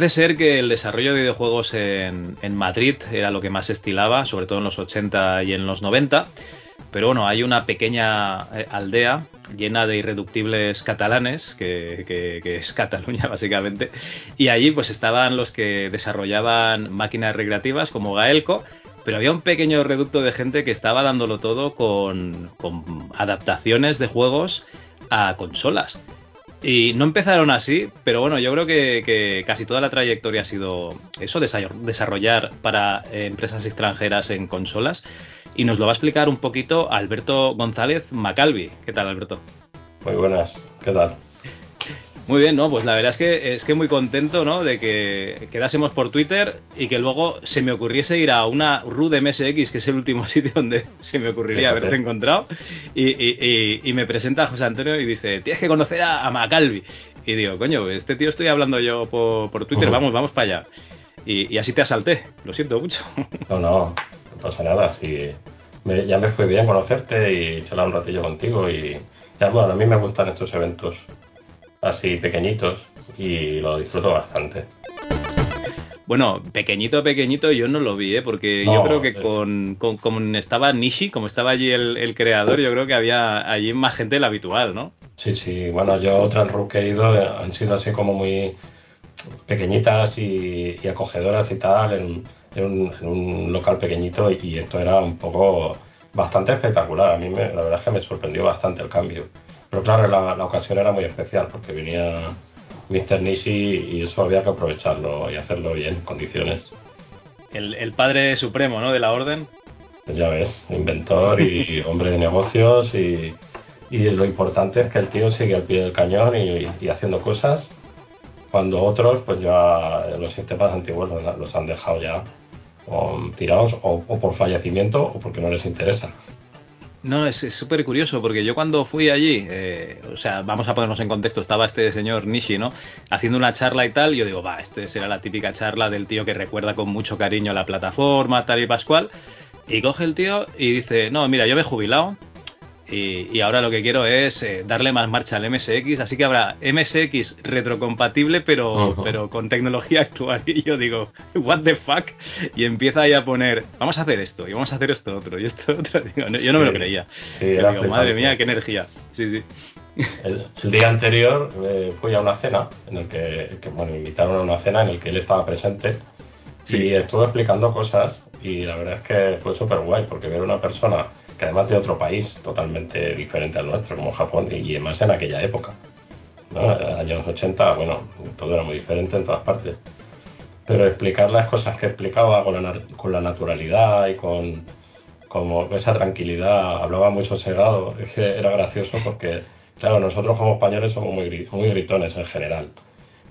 Parece ser que el desarrollo de videojuegos en, Madrid era lo que más estilaba, sobre todo en los 80 y en los 90. Pero bueno, hay una pequeña eh, aldea llena de irreductibles catalanes, que, es Cataluña básicamente, y allí pues estaban los que desarrollaban máquinas recreativas como Gaelco, pero había un pequeño reducto de gente que estaba dándolo todo con adaptaciones de juegos a consolas. Y no empezaron así, pero bueno, yo creo que, casi toda la trayectoria ha sido eso, desarrollar para eh, empresas extranjeras en consolas. Y nos lo va a explicar un poquito Alberto González Macalvi. ¿Qué tal, Alberto? Muy buenas, ¿qué tal? Muy bien, ¿no? Pues la verdad es que es que muy contento, ¿no? De que quedásemos por Twitter y que luego se me ocurriese ir a una RU de MSX, que es el último sitio donde se me ocurriría haberte encontrado, y, me presenta a José Antonio y dice, tienes que conocer a, Macalvi. Y digo, coño, este tío estoy hablando yo por, Twitter, vamos, vamos para allá. Y, así te asalté, lo siento mucho. No, no, no pasa nada, sí. ya me fue bien conocerte y charlar un ratillo contigo y ya, bueno, a mí me gustan estos eventos así pequeñitos y lo disfruto bastante. Bueno, pequeñito, pequeñito, yo no lo vi, ¿eh? porque yo creo que con, con, estaba Nishi, como estaba allí el, creador, yo creo que había allí más gente de la habitual, ¿no? Sí, sí, bueno, yo otras RUC que he ido eh, han sido así como muy pequeñitas y, acogedoras y tal, en, un, local pequeñito y, esto era un poco bastante espectacular. A mí me, la verdad es que me sorprendió bastante el cambio. Pero claro, la, ocasión era muy especial porque venía Mr. Nishi y eso había que aprovecharlo y hacerlo bien, en condiciones. El, padre supremo, ¿no? De la orden. Pues ya ves, inventor y hombre de negocios y, lo importante es que el tío sigue al pie del cañón y, haciendo cosas cuando otros, pues ya los sistemas antiguos los, han dejado ya tirados o por fallecimiento o porque no les interesa. No, es súper curioso porque yo cuando fui allí, eh, o sea, vamos a ponernos en contexto, estaba este señor Nishi, ¿no? Haciendo una charla y tal, y yo digo, va, este será la típica charla del tío que recuerda con mucho cariño la plataforma, tal y pascual. Y coge el tío y dice, no, mira, yo me he jubilado, y, ahora lo que quiero es eh, darle más marcha al MSX, así que habrá MSX retrocompatible, pero, pero con tecnología actual. Y yo digo, ¿what the fuck? Y empieza ahí a poner, vamos a hacer esto, y vamos a hacer esto otro, y esto otro. yo no me lo creía. digo, madre mía, qué energía. Sí, sí. El, día anterior eh, fui a una cena, en el que, bueno, me invitaron a una cena en el que él estaba presente. Y estuvo explicando cosas, y la verdad es que fue súper guay, porque ver a una persona que además de otro país totalmente diferente al nuestro, como Japón, y más en aquella época. ¿no? Años 80, bueno, todo era muy diferente en todas partes. Pero explicar las cosas que explicaba con la, con la naturalidad y con como esa tranquilidad, hablaba muy sosegado, es que era gracioso porque, claro, nosotros como españoles somos muy, muy gritones en general.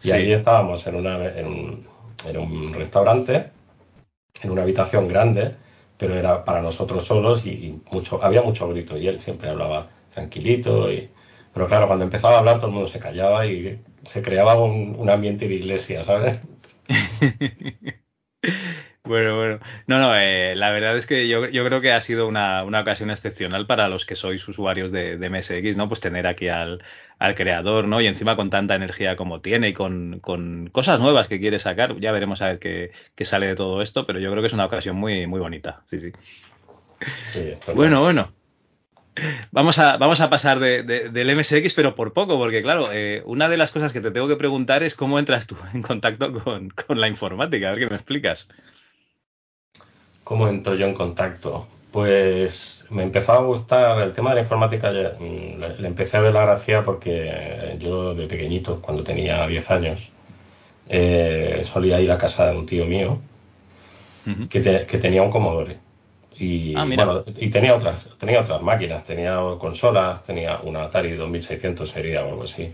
Y ahí estábamos en, una, en, un, en un restaurante, en una habitación grande, pero era para nosotros solos y, mucho, había mucho grito y él siempre hablaba tranquilito. Y, pero claro, cuando empezaba a hablar todo el mundo se callaba y se creaba un, ambiente de iglesia, ¿sabes? Bueno, bueno. No, no, eh, la verdad es que yo, creo que ha sido una, ocasión excepcional para los que sois usuarios de, MSX, ¿no? Pues tener aquí al, creador, ¿no? Y encima con tanta energía como tiene y con, cosas nuevas que quiere sacar. Ya veremos a ver qué, sale de todo esto, pero yo creo que es una ocasión muy, muy bonita. Sí, sí. bueno, bueno. Vamos a, vamos a pasar del MSX, pero por poco, porque claro, eh, una de las cosas que te tengo que preguntar es cómo entras tú en contacto con, con la informática. A ver qué me explicas. ¿Cómo entro yo en contacto? Pues me empezó a gustar el tema de la informática, mm, le, empecé a ver la gracia porque yo de pequeñito, cuando tenía 10 años, eh, solía ir a casa de un tío mío que, tenía un Commodore. Y, ah, bueno, y tenía otras, tenía otras máquinas, tenía consolas, tenía una Atari 2600 sería o algo así.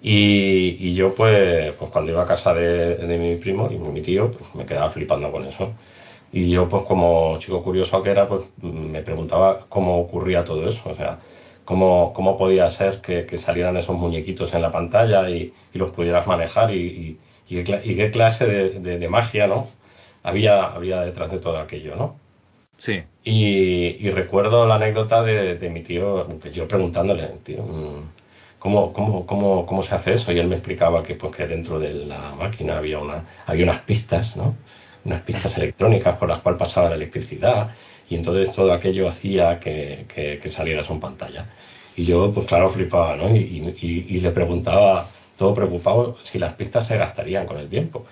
Y, yo pues, pues cuando iba a casa de, mi primo y mi tío, pues me quedaba flipando con eso. Y yo pues como chico curioso que era, pues me preguntaba cómo ocurría todo eso, o sea, cómo, cómo podía ser que, salieran esos muñequitos en la pantalla y, los pudieras manejar y, qué, clase de, magia, ¿no? Había, había detrás de todo aquello, ¿no? Sí. Y, recuerdo la anécdota de, mi tío, que yo preguntándole, tío, mm, ¿cómo, cómo, cómo, cómo se hace eso? Y él me explicaba que, pues, que dentro de la máquina había, una, había unas pistas, ¿no? Unas pistas electrónicas por las cuales pasaba la electricidad y entonces todo aquello hacía que, que, eso en pantalla. Y yo, pues claro, flipaba, ¿no? Y, y, le preguntaba, todo preocupado, si las pistas se gastarían con el tiempo.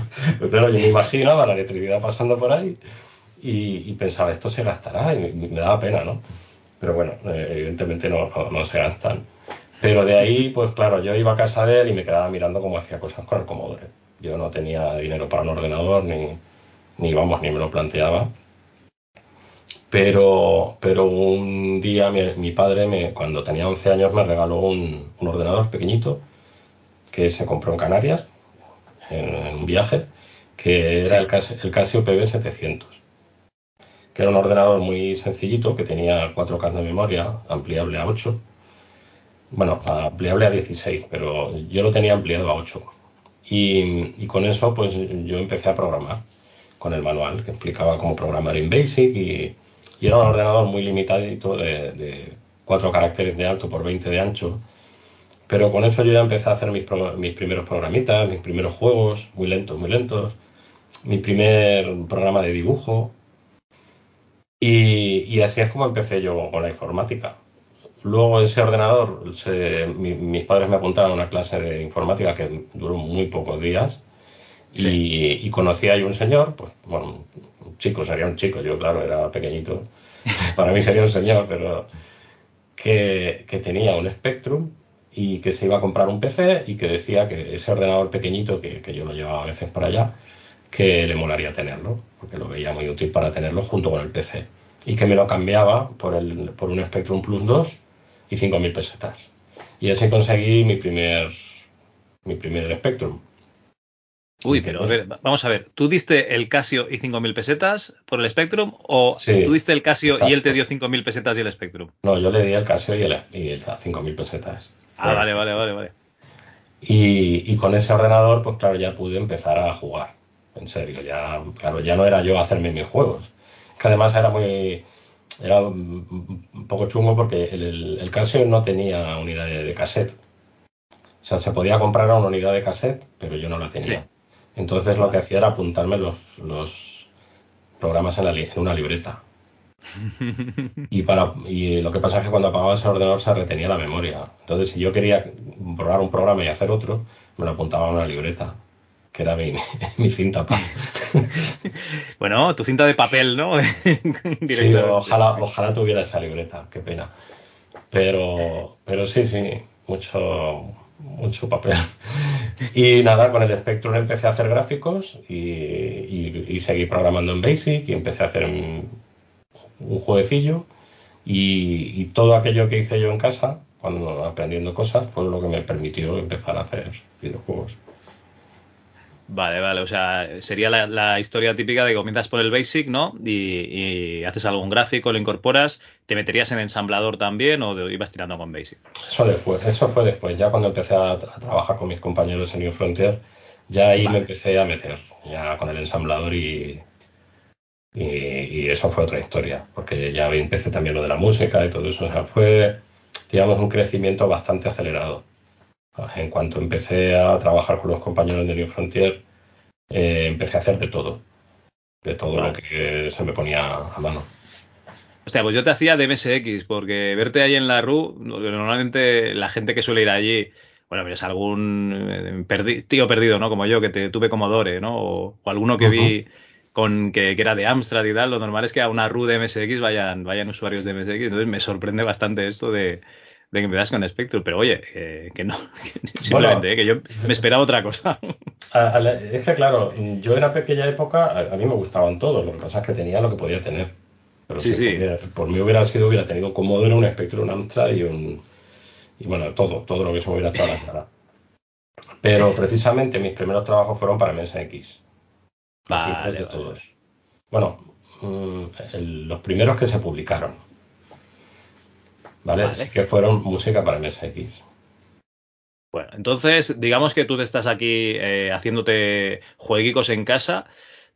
Pero yo me imaginaba la electricidad pasando por ahí y, pensaba, esto se gastará, y me, daba pena, ¿no? Pero bueno, eh, evidentemente no, no, se gastan. Pero de ahí, pues claro, yo iba a casa de él y me quedaba mirando cómo hacía cosas con el Commodore. Yo no tenía dinero para un ordenador, ni, ni vamos, ni me lo planteaba. Pero, pero un día mi, padre, me, cuando tenía 11 años, me regaló un, un, ordenador pequeñito que se compró en Canarias, en, un viaje, que era el, el Casio PB700 que era un ordenador muy sencillito, que tenía 4K de memoria, ampliable a 8. Bueno, ampliable a 16, pero yo lo tenía ampliado a 8. Y, con eso, pues yo empecé a programar con el manual, que explicaba cómo programar en Basic. Y, era un ordenador muy limitadito, de, de 4 caracteres de alto por 20 de ancho. Pero con eso yo ya empecé a hacer mis, mis primeros programitas, mis primeros juegos, muy lentos, muy lentos. Mi primer programa de dibujo, y, así es como empecé yo con la informática. Luego ese ordenador, mis padres me apuntaron a una clase de informática que duró muy pocos días. Y, conocí a un señor, pues bueno, un chico, sería un chico, yo claro, era pequeñito, para mí sería un señor, pero que, tenía un Spectrum y que se iba a comprar un PC y que decía que ese ordenador pequeñito, que, que yo lo llevaba a veces para allá, que le molaría tenerlo, porque lo veía muy útil para tenerlo junto con el PC. Y que me lo cambiaba por, el, por un Spectrum Plus 2 y 5.000 pesetas. Y así conseguí mi primer, mi primer Spectrum. Uy, pero a ver, vamos a ver, ¿tú diste el Casio y 5.000 pesetas por el Spectrum o tú diste el Casio y él te dio 5.000 pesetas y el Spectrum? No, yo le di el Casio y el, y el 5.000 pesetas. Ah, vale, vale, vale, vale. Y, y, con ese ordenador, pues claro, ya pude empezar a jugar en serio. Ya, claro, ya no era yo hacerme mis juegos. Que además era muy. Era un poco chungo porque el, el Casio no tenía unidad de, cassette. O sea, se podía comprar una unidad de cassette, pero yo no la tenía. Entonces lo que hacía era apuntarme los, los programas en, la, en una libreta. y, para, y lo que pasa es que cuando apagaba ese ordenador se retenía la memoria. Entonces, si yo quería borrar un programa y hacer otro, me lo apuntaba en una libreta que era mi, cinta. bueno, tu cinta de papel, ¿no? sí, ojalá, ojalá tuviera esa libreta, qué pena. Pero, pero sí, sí, mucho, mucho papel. Y nada, con el Spectrum empecé a hacer gráficos y, seguí programando en Basic y empecé a hacer un, jueguecillo. Y, y, todo aquello que hice yo en casa, cuando aprendiendo cosas, fue lo que me permitió empezar a hacer videojuegos. Vale, vale, o sea, sería la, historia típica de que comienzas por el basic, ¿no? Y, haces algún gráfico, lo incorporas, ¿te meterías en ensamblador también o ibas tirando con basic? Eso, después, eso fue después, ya cuando empecé a, trabajar con mis compañeros en New Frontier, ya ahí me empecé a meter, ya con el ensamblador y, y, eso fue otra historia, porque ya empecé también lo de la música y todo eso, o sea, fue, digamos, un crecimiento bastante acelerado. En cuanto empecé a trabajar con los compañeros de New Frontier, eh, empecé a hacer de todo, de todo lo que se me ponía a mano. Hostia, pues yo te hacía de MSX, porque verte ahí en la RU, normalmente la gente que suele ir allí, bueno, es algún eh, tío perdido, ¿no? Como yo, que te tuve Commodore, ¿no? O, alguno que vi con que, era de Amstrad y tal, lo normal es que a una RU de MSX vayan, vayan usuarios de MSX, entonces me sorprende bastante esto de, de que me das con Spectrum, pero oye, que no, simplemente, eh, que yo me esperaba otra cosa. es que claro, yo en la pequeña época, a, mí me gustaban todos, lo que pasa es que tenía lo que podía tener. Pero Sí, sí. Por, mí, por mí hubiera sido, hubiera tenido un Commodore, un Spectrum, un Amstrad y un. Y bueno, todo, todo lo que se me hubiera estado a la cara. Pero precisamente mis primeros trabajos fueron para MSX. Vale, vale, todos. Bueno, mm, el- los primeros que se publicaron. ¿Vale? Vale. Sí que fueron música para MSX. Bueno, entonces, digamos que tú te estás aquí eh, haciéndote jueguicos en casa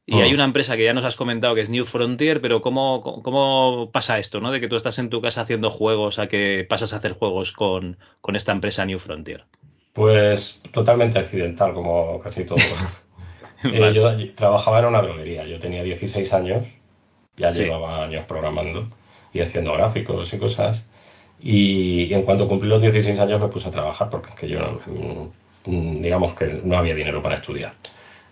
y Mm. hay una empresa que ya nos has comentado que es New Frontier, pero ¿cómo, cómo- pasa esto, no? De que tú estás en tu casa haciendo juegos a que pasas a hacer juegos con, con esta empresa New Frontier. Pues totalmente accidental, como casi todo. Eh, yo trabajaba en una droguería. Yo tenía 16 años, ya Sí. llevaba años programando y haciendo gráficos y cosas. Y, y en cuanto cumplí los 16 años me puse a trabajar porque es que yo, mm, digamos que no había dinero para estudiar.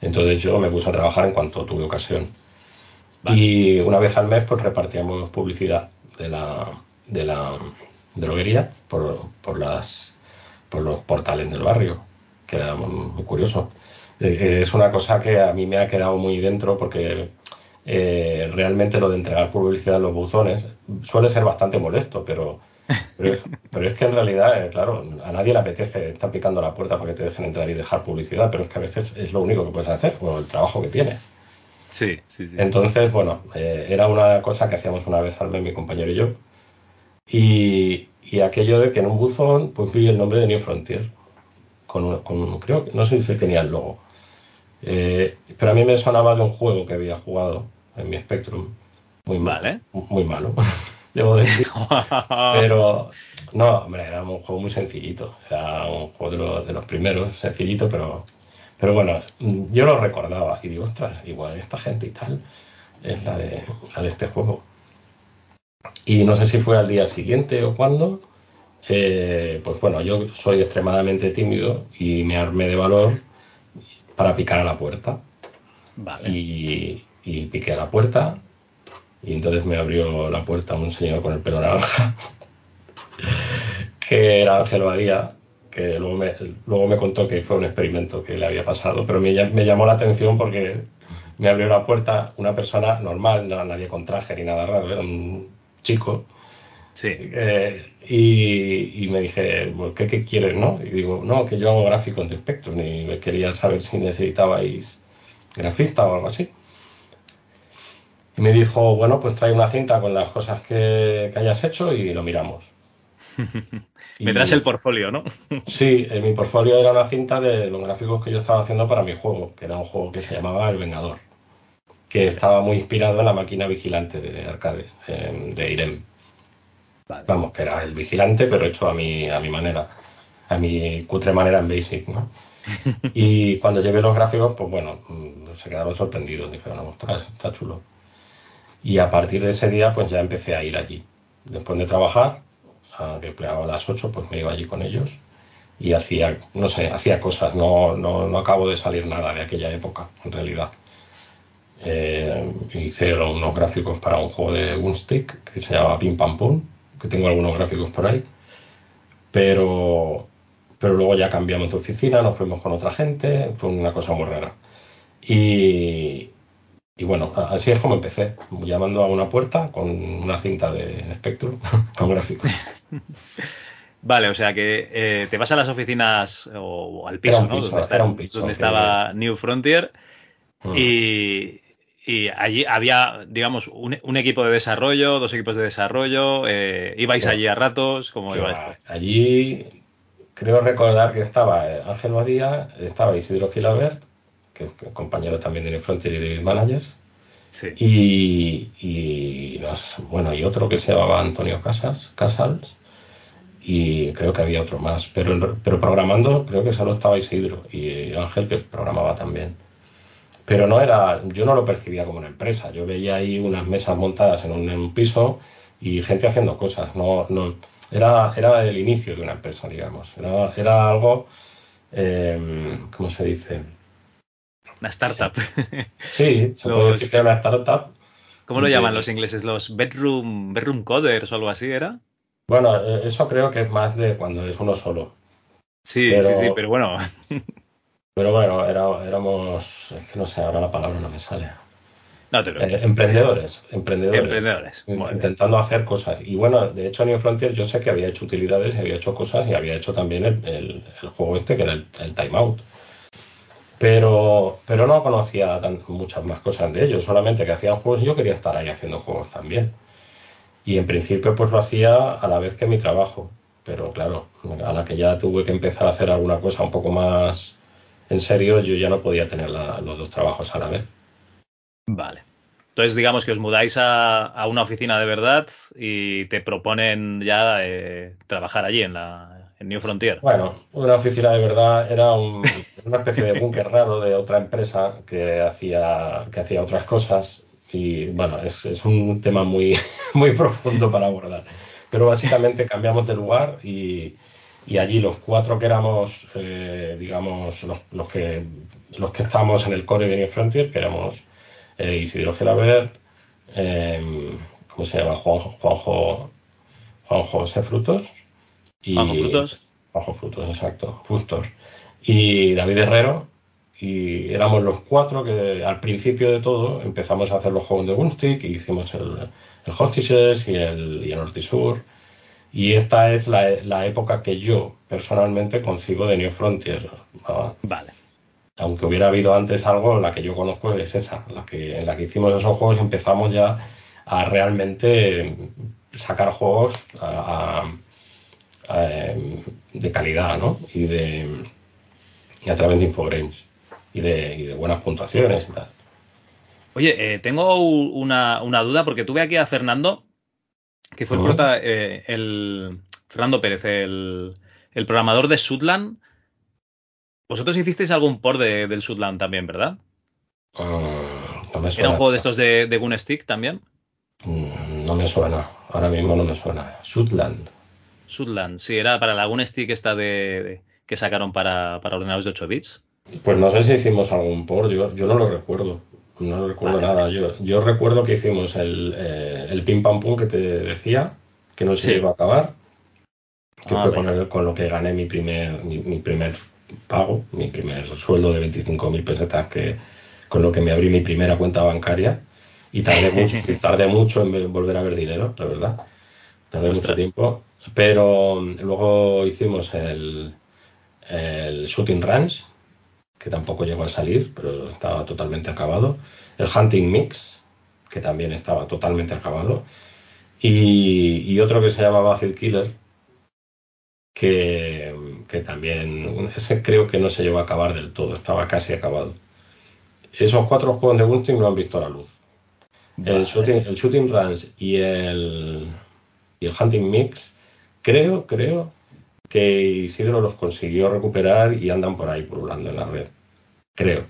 Entonces yo me puse a trabajar en cuanto tuve ocasión. Vale. Y una vez al mes pues repartíamos publicidad de la, de la droguería por, por, las, por los portales del barrio, que era muy, muy curioso. Eh, eh, es una cosa que a mí me ha quedado muy dentro porque eh, realmente lo de entregar publicidad en los buzones suele ser bastante molesto, pero, pero, pero es que en realidad, eh, claro, a nadie le apetece estar picando la puerta para que te dejen entrar y dejar publicidad, pero es que a veces es lo único que puedes hacer, por el trabajo que tienes. Sí, sí, sí. Entonces, bueno, eh, era una cosa que hacíamos una vez al mes mi compañero y yo. Y, y aquello de que en un buzón, pues vi el nombre de New Frontier. Con, con- creo que no sé si tenía el logo. Eh, pero a mí me sonaba de un juego que había jugado en mi Spectrum. Muy malo. Vale. Muy malo, debo decir. Pero no, hombre, era un juego muy sencillito. Era un juego de los, de los primeros, sencillito, pero, pero bueno, yo lo recordaba y digo, ostras, igual esta gente y tal es la de, la de este juego. Y no sé si fue al día siguiente o cuándo. eh, pues bueno, yo soy extremadamente tímido y me armé de valor para picar a la puerta. Vale. Y, y piqué a la puerta y entonces me abrió la puerta un señor con el pelo naranja que era Ángel Badía que luego me, luego me contó que fue un experimento que le había pasado pero me, llam- me llamó la atención porque me abrió la puerta una persona normal no nadie con traje ni nada raro era un chico Sí. eh, y, y me dije, "Pues, ¿qué, qué quieres, no? Y digo, no, que yo hago gráficos de Spectrum y me quería saber si necesitabais grafista o algo así. Y me dijo, bueno, pues trae una cinta con las cosas que, que hayas hecho y lo miramos. Me traes el portfolio, ¿no? Sí, en mi portfolio era una cinta de los gráficos que yo estaba haciendo para mi juego, que era un juego que se llamaba El Vengador, que estaba muy inspirado en la máquina vigilante de arcade, eh, de Irem. Vale. Vamos, que era el vigilante, pero hecho a mi, a mi manera, a mi cutre manera en Basic, ¿no? Y cuando llevé los gráficos, pues bueno, mm, se quedaron sorprendidos, dijeron, ostras, está chulo. Y a partir de ese día, pues ya empecé a ir allí. Después de trabajar, que plegaba a las 8, pues me iba allí con ellos y hacía, no sé, hacía cosas, no, no, no acabo de salir nada de aquella época, en realidad. Eh, hice unos gráficos para un juego de Gunstick que se llama Pim Pam Pum, que tengo algunos gráficos por ahí, pero, pero luego ya cambiamos de oficina, nos fuimos con otra gente, fue una cosa muy rara. Y, y bueno, así es como empecé, llamando a una puerta con una cinta de Spectrum con gráficos. Vale, o sea que eh, te vas a las oficinas o, o al piso, un ¿no? donde está- era un piso, donde que- estaba New Frontier Mm. y, y allí había, digamos, un, un equipo de desarrollo, dos equipos de desarrollo, eh, ibais allí a ratos, ¿cómo iba esto? Allí creo recordar que estaba Ángel Badía, estaba Isidro Gilabert, que es compañero también de New Frontier y de Managers, Sí. y, bueno, y otro que se llamaba Antonio Casas, Casals, y creo que había otro más, pero, pero programando creo que solo estaba Isidro y Ángel que programaba también. Pero no era, yo no lo percibía como una empresa, yo veía ahí unas mesas montadas en un, en un piso y gente haciendo cosas, no, no, era, era el inicio de una empresa, digamos, era, era algo, eh, ¿cómo se dice? Una startup. Sí, se puede decir que era una startup. ¿Cómo lo llaman los ingleses? ¿Los bedroom, bedroom coders o algo así era? Bueno, eh, eso creo que es más de cuando es uno solo. Sí, Pero- sí, sí, pero bueno, Pero bueno, era, éramos, es que no sé, ahora la palabra no me sale. eh, emprendedores, emprendedores. Emprendedores. intentando hacer cosas. Y bueno, de hecho, New Frontier yo sé que había hecho utilidades, había hecho cosas y había hecho también el, juego este, que era el, Time Out. Pero, pero no conocía muchas más cosas de ellos, solamente que hacían juegos y yo quería estar ahí haciendo juegos también. Y en principio pues lo hacía a la vez que mi trabajo. Pero claro, a la que ya tuve que empezar a hacer alguna cosa un poco más en serio, yo ya no podía tener los dos trabajos a la vez. Vale. Entonces, digamos que os mudáis a, una oficina de verdad y te proponen ya eh, trabajar allí en la New Frontier. Bueno, una oficina de verdad era una especie de búnker raro de otra empresa que hacía, que hacía otras cosas y bueno, es, un tema muy, muy profundo para abordar. Pero básicamente cambiamos de lugar y, allí los cuatro que éramos, eh, digamos, los, que, los que estamos en el core de New Frontier, que éramos eh, Isidro Gelabert, eh, ¿cómo se llama? Juanjo, Juanjo, José Frutos. Y, Juanjo Frutos. Juanjo Frutos, exacto. Frutos. Y David Herrero. Y éramos los cuatro que al principio de todo empezamos a hacer los juegos de Gunstick y hicimos el, el Hostices y el, y el Nortisur. Y esta es la, la, época que yo personalmente concibo de New Frontier. Vale aunque hubiera habido antes algo, la que yo conozco es esa, la que, en la que hicimos esos juegos y empezamos ya a realmente sacar juegos de calidad, ¿no? Y, de, a través de Infogrames y de, buenas puntuaciones y tal. Oye, eh, tengo una, duda porque tuve aquí a Fernando, que fue el, prota, eh, el Fernando Pérez, el, el programador de Sudland vosotros hicisteis algún port de, del Sudland también, ¿verdad? Mm, no ¿Era un juego de estos de, de Stick también? Mm, no me suena. Ahora mismo no me suena. Sudland. Sudland, sí, era para la Stick esta de, que sacaron para, para, ordenadores de 8 bits. Pues no sé si hicimos algún port, yo, yo no lo recuerdo. No lo recuerdo nada. Yo, yo recuerdo que hicimos el, eh, el pim pam pum que te decía, que no se iba a acabar, que ah, fue con, con, lo que gané mi primer, mi primer pago, mi primer sueldo de 25.000 pesetas, que, con lo que me abrí mi primera cuenta bancaria. Y tardé mucho, tardé mucho en volver a ver dinero, la verdad. Tardé mucho tiempo. Pero mm, luego hicimos el, el Shooting Ranch, que tampoco llegó a salir, pero estaba totalmente acabado. El Hunting Mix, que también estaba totalmente acabado. Y, y otro que se llamaba Acid Killer, que, que también ese creo que no se llegó a acabar del todo, estaba casi acabado. Esos cuatro juegos de Gunting no han visto la luz. El, shooting, el Shooting Runs y el, y el Hunting Mix, creo, creo que Isidro los consiguió recuperar y andan por ahí pululando en la red. Creo.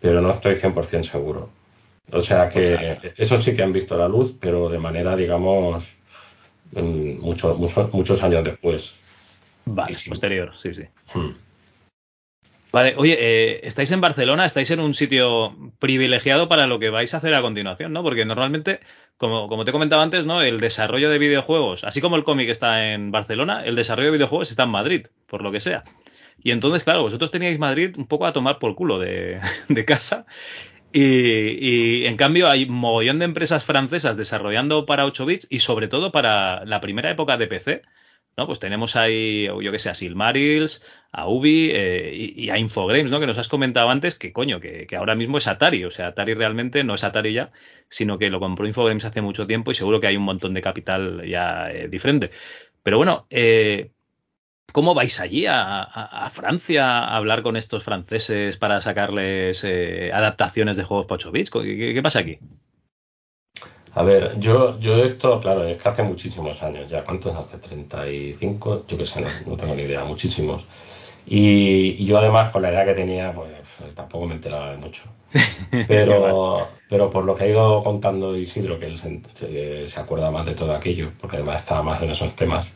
Pero no estoy 100% seguro. O sea que esos sí que han visto la luz, pero de manera, digamos, muchos muchos años después. Vale, posterior, sí, sí. Hmm. Vale, oye, eh, estáis en Barcelona, estáis en un sitio privilegiado para lo que vais a hacer a continuación, ¿no? Porque normalmente, como, como te comentaba antes, ¿no? El desarrollo de videojuegos, así como el cómic está en Barcelona, el desarrollo de videojuegos está en Madrid, por lo que sea. Y entonces, claro, vosotros teníais Madrid un poco a tomar por culo de, casa. Y, y, en cambio hay mogollón de empresas francesas desarrollando para 8 bits y sobre todo para la primera época de PC ¿no? Pues tenemos ahí, yo que sé, a Silmarils, a Ubi eh, y, a Infogrames, ¿no? Que nos has comentado antes que, coño, que, ahora mismo es Atari. O sea, Atari realmente no es Atari ya, sino que lo compró Infogrames hace mucho tiempo y seguro que hay un montón de capital ya eh, diferente. Pero bueno, eh, ¿cómo vais allí a, Francia a hablar con estos franceses para sacarles adaptaciones de juegos para 8 bits? qué pasa aquí? A ver, yo, yo esto, claro, es que hace muchísimos años ya. ¿Cuántos hace? ¿35? Yo qué sé, no, tengo ni idea, muchísimos. Y, yo además con la edad que tenía, pues tampoco me enteraba de mucho. Pero, pero por lo que ha ido contando Isidro, que él se, acuerda más de todo aquello, porque además estaba más en esos temas.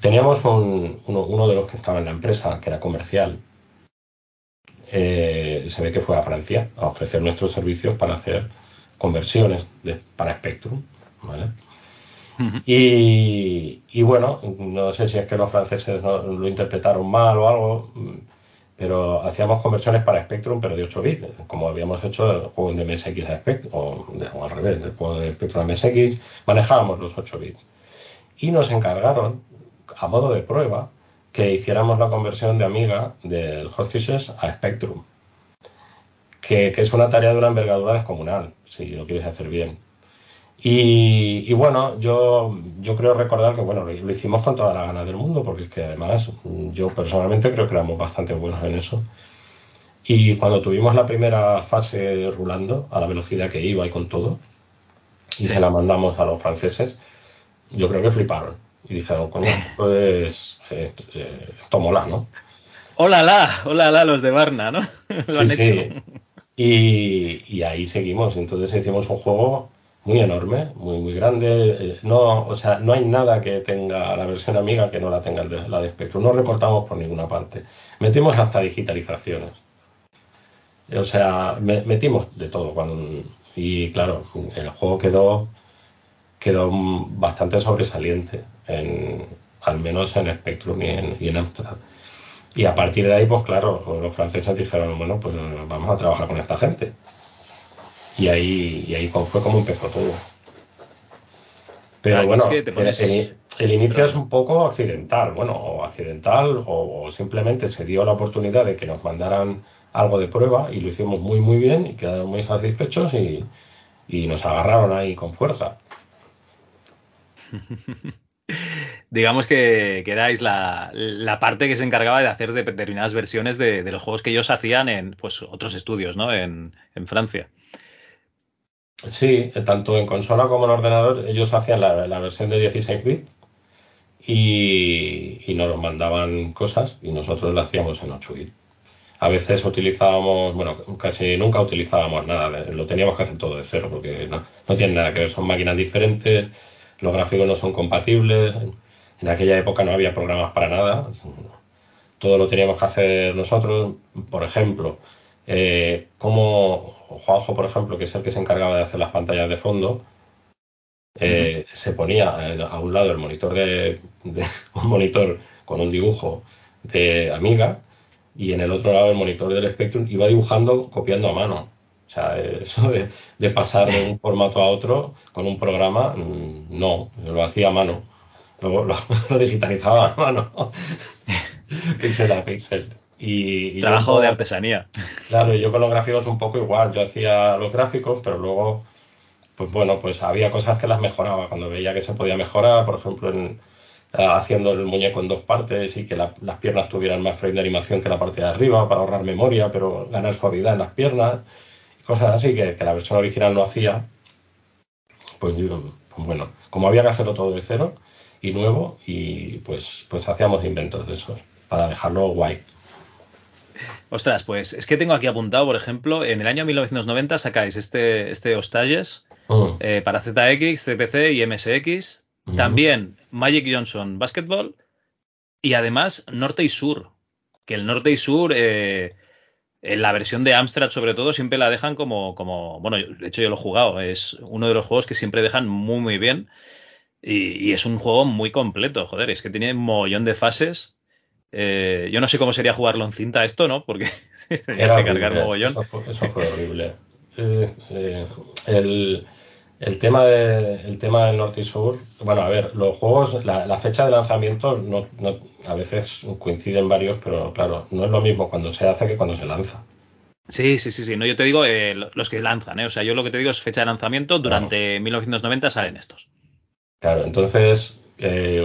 Teníamos un, uno, de los que estaba en la empresa, que era comercial. Eh, se ve que fue a Francia a ofrecer nuestros servicios para hacer conversiones para Spectrum. ¿vale? y, bueno, no sé si es que los franceses lo interpretaron mal o algo, pero hacíamos conversiones para Spectrum, pero de 8 bits, como habíamos hecho el juego de MSX a Spectrum, o, al revés, el juego de Spectrum a MSX, manejábamos los 8 bits. Y nos encargaron, a modo de prueba, que hiciéramos la conversión de Amiga del Hostages a Spectrum, que, que es una tarea de una envergadura descomunal, si lo quieres hacer bien. Y, bueno, yo, yo creo recordar que bueno, lo, hicimos con toda la gana del mundo, porque es que además yo personalmente creo que éramos bastante buenos en eso. Y cuando tuvimos la primera fase rulando, a la velocidad que iba y con todo, y se la mandamos a los franceses, yo creo que fliparon. Y dijeron, coño, pues eh, mola, ¿no? Hola, la, hola, la, los de Varna, ¿no? lo han hecho. Y, ahí seguimos. Entonces hicimos un juego muy enorme, muy muy grande. Eh, no, o sea, no hay nada que tenga la versión amiga que no la tenga la de Spectrum. No recortamos por ninguna parte. Metimos hasta digitalizaciones. O sea, metimos de todo. Cuando, y claro, el juego quedó, quedó bastante sobresaliente, en, al menos en Spectrum y en, y en Amstrad. Y a partir de ahí, pues claro, los franceses dijeron, bueno, pues vamos a trabajar con esta gente. Y ahí, y ahí fue como empezó todo. Pero bueno, el, inicio es un poco accidental, bueno, o accidental, o, simplemente se dio la oportunidad de que nos mandaran algo de prueba y lo hicimos muy, muy bien y quedaron muy satisfechos y, nos agarraron ahí con fuerza. Digamos que, que erais la, parte que se encargaba de hacer determinadas versiones de, los juegos que ellos hacían en pues, otros estudios, ¿no? En, en Francia. Sí, tanto en consola como en ordenador, ellos hacían la, versión de 16 bits y, nos mandaban cosas y nosotros la hacíamos en 8 bits. A veces utilizábamos, bueno, casi nunca utilizábamos nada, lo teníamos que hacer todo de cero porque no, no tiene nada que ver, son máquinas diferentes, los gráficos no son compatibles, en aquella época no había programas para nada, todo lo teníamos que hacer nosotros, por ejemplo, eh, como Juanjo, por ejemplo, que es el que se encargaba de hacer las pantallas de fondo, eh, se ponía a un lado el monitor de, un monitor con un dibujo de Amiga y en el otro lado el monitor del Spectrum iba dibujando copiando a mano. O sea, eso de, pasar de un formato a otro con un programa, mm, no, lo hacía a mano. Luego lo, lo digitalizaba a mano. pixel a pixel. Y, Trabajo de artesanía. Claro, yo con los gráficos un poco igual. Yo hacía los gráficos, pero luego, pues bueno, pues había cosas que las mejoraba. Cuando veía que se podía mejorar, por ejemplo, en, eh, haciendo el muñeco en dos partes y que las piernas tuvieran más frame de animación que la parte de arriba para ahorrar memoria, pero ganar suavidad en las piernas, cosas así que, la versión original no hacía. Pues, pues, bueno, como había que hacerlo todo de cero y nuevo, y pues, pues hacíamos inventos de esos para dejarlo guay. Ostras, pues es que tengo aquí apuntado, por ejemplo, en el año 1990 sacáis este, este Hostages oh. eh, para ZX, CPC y MSX. También Magic Johnson Basketball. Y además Norte y Sur. Que el Norte y Sur, eh, en la versión de Amstrad sobre todo, siempre la dejan como, como. Bueno, de hecho yo lo he jugado. Es uno de los juegos que siempre dejan muy, muy bien. Y, y es un juego muy completo, joder. Es que tiene un mogollón de fases eh, yo no sé cómo sería jugarlo en cinta esto, ¿no? Porque tenía que cargar mogollón. Eso fue, horrible. Eh, eh, el, el, tema de, el tema del norte y sur, bueno, a ver, los juegos, la, fecha de lanzamiento no, no, a veces coinciden varios, pero claro, no es lo mismo cuando se hace que cuando se lanza. Sí, sí, sí, sí. No, yo te digo los que lanzan, ¿eh? O sea, yo lo que te digo es fecha de lanzamiento. Durante 1990 salen estos. Claro, entonces eh,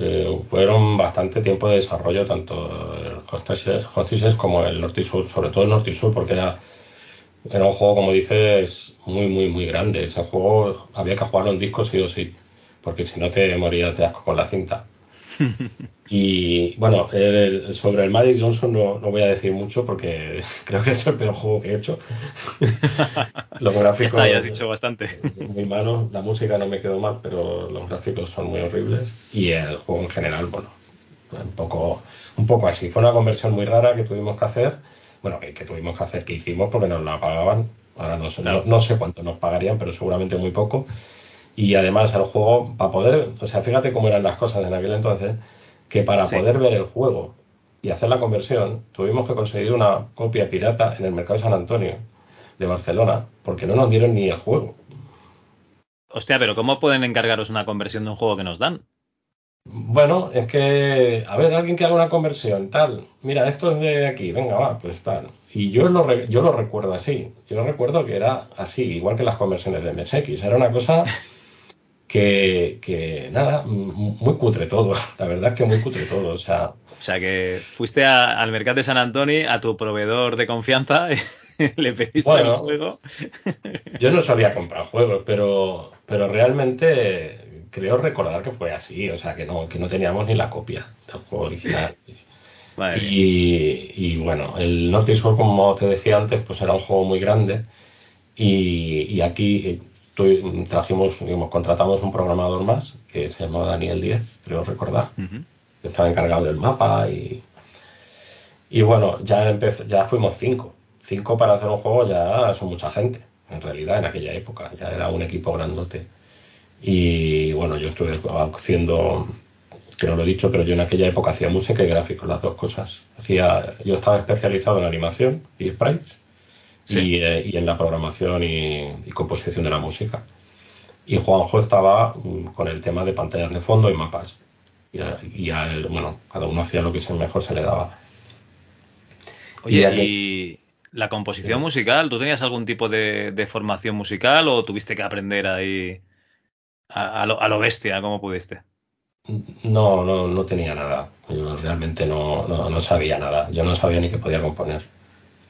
eh, fueron bastante tiempo de desarrollo, tanto el Hostages como el Norte y Sur, sobre todo el Norte y Sur, porque era, era un juego, como dices, muy, muy, muy grande. Ese juego había que jugarlo en disco sí o sí, porque si no te morías de asco con la cinta. y bueno, sobre el Magic Johnson no, voy a decir mucho porque creo que es el peor juego que he hecho. los gráficos. Ya has dicho bastante. Muy malo. La música no me quedó mal, pero los gráficos son muy horribles. Y el juego en general, bueno, un poco, un poco así. Fue una conversión muy rara que tuvimos que hacer. Bueno, que, tuvimos que hacer, que hicimos porque nos la pagaban. Ahora no sé, no sé cuánto nos pagarían, pero seguramente muy poco. Y además el juego, para poder, o sea, fíjate cómo eran las cosas en aquel entonces, que para poder ver el juego y hacer la conversión, tuvimos que conseguir una copia pirata en el mercado de San Antonio de Barcelona, porque no nos dieron ni el juego. Hostia, pero ¿cómo pueden encargaros una conversión de un juego que nos dan? Bueno, es que, a ver, alguien que haga una conversión, tal, mira, esto es de aquí, venga, va, pues tal. Y yo lo, yo lo recuerdo así, yo lo recuerdo que era así, igual que las conversiones de MSX, era una cosa que, que nada, muy cutre todo, la verdad es que muy cutre todo, o sea... O sea, que fuiste al mercado de San Antonio, a tu proveedor de confianza, le pediste el juego. yo no sabía comprar juegos, pero, pero realmente creo recordar que fue así, o sea, que no, que no teníamos ni la copia del juego original. y, bueno, el Norte Sur, como te decía antes, pues era un juego muy grande y, aquí eh, trajimos, digamos, contratamos un programador más que se llamaba Daniel Díez, creo recordar, que estaba encargado del mapa y, y bueno, ya, ya fuimos cinco. Cinco para hacer un juego ya son mucha gente, en realidad, en aquella época. Ya era un equipo grandote. Y bueno, yo estuve haciendo, que no lo he dicho, pero yo en aquella época hacía música y gráficos, las dos cosas. Hacía, yo estaba especializado en animación y sprites eh, y, en la programación y, composición de la música. Y Juanjo estaba mm, con el tema de pantallas de fondo y mapas. Y, a, él, bueno, cada uno hacía lo que mejor se le daba. Oye, y, la composición musical, ¿tú tenías algún tipo de formación musical o tuviste que aprender ahí? a, lo, bestia, como pudiste? No, no, no tenía nada. Yo realmente no, no, sabía nada. Yo no sabía ni que podía componer.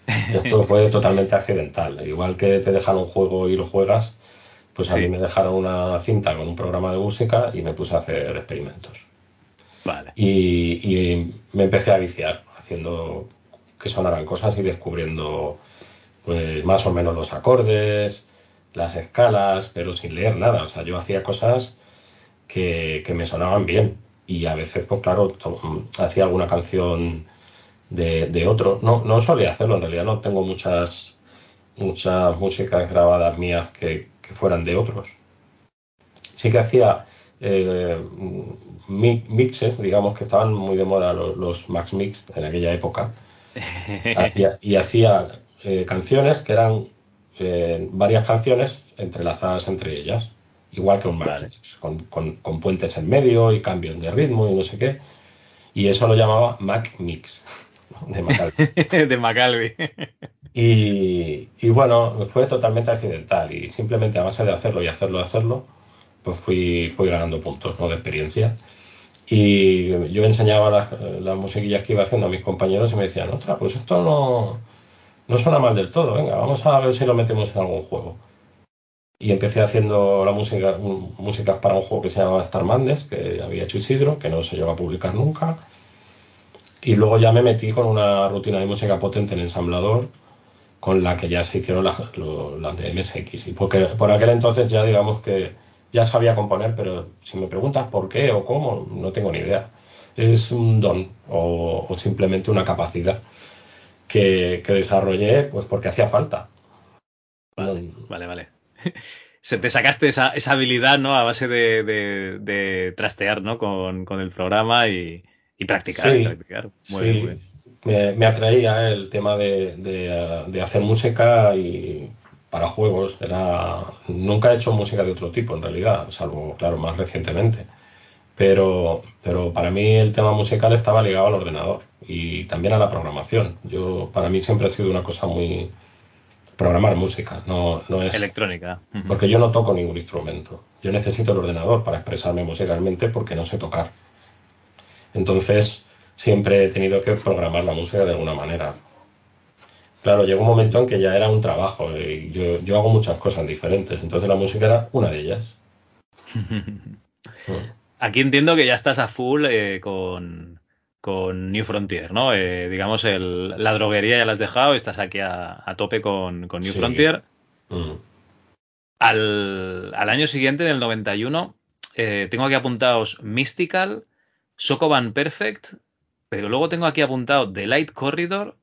Esto fue totalmente accidental. Igual que te dejan un juego y lo juegas, pues a mí me dejaron una cinta con un programa de música y me puse a hacer experimentos. Vale. Y, y me empecé a viciar, haciendo que sonaran cosas y descubriendo pues más o menos los acordes, las escalas, pero sin leer nada. O sea, yo hacía cosas que, me sonaban bien. Y a veces, pues claro, hacía alguna canción de, otro. No, no solía hacerlo, en realidad no tengo muchas, muchas músicas grabadas mías que, fueran de otros. Sí que hacía eh, mixes, digamos que estaban muy de moda los, Max Mix en aquella época. y, hacía eh, canciones que eran varias canciones entrelazadas entre ellas, igual que un Max, con, puentes en medio y cambios de ritmo y no sé qué. Y eso lo llamaba Mac Mix, de Macalvi. de y, y, bueno, fue totalmente accidental y simplemente a base de hacerlo y hacerlo y hacerlo, pues fui, fui ganando puntos ¿no? de experiencia. Y yo enseñaba las, las musiquillas que iba haciendo a mis compañeros y me decían, ostras, pues esto no, no suena mal del todo, venga, vamos a ver si lo metemos en algún juego. Y empecé haciendo la música, músicas para un juego que se llamaba Star Mandes, que había hecho Isidro, que no se llegó a publicar nunca. Y luego ya me metí con una rutina de música potente en ensamblador, con la que ya se hicieron las, de MSX. Y porque por aquel entonces ya digamos que ya sabía componer, pero si me preguntas por qué o cómo, no tengo ni idea. Es un don o simplemente una capacidad que, desarrollé pues porque hacía falta. Vale, vale, vale. Se te sacaste esa, esa habilidad, ¿no? A base de, trastear, ¿no? Con, el programa y, practicar. Sí, Me, atraía el tema de, hacer música y para juegos. Era nunca he hecho música de otro tipo, en realidad, salvo, claro, más recientemente. Pero, pero para mí el tema musical estaba ligado al ordenador y también a la programación. Yo, para mí siempre ha sido una cosa muy... Programar música, no, no es... Electrónica. Porque yo no toco ningún instrumento. Yo necesito el ordenador para expresarme musicalmente porque no sé tocar. Entonces, siempre he tenido que programar la música de alguna manera. Claro, llegó un momento en que ya era un trabajo y yo, yo hago muchas cosas diferentes, entonces la música era una de ellas. Aquí entiendo que ya estás a full eh, con, con New Frontier, ¿no? Eh, digamos, el, la droguería ya la has dejado, estás aquí a, tope con, New Frontier. Mm. Al, año siguiente, en el 91, eh, tengo aquí apuntados Mystical, Sokoban Perfect, pero luego tengo aquí apuntado The Light Corridor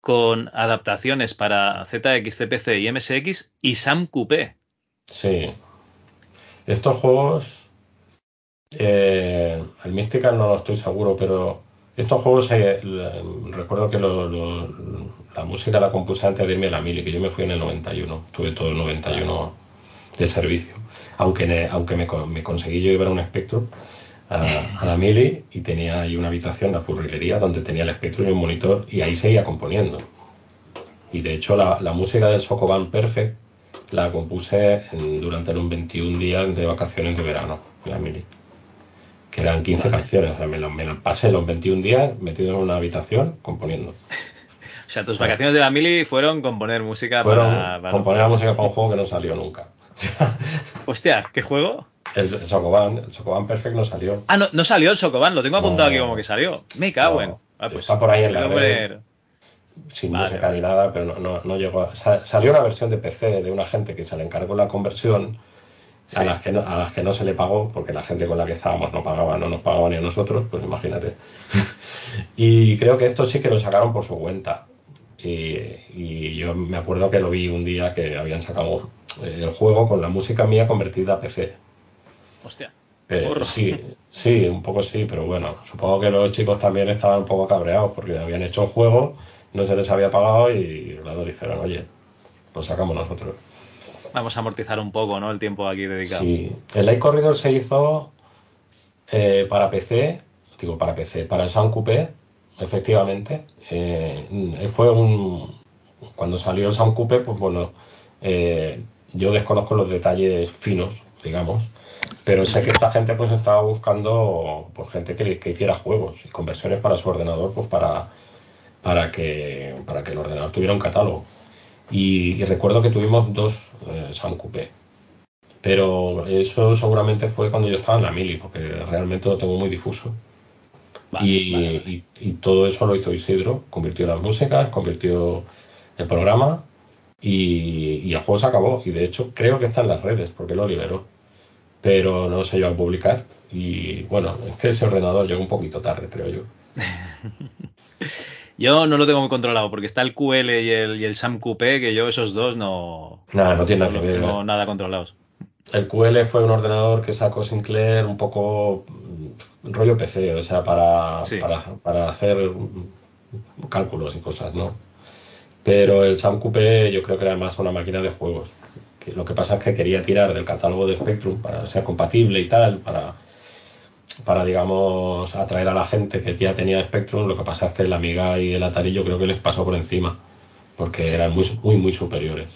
con adaptaciones para ZXCPC y MSX y Sam Coupé. Sí. Estos juegos, eh, el Mystical no lo estoy seguro, pero estos juegos, eh, recuerdo que la música la compuse antes de irme a la Mili, que yo me fui en el 91, tuve todo el 91 de servicio. Aunque, aunque me, conseguí yo llevar un Spectrum a, la Mili y tenía ahí una habitación, la furrilería, donde tenía el Spectrum y un monitor y ahí seguía componiendo. Y de hecho la, música del Sokoban Perfect la compuse durante los 21 días de vacaciones de verano en la Mili que eran 15 canciones. me, las pasé los 21 días metido en una habitación componiendo. O sea, tus vacaciones de la mili fueron componer música fueron para, componer la música para un juego que no salió nunca. Hostia, ¿qué juego? El, Sokoban, el Sokoban Perfect no salió. Ah, no, no salió el Sokoban, lo tengo apuntado aquí como que salió. Me cago en. Ah, pues, está por ahí en la red. Sin música ni nada, pero no, no, llegó. salió una versión de PC de una gente que se le encargó la conversión a, las que no, a las que no se le pagó, porque la gente con la que estábamos no pagaba, no nos pagaba ni a nosotros, pues imagínate. y creo que esto sí que lo sacaron por su cuenta. Y, yo me acuerdo que lo vi un día que habían sacado eh, el juego con la música mía convertida a PC. Hostia. Pero, sí, sí, un poco sí, pero bueno, supongo que los chicos también estaban un poco cabreados porque habían hecho el juego, no se les había pagado y claro, dijeron, oye, pues sacamos nosotros vamos a amortizar un poco, ¿no? El tiempo aquí dedicado. Sí, el Light Corridor se hizo eh, para PC, digo para PC, para el Sound Coupé, efectivamente. Eh, fue un. Cuando salió el Sound Coupé, pues bueno, eh, yo desconozco los detalles finos, digamos, pero sé que esta gente pues estaba buscando pues, gente que, que, hiciera juegos y conversiones para su ordenador, pues para, para, que, para que el ordenador tuviera un catálogo. Y, recuerdo que tuvimos dos eh, Sound Coupé. Pero eso seguramente fue cuando yo estaba en la mili, porque realmente lo tengo muy difuso. y, todo eso lo hizo Isidro, convirtió las músicas, convirtió el programa y, el juego se acabó. Y de hecho creo que está en las redes, porque lo liberó. Pero no se llegó a publicar. Y bueno, es que ese ordenador llegó un poquito tarde, creo yo. Yo no lo tengo muy controlado porque está el QL y el, y el SAM Coupé, que yo esos dos no. Nada, no tiene nada que ver. No ¿eh? nada controlados. El QL fue un ordenador que sacó Sinclair un poco mm, rollo PC, o sea, para, para, hacer cálculos y cosas, ¿no? Pero el SAM Coupé yo creo que era más una máquina de juegos. Que lo que pasa es que quería tirar del catálogo de Spectrum para ser compatible y tal, para para, digamos, atraer a la gente que ya tenía Spectrum. Lo que pasa es que el Amiga y el Atari yo creo que les pasó por encima, porque eran muy, muy, muy superiores.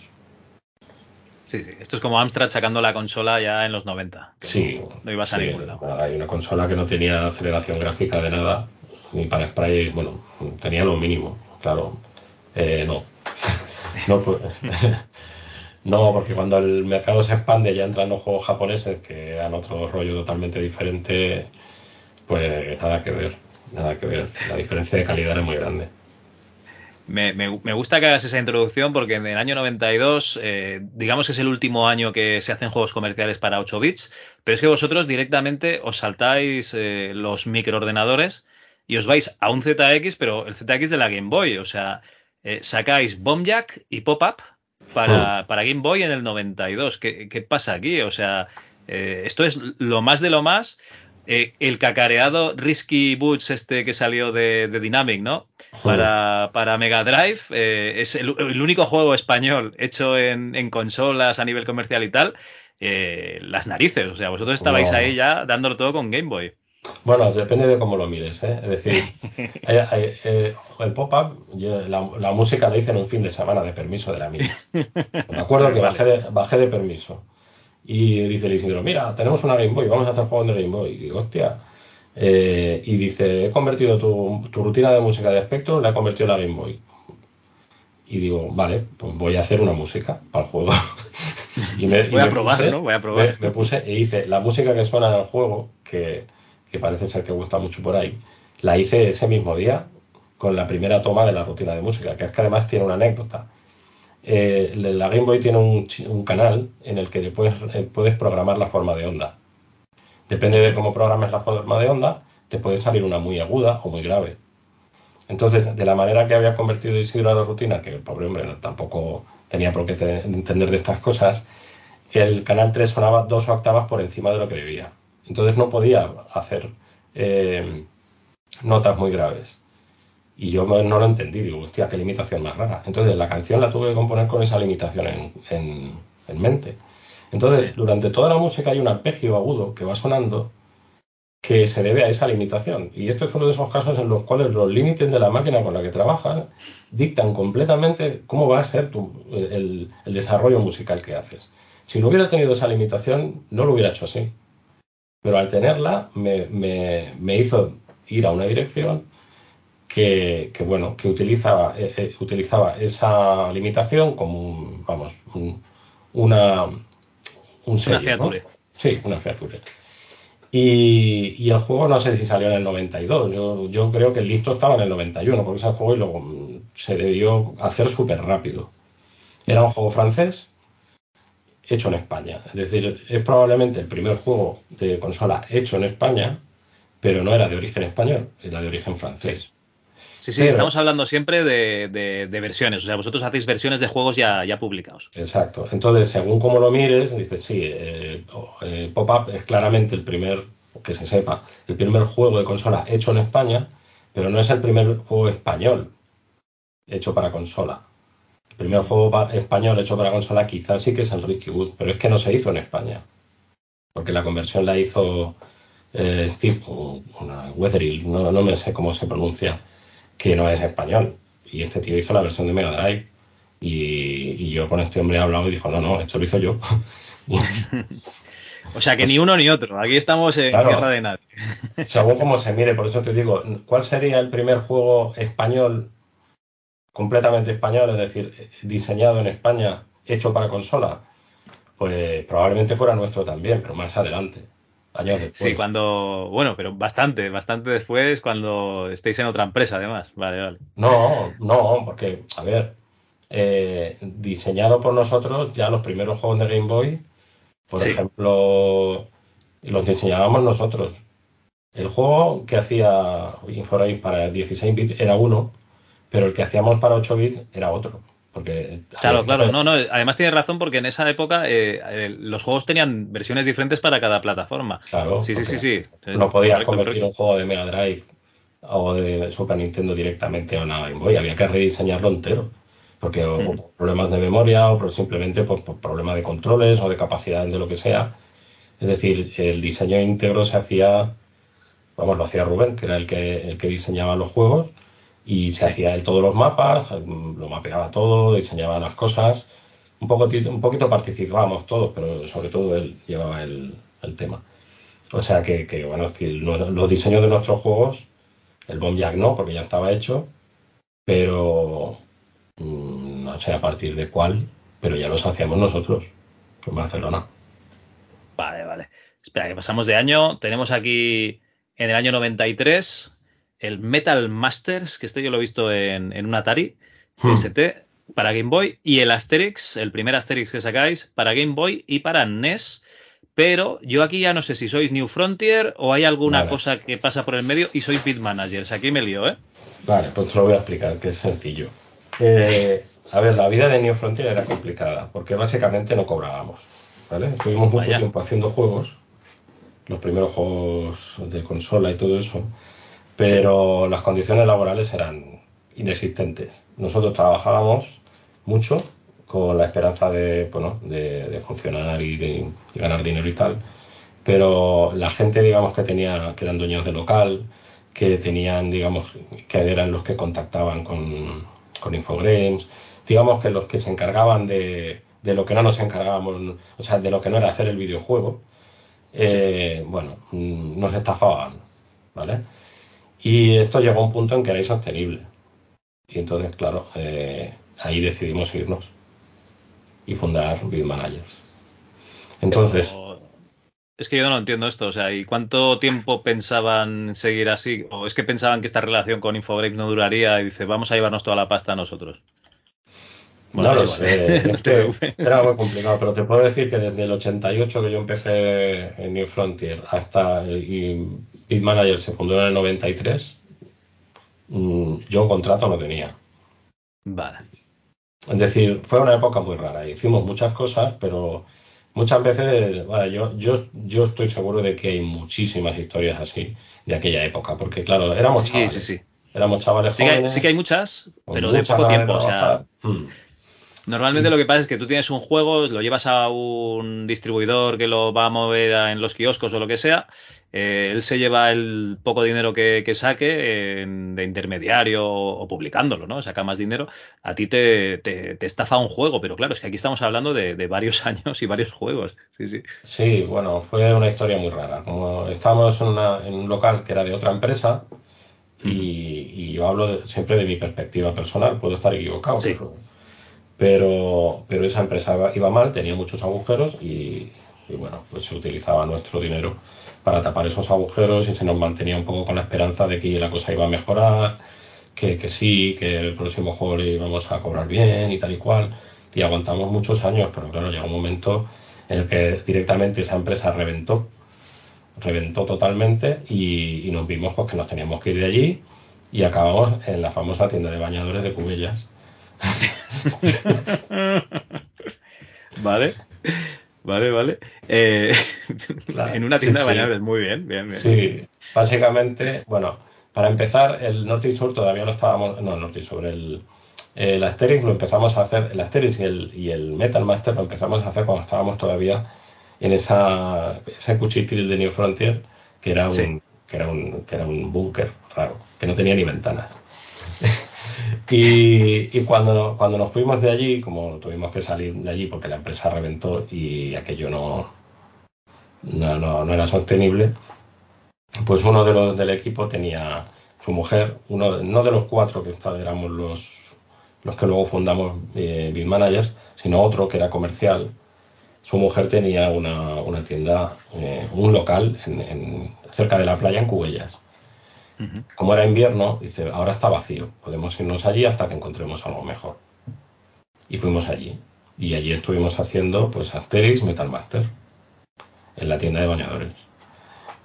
Sí, sí. Esto es como Amstrad sacando la consola ya en los 90. Sí. No, ibas a ningún lado. Hay una consola que no tenía aceleración gráfica de nada, ni para spray, bueno, tenía lo mínimo, claro. Eh, no. no, pues, No, porque cuando el mercado se expande ya entran los juegos japoneses, que eran otro rollo totalmente diferente, pues nada que ver, nada que ver. La diferencia de calidad era muy grande. Me, gusta que hagas esa introducción porque en el año 92, eh, digamos que es el último año que se hacen juegos comerciales para 8 bits, pero es que vosotros directamente os saltáis eh, los microordenadores y os vais a un ZX, pero el ZX de la Game Boy, o sea, eh, sacáis Bomb Jack y Pop-Up para, para Game Boy en el 92. ¿Qué, qué pasa aquí? O sea, eh, esto es lo más de lo más. Eh, el cacareado Risky Boots este que salió de, Dynamic, ¿no? Para, para Mega Drive. Eh, es el, único juego español hecho en, en, consolas a nivel comercial y tal. las narices. O sea, vosotros estabais ahí ya dándolo todo con Game Boy. Bueno, depende de cómo lo mires, ¿eh? Es decir, eh, el pop-up, la, música la hice en un fin de semana de permiso de la mía. Me acuerdo que bajé de, bajé de permiso. Y dice el Isidro, mira, tenemos una Game Boy, vamos a hacer juegos de Game Boy. Y digo, hostia. Eh, y dice, he convertido tu, rutina de música de Spectrum, la he convertido en la Game Boy. Y digo, vale, pues voy a hacer una música para el juego. y me, voy a probar, ¿no? Voy a probar. Me, me, puse e hice la música que suena en el juego, que que parece ser que gusta mucho por ahí, la hice ese mismo día con la primera toma de la rutina de música, que es que además tiene una anécdota. Eh, la Game Boy tiene un, canal en el que puedes, eh, puedes programar la forma de onda. Depende de cómo programes la forma de onda, te puede salir una muy aguda o muy grave. Entonces, de la manera que había convertido Isidro a la rutina, que el pobre hombre tampoco tenía por qué entender de estas cosas, el canal 3 sonaba dos octavas por encima de lo que debía. Entonces no podía hacer, eh, notas muy graves. Y yo no lo entendí, digo, hostia, qué limitación más rara. Entonces la canción la tuve que componer con esa limitación en, mente. Entonces, durante toda la música hay un arpegio agudo que va sonando que se debe a esa limitación. Y este es uno de esos casos en los cuales los límites de la máquina con la que trabajas dictan completamente cómo va a ser el, desarrollo musical que haces. Si no hubiera tenido esa limitación, no lo hubiera hecho así. Pero al tenerla, me, me hizo ir a una dirección que, bueno, que utilizaba, eh, eh, utilizaba esa limitación como un, vamos, una, un una Sí, una feature. Y, y, el juego no sé si salió en el 92, yo, yo creo que el listo estaba en el 91, porque ese juego y luego mm, se debió hacer súper rápido. Era un juego francés hecho en España, es decir, es probablemente el primer juego de consola hecho en España, pero no era de origen español, era de origen francés. Sí, sí, estamos hablando siempre de, versiones. O sea, vosotros hacéis versiones de juegos ya, ya publicados. Exacto. Entonces, según como lo mires, dices, sí, eh, eh, Pop-Up es claramente el primer, que se sepa, el primer juego de consola hecho en España, pero no es el primer juego español hecho para consola. Primer juego español hecho para consola quizás sí que es el Risky Wood, pero es que no se hizo en España. Porque la conversión la hizo eh, Steve, una Weatherill, no, no me sé cómo se pronuncia que no es español. Y este tío hizo la versión de Mega Drive. Y, yo con este hombre he hablado y dijo, no, no, esto lo hizo yo. o sea que ni uno ni otro, aquí estamos en guerra de nadie. según como se mire, por eso te digo, ¿cuál sería el primer juego español, completamente español, es decir, diseñado en España, hecho para consola? Pues probablemente fuera nuestro también, pero más adelante. Sí, cuando, bueno, pero bastante, bastante después, cuando estéis en otra empresa, además. Vale, vale. No, no, porque, a ver, eh, diseñado por nosotros, ya los primeros juegos de Game Boy, por ejemplo, los diseñábamos nosotros. El juego que hacía Inforace para 16 bits era uno, pero el que hacíamos para 8 bits era otro claro, claro, no, no, además tiene razón porque en esa época eh, eh, los juegos tenían versiones diferentes para cada plataforma. Claro, sí, sí, sí, sí. No podías convertir un juego de Mega Drive o de Super Nintendo directamente a una Game Boy, había que rediseñarlo entero. Porque o, problemas de memoria o simplemente por, problemas de controles o de capacidades de lo que sea. Es decir, el diseño íntegro se hacía, vamos, lo hacía Rubén, que era el que, el que diseñaba los juegos y se hacía él todos los mapas, lo mapeaba todo, diseñaba las cosas. Un, poco, un poquito participábamos todos, pero sobre todo él llevaba el, tema. O sea que, bueno, que los diseños de nuestros juegos, el Bomb Jack no, porque ya estaba hecho, pero mm, no sé a partir de cuál, pero ya los hacíamos nosotros, en Barcelona. Vale, vale. Espera, que pasamos de año. Tenemos aquí en el año 93 el Metal Masters, que este yo lo he visto en, un Atari hmm. ST para Game Boy, y el Asterix, el primer Asterix que sacáis, para Game Boy y para NES. Pero yo aquí ya no sé si sois New Frontier o hay alguna cosa que pasa por el medio y sois Beat Managers. Aquí me lío, ¿eh? Vale, pues te lo voy a explicar, que es sencillo. Eh, a ver, la vida de New Frontier era complicada, porque básicamente no cobrábamos. ¿vale? Estuvimos mucho tiempo haciendo juegos, los primeros juegos de consola y todo eso pero las condiciones laborales eran inexistentes. Nosotros trabajábamos mucho con la esperanza de, bueno, de, funcionar y de ganar dinero y tal, pero la gente, digamos, que tenía, que eran dueños de local, que tenían, digamos, que eran los que contactaban con, con Infogrames, digamos que los que se encargaban de, de lo que no nos encargábamos, o sea, de lo que no era hacer el videojuego, eh, bueno, mm, nos estafaban, ¿vale? Y esto llegó a un punto en que era insostenible. Y entonces, claro, eh, ahí decidimos irnos y fundar Big Managers. Entonces. es que yo no entiendo esto, o sea, ¿y cuánto tiempo pensaban seguir así? ¿O es que pensaban que esta relación con Infogrames no duraría y dice, vamos a llevarnos toda la pasta a nosotros? Bueno, no lo sé, era muy complicado, pero te puedo decir que desde el 88 que yo empecé en New Frontier hasta y Big Manager se fundó en el 93, mm, yo un contrato no tenía. Vale. Es decir, fue una época muy rara. Hicimos muchas cosas, pero muchas veces, yo, yo, yo estoy seguro de que hay muchísimas historias así de aquella época, porque claro, éramos Sí, chavales. sí, sí. Éramos chavales Sí que, hay, sí que hay muchas, pero de poco tiempo. O sea, trabajar. Mm. Normalmente lo que pasa es que tú tienes un juego, lo llevas a un distribuidor que lo va a mover a- en los kioscos o lo que sea, eh, él se lleva el poco dinero que, que saque en- de intermediario o, o publicándolo, ¿no? Saca más dinero, a ti te, te- te estafa un juego, pero claro, es que aquí estamos hablando de, de varios años y varios juegos. Sí, sí. Sí, bueno, fue una historia muy rara. Como estábamos en, una- en un local que era de otra empresa, y, y yo hablo de- siempre de mi perspectiva personal, puedo estar equivocado, Sí. pero, pero, pero esa empresa iba, iba mal, tenía muchos agujeros y, y bueno, pues se utilizaba nuestro dinero para tapar esos agujeros y se nos mantenía un poco con la esperanza de que la cosa iba a mejorar, que, que sí, que el próximo juego le íbamos a cobrar bien y tal y cual. Y aguantamos muchos años, pero claro, llegó un momento en el que directamente esa empresa reventó, reventó totalmente y, y nos vimos pues que nos teníamos que ir de allí y acabamos en la famosa tienda de bañadores de Cubellas. Vale. Vale, vale. Eh, Claro, en una sí, tienda de sí. bañadores, muy bien, bien, bien. Sí, básicamente, bueno, para empezar, el Norte y Sur todavía lo estábamos, no, el Norte y Sur, el, el Asterix lo empezamos a hacer, el Asterix y el, y el Metal Master lo empezamos a hacer cuando estábamos todavía en esa, ese cuchitril de New Frontier, que era un, Sí. que era un, que era un búnker raro, que no tenía ni ventanas. Y, cuando, cuando nos fuimos de allí, como tuvimos que salir de allí porque la empresa reventó y aquello no, no, no, era sostenible, pues uno de los del equipo tenía su mujer, uno no de los cuatro que éramos los, los que luego fundamos eh, Big Managers, sino otro que era comercial. Su mujer tenía una, una tienda, eh, un local cerca de la playa en Cubellas. Como era invierno, dice, ahora está vacío, podemos irnos allí hasta que encontremos algo mejor. Y fuimos allí. Y allí estuvimos haciendo pues Asterix Metal Master en la tienda de bañadores.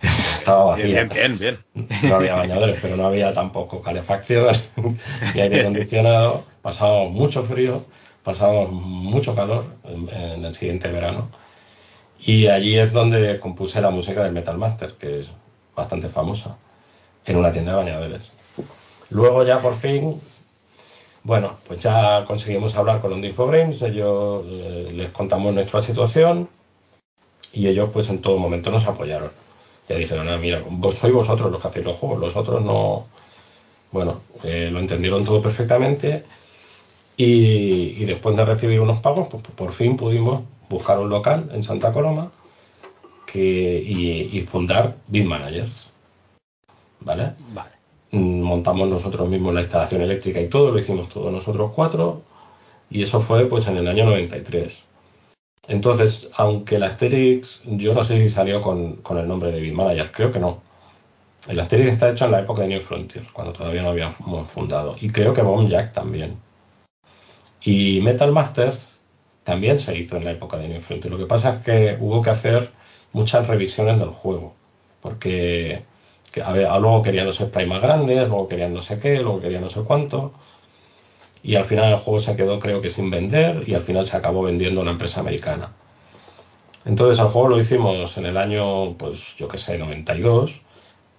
Estaba vacía. Bien, bien, bien. No había bañadores, pero no había tampoco calefacción y aire acondicionado. Pasábamos mucho frío, pasábamos mucho calor en, en el siguiente verano. Y allí es donde compuse la música del Metal Master, que es bastante famosa, en una tienda de bañadores. Luego ya por fin, bueno, pues ya conseguimos hablar con los Infogrames, ellos eh, les contamos nuestra situación y ellos pues en todo momento nos apoyaron. Ya dijeron, ah, mira, vos sois vosotros los que hacéis los juegos, los otros no. Bueno, eh, lo entendieron todo perfectamente y, después de recibir unos pagos, pues por fin pudimos buscar un local en Santa Coloma y, y fundar Big Managers. ¿Vale? Vale. Mm, montamos nosotros mismos la instalación eléctrica y todo, lo hicimos todos nosotros cuatro, y eso fue pues en el año 93. Entonces, aunque el Asterix, yo no sé si salió con, con el nombre de Big Manager, creo que no. El Asterix está hecho en la época de New Frontier, cuando todavía no habíamos fundado, y creo que Bomb Jack también. Y Metal Masters también se hizo en la época de New Frontier. Lo que pasa es que hubo que hacer muchas revisiones del juego, porque que, a ver, luego querían los sprites más grandes, luego querían no sé qué, luego querían no sé cuánto. Y al final el juego se quedó creo que sin vender y al final se acabó vendiendo a una empresa americana. Entonces el juego lo hicimos en el año, pues yo que sé, 92,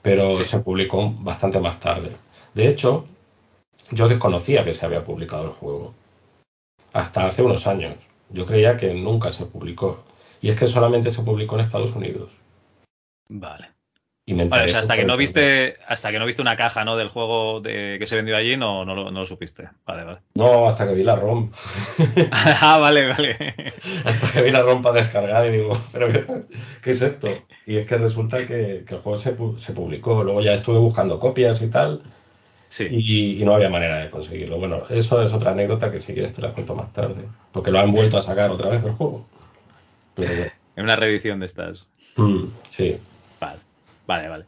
pero Sí. se publicó bastante más tarde. De hecho, yo desconocía que se había publicado el juego. Hasta hace unos años. Yo creía que nunca se publicó. Y es que solamente se publicó en Estados Unidos. Vale. Vale, o sea, hasta que no viste, hasta que no viste una caja, ¿no? Del juego de- que se vendió allí, no, no, lo, no lo supiste. Vale, vale. No, hasta que vi la ROM. ah, vale, vale. hasta que vi la ROM para descargar y digo, ¿pero qué, es esto? Y es que resulta que, que el juego se, se publicó. Luego ya estuve buscando copias y tal. Sí. Y, y no había manera de conseguirlo. Bueno, eso es otra anécdota que si quieres te la cuento más tarde. Porque lo han vuelto a sacar otra vez el juego. Pero. En una reedición de estas. Mm, sí. Vale, vale.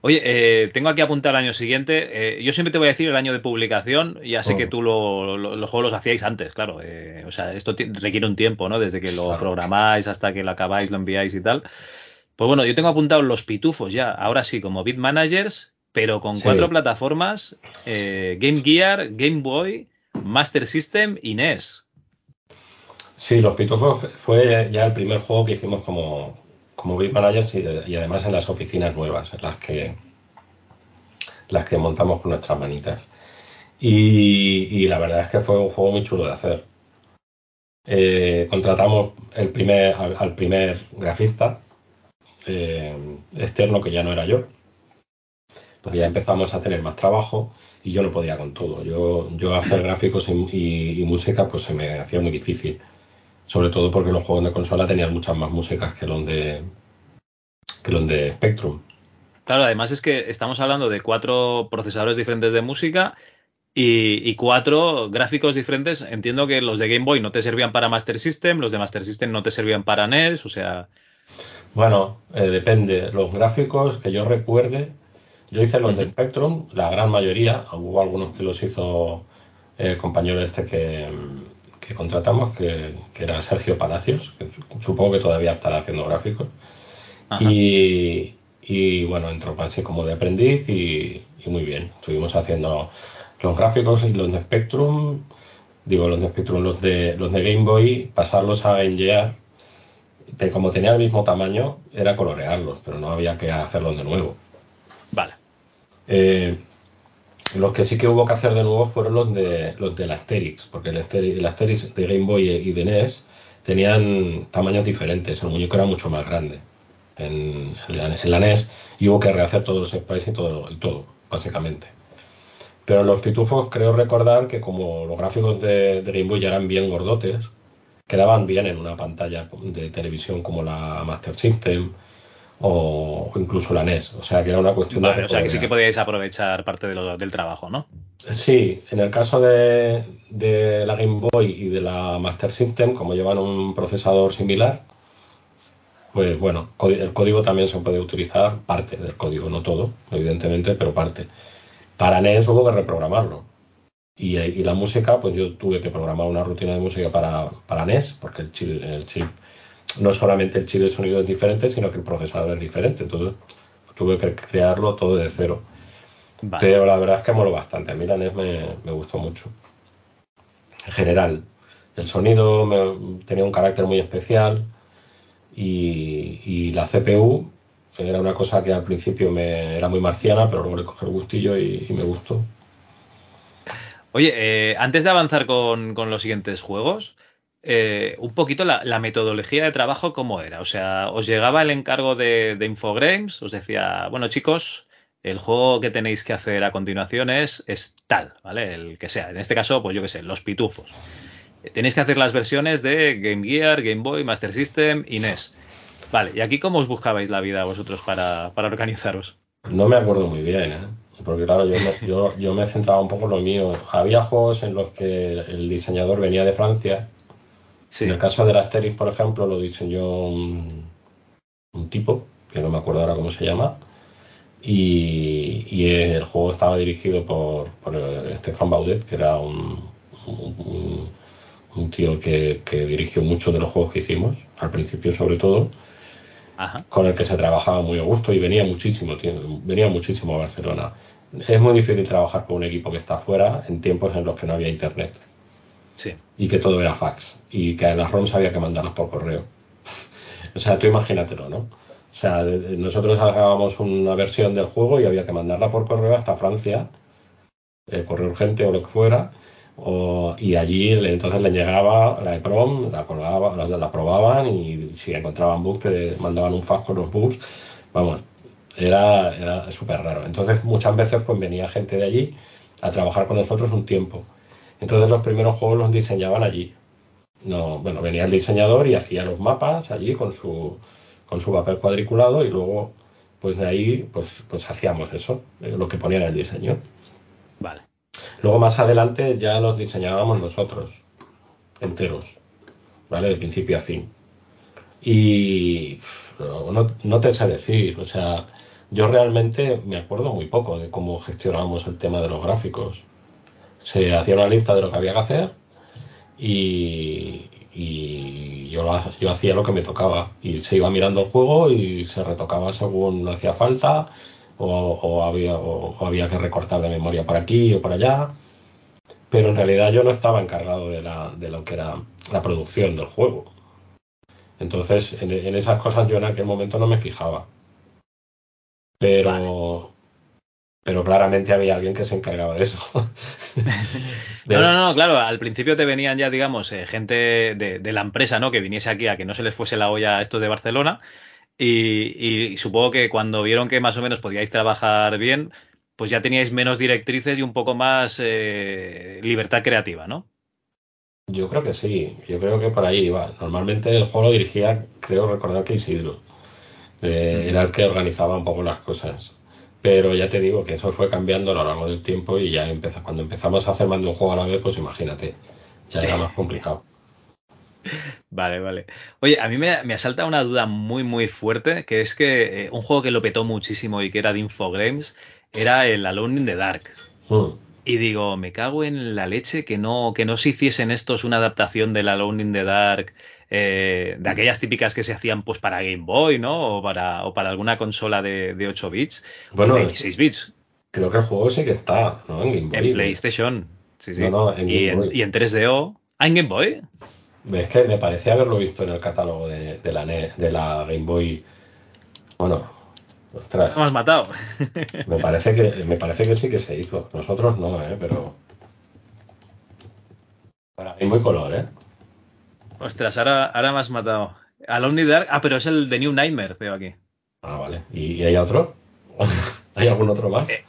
Oye, eh, tengo aquí apuntado el año siguiente. Eh, yo siempre te voy a decir el año de publicación. Ya sé que tú lo- lo- los juegos los hacíais antes, claro. eh, o sea, esto requiere un tiempo, ¿no? Desde que lo Claro. programáis hasta que lo acabáis, lo enviáis y tal. Pues bueno, yo tengo apuntado los pitufos ya. Ahora sí, como Bit Managers, pero con Sí. cuatro plataformas: Game Gear, Game Boy, Master System y NES. Sí, Los Pitufos fue ya el primer juego que hicimos como, como Big Managers y, además en las oficinas nuevas, en las que, las que montamos con nuestras manitas. Y, la verdad es que fue un juego muy chulo de hacer. Eh, contratamos el primer, al, primer grafista eh, externo, que ya no era yo, porque ya empezamos a tener más trabajo y yo no podía con todo. Yo, yo hacer gráficos y, música pues se me hacía muy difícil. Sobre todo porque los juegos de consola tenían muchas más músicas que los de que los de Spectrum. Claro, además es que estamos hablando de cuatro procesadores diferentes de música y, cuatro gráficos diferentes. Entiendo que los de Game Boy no te servían para Master System, los de Master System no te servían para NES, o sea. Bueno, eh, depende. Los gráficos que yo recuerde, yo hice los de Spectrum, la gran mayoría, hubo algunos que los hizo el compañero este que, contratamos, que, era Sergio Palacios, que supongo que todavía estará haciendo gráficos. Y, bueno, entró casi como de aprendiz y, y muy bien. Estuvimos haciendo los gráficos y los de Spectrum, digo los de Spectrum, los de, los de Game Boy, pasarlos a Gear, como tenía el mismo tamaño, era colorearlos, pero no había que hacerlos de nuevo. Vale. Eh, los que sí que hubo que hacer de nuevo fueron los de los del Asterix, porque el Asterix, de Game Boy y de NES tenían tamaños diferentes, el muñeco era mucho más grande en, la, NES y hubo que rehacer todos los sprites y todo, y todo, básicamente. Pero los pitufos creo recordar que como los gráficos de, Game Boy ya eran bien gordotes, quedaban bien en una pantalla de televisión como la Master System o, incluso la NES. O sea que era una cuestión de... O sea que sí que podíais aprovechar parte del trabajo, ¿no? Sí, en el caso de, de, la Game Boy y de la Master System, como llevan un procesador similar, pues bueno, el código también se puede utilizar, parte del código, no todo, evidentemente, pero parte. Para NES hubo que reprogramarlo. Y, la música, pues yo tuve que programar una rutina de música para, para NES, porque el chip, el chip, no solamente el chip de sonido es diferente, sino que el procesador es diferente. Entonces tuve que crearlo todo de cero. Pero la verdad es que moló bastante. A mí la NES me, gustó mucho. En general, el sonido tenía un carácter muy especial y, y la CPU era una cosa que al principio me era muy marciana, pero luego le cogí el gustillo y, me gustó. Oye, eh, antes de avanzar con, los siguientes juegos, eh, un poquito la, metodología de trabajo, ¿cómo era? O sea, ¿os llegaba el encargo de, Infogrames? Os decía, bueno, chicos, el juego que tenéis que hacer a continuación es, es tal, ¿vale? El que sea. En este caso, pues yo qué sé, los pitufos. Tenéis que hacer las versiones de Game Gear, Game Boy, Master System y NES. Vale, ¿y aquí cómo os buscabais la vida vosotros para, organizaros? No me acuerdo muy bien, ¿eh? porque claro, yo me, yo, yo me centraba un poco en lo mío. Había juegos en los que el diseñador venía de Francia. En el caso del Asterix, por ejemplo, lo diseñó un, un tipo, que no me acuerdo ahora cómo se llama, y, el juego estaba dirigido por, por Stefan Baudet, que era un, un, tío que, que, dirigió muchos de los juegos que hicimos, al principio sobre todo, con el que se trabajaba muy a gusto y venía muchísimo, venía muchísimo a Barcelona. Es muy difícil trabajar con un equipo que está fuera en tiempos en los que no había internet. Y que todo era fax. Y que las ROMs había que mandarlas por correo. o sea, tú imagínatelo, ¿no? O sea, nosotros hagábamos una versión del juego y había que mandarla por correo hasta Francia, el correo urgente o lo que fuera, y allí entonces le llegaba la EPROM, la, colgaba, la, probaban y si encontraban bugs te mandaban un fax con los bugs. Vamos, era, era súper raro. Entonces muchas veces pues venía gente de allí a trabajar con nosotros un tiempo. Entonces los primeros juegos los diseñaban allí. No, bueno, venía el diseñador y hacía los mapas allí con su, con su papel cuadriculado y luego pues de ahí pues, pues hacíamos eso, eh, lo que ponía en el diseño. Vale. Luego más adelante ya los diseñábamos nosotros, enteros, ¿vale? De principio a fin. Y no, no te sé decir, o sea, yo realmente me acuerdo muy poco de cómo gestionábamos el tema de los gráficos. Se hacía una lista de lo que había que hacer y, yo, yo hacía lo que me tocaba. Y se iba mirando el juego y se retocaba según hacía falta o, había, o, había que recortar de memoria por aquí o por allá. pero en realidad yo no estaba encargado de, la, de lo que era la producción del juego. Entonces, en, esas cosas yo en aquel momento no me fijaba. Pero, pero claramente había alguien que se encargaba de eso. No, no, no, claro, al principio te venían ya, digamos, eh, gente de, la empresa, ¿no? Que viniese aquí a que no se les fuese la olla a estos de Barcelona. Y, supongo que cuando vieron que más o menos podíais trabajar bien, pues ya teníais menos directrices y un poco más eh, libertad creativa, ¿no? Yo creo que sí, yo creo que por ahí iba. Normalmente el juego lo dirigía, creo recordar que Isidro. Eh, era el que organizaba un poco las cosas. Pero ya te digo que eso fue cambiando a lo largo del tiempo y ya empezó, cuando empezamos a hacer más de un juego a la vez, pues imagínate, ya era más complicado. Vale, vale. Oye, a mí me, me, asalta una duda muy, muy fuerte, que es que eh, un juego que lo petó muchísimo y que era de Infogrames era el Alone in the Dark. Mm. Y digo, me cago en la leche que no, que no se hiciesen estos una adaptación del Alone in the Dark eh, de aquellas típicas que se hacían pues para Game Boy, ¿no? O para, o para alguna consola de, de 8 bits bueno, de 16 bits. Creo que el juego sí que está, ¿no? En Game Boy. En PlayStation. Sí, sí. y, en, y, en, 3DO. ¿Ah, en Game Boy? Es que me parecía haberlo visto en el catálogo de, de la, de la Game Boy. Bueno, ostras. has matado. me, parece que, me parece que sí que se hizo. Nosotros no, ¿eh? Pero. Para Game Boy Color, ¿eh? Ostras, ahora, ahora me has matado. Alone Dark. Ah, pero es el de New Nightmare, veo aquí. Ah, vale. ¿Y, hay otro? ¿Hay algún otro más? Eh,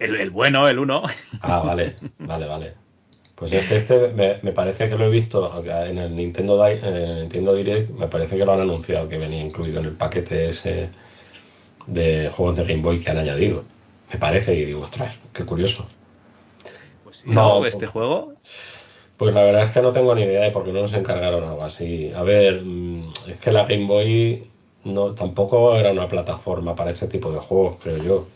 el, bueno, el uno. ah, vale, vale, vale. Pues este me, parece que lo he visto en el Nintendo, en el Nintendo Direct, me parece que lo han anunciado, que venía incluido en el paquete ese de juegos de Game Boy que han añadido. Me parece, y digo, ostras, qué curioso. Pues no, este juego pues la verdad es que no tengo ni idea de por qué no nos encargaron algo así. A ver, mm, es que la Game Boy no tampoco era una plataforma para ese tipo de juegos, creo yo.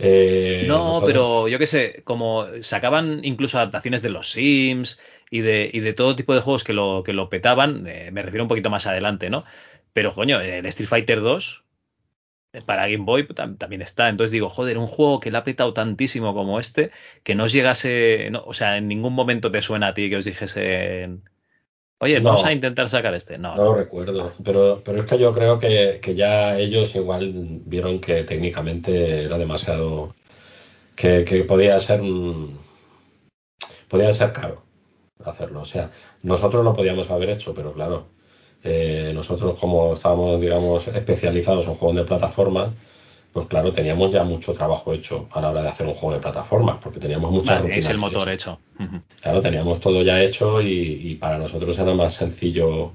Eh, no, pero yo qué sé, como sacaban incluso adaptaciones de los Sims y de, y de todo tipo de juegos que lo, que lo petaban, eh, me refiero un poquito más adelante, ¿no? Pero coño, en Street Fighter 2 para Game Boy también está. Entonces digo, joder, un juego que le ha petado tantísimo como este, que no os llegase, o sea, en ningún momento te suena a ti que os dijese, oye, vamos a intentar sacar este. No, no, recuerdo, pero, pero es que yo creo que, ya ellos igual vieron que técnicamente era demasiado, que, que podía ser un, podía ser caro hacerlo. O sea, nosotros lo podíamos haber hecho, pero claro, eh, nosotros como estábamos, digamos, especializados en juegos de plataformas, pues claro, teníamos ya mucho trabajo hecho a la hora de hacer un juego de plataformas, porque teníamos mucha Es el motor hecho. Claro, teníamos todo ya hecho y, para nosotros era más sencillo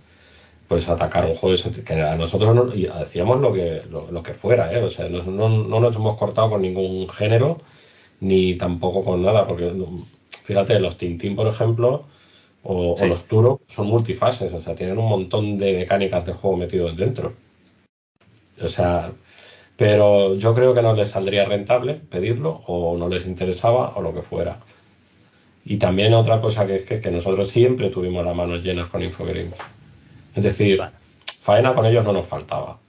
pues atacar un juego que a nosotros no, y hacíamos lo que lo, que fuera, ¿eh? o sea, no, no, nos hemos cortado con ningún género ni tampoco con nada, porque fíjate, los Tintín, por ejemplo, o, los Turok son multifases, o sea, tienen un montón de mecánicas de juego metidos dentro. O sea, pero yo creo que no les saldría rentable pedirlo, o no les interesaba, o lo que fuera. Y también otra cosa que es que, nosotros siempre tuvimos las manos llenas con Infogrames. Es decir, faena con ellos no nos faltaba.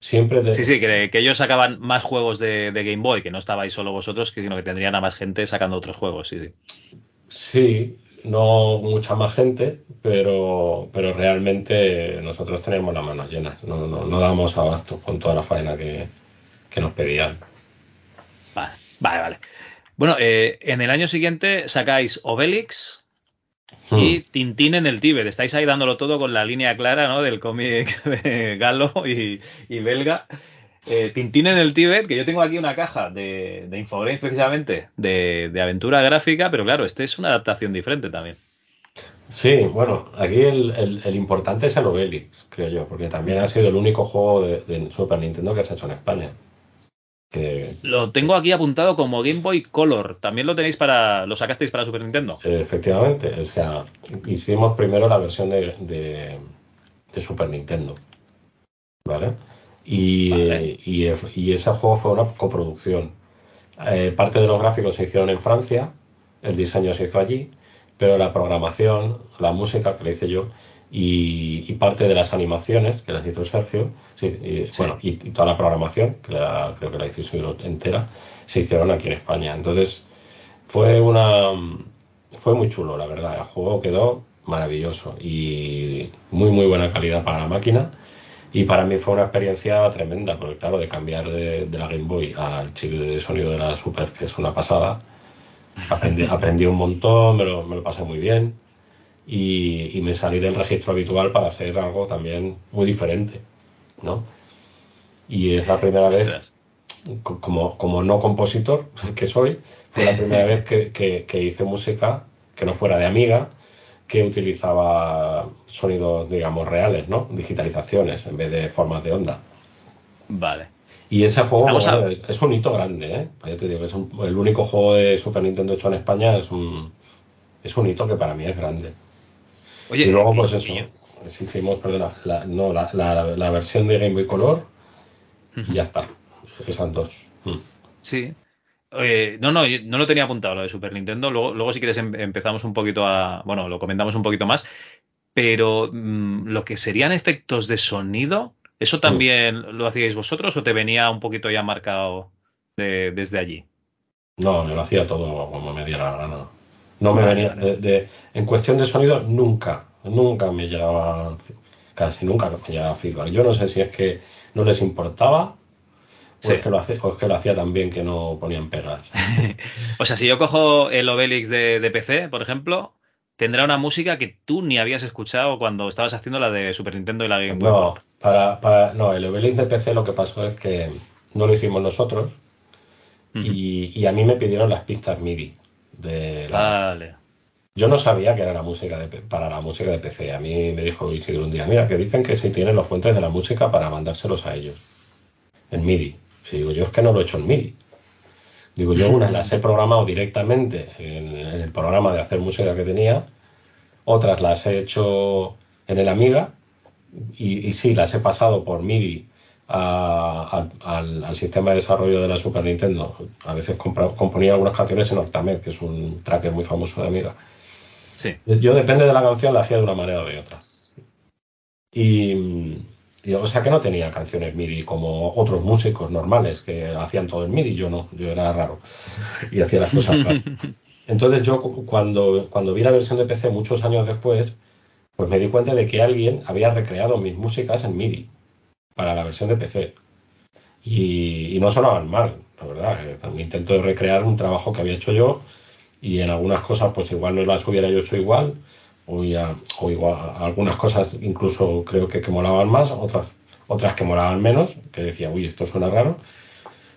Siempre Sí, sí, que, ellos sacaban más juegos de, de, Game Boy, que no estabais solo vosotros, sino que tendrían a más gente sacando otros juegos, sí, sí. Sí, no mucha más gente, pero, pero realmente nosotros tenemos las manos llenas, no, no, no damos abasto con toda la faena que, nos pedían. Vale, vale, vale. Bueno, eh, en el año siguiente sacáis Obelix y hmm. Tintín en el Tíbet. Estáis ahí dándolo todo con la línea clara ¿no? del cómic Galo y, y belga. Eh, Tintín en el Tíbet, que yo tengo aquí una caja de, de Infogrames precisamente, de, aventura gráfica, pero claro, este es una adaptación diferente también. Sí, bueno, aquí el, importante es el Obelix, creo yo, porque también ha sido el único juego de, Super Nintendo que se ha hecho en España. Lo tengo aquí apuntado como Game Boy Color. ¿También lo tenéis para. lo sacasteis para Super Nintendo? Efectivamente, o sea, hicimos primero la versión de, de Super Nintendo. ¿Vale? Y, ese juego fue una coproducción. Eh, parte de los gráficos se hicieron en Francia, el diseño se hizo allí, pero la programación, la música que le hice yo y, parte de las animaciones que las hizo Sergio, y, bueno, y, toda la programación, que creo que la hizo entera, se hicieron aquí en España. Entonces fue una fue muy chulo, la verdad. El juego quedó maravilloso y muy, muy buena calidad para la máquina. Y para mí fue una experiencia tremenda, porque claro, de cambiar de, la Game Boy al chip de sonido de la Super, que es una pasada, aprendí, aprendí un montón, me lo, me lo pasé muy bien y, me salí del registro habitual para hacer algo también muy diferente, ¿no? Y es la primera vez, como, como no compositor que soy, fue la primera vez que, que hice música que no fuera de amiga, que utilizaba sonidos, digamos, reales, ¿no? Digitalizaciones en vez de formas de onda. Vale. Y ese juego es, un hito grande, ¿eh? Yo te digo, es el único juego de Super Nintendo hecho en España, es un, es un hito que para mí es grande. Oye, y luego, pues eso, pues hicimos, perdona, la, no, la, la, versión de Game Boy Color y ya está. Esas dos. Mm. Sí, no, no, no lo tenía apuntado lo de Super Nintendo. Luego, luego si quieres, em, empezamos un poquito a. Bueno, lo comentamos un poquito más. Pero mm, lo que serían efectos de sonido, ¿eso mm. también lo hacíais vosotros o te venía un poquito ya marcado desde allí? No, yo lo hacía todo como me diera la gana. No me venía. De, en cuestión de sonido, nunca, nunca me llegaba. Casi nunca me llegaba feedback. Yo no sé si es que no les importaba o, es que lo hace, que lo hacía tan bien que no ponían pegas. o sea, si yo cojo el Obelix de, PC, por ejemplo, tendrá una música que tú ni habías escuchado cuando estabas haciendo la de Super Nintendo y la Game Boy. No, para, para, no, el Obelix de PC lo que pasó es que no lo hicimos nosotros y, a mí me pidieron las pistas MIDI. De Vale. Yo no sabía que era la música de, para la música de PC. A mí me dijo Isidro un día, mira, que dicen que si tienen los fuentes de la música para mandárselos a ellos en MIDI. Y digo, yo es que no lo he hecho en MIDI. Digo, yo unas las he programado directamente en, el programa de hacer música que tenía, otras las he hecho en el Amiga y, sí, las he pasado por MIDI al, sistema de desarrollo de la Super Nintendo. A veces componía algunas canciones en Octamed, que es un tracker muy famoso de Amiga. Sí. Yo depende de la canción la hacía de una manera o de otra. Y, o sea que no tenía canciones MIDI como otros músicos normales que hacían todo en MIDI, yo no, yo era raro y hacía las cosas raras. Entonces yo cuando, cuando vi la versión de PC muchos años después, pues me di cuenta de que alguien había recreado mis músicas en MIDI para la versión de PC. Y, no sonaban mal, la verdad. Eh, también intento recrear un trabajo que había hecho yo y en algunas cosas pues igual no las hubiera yo hecho igual o, o igual algunas cosas incluso creo que, que molaban más, otras, otras que molaban menos, que decía, uy, esto suena raro,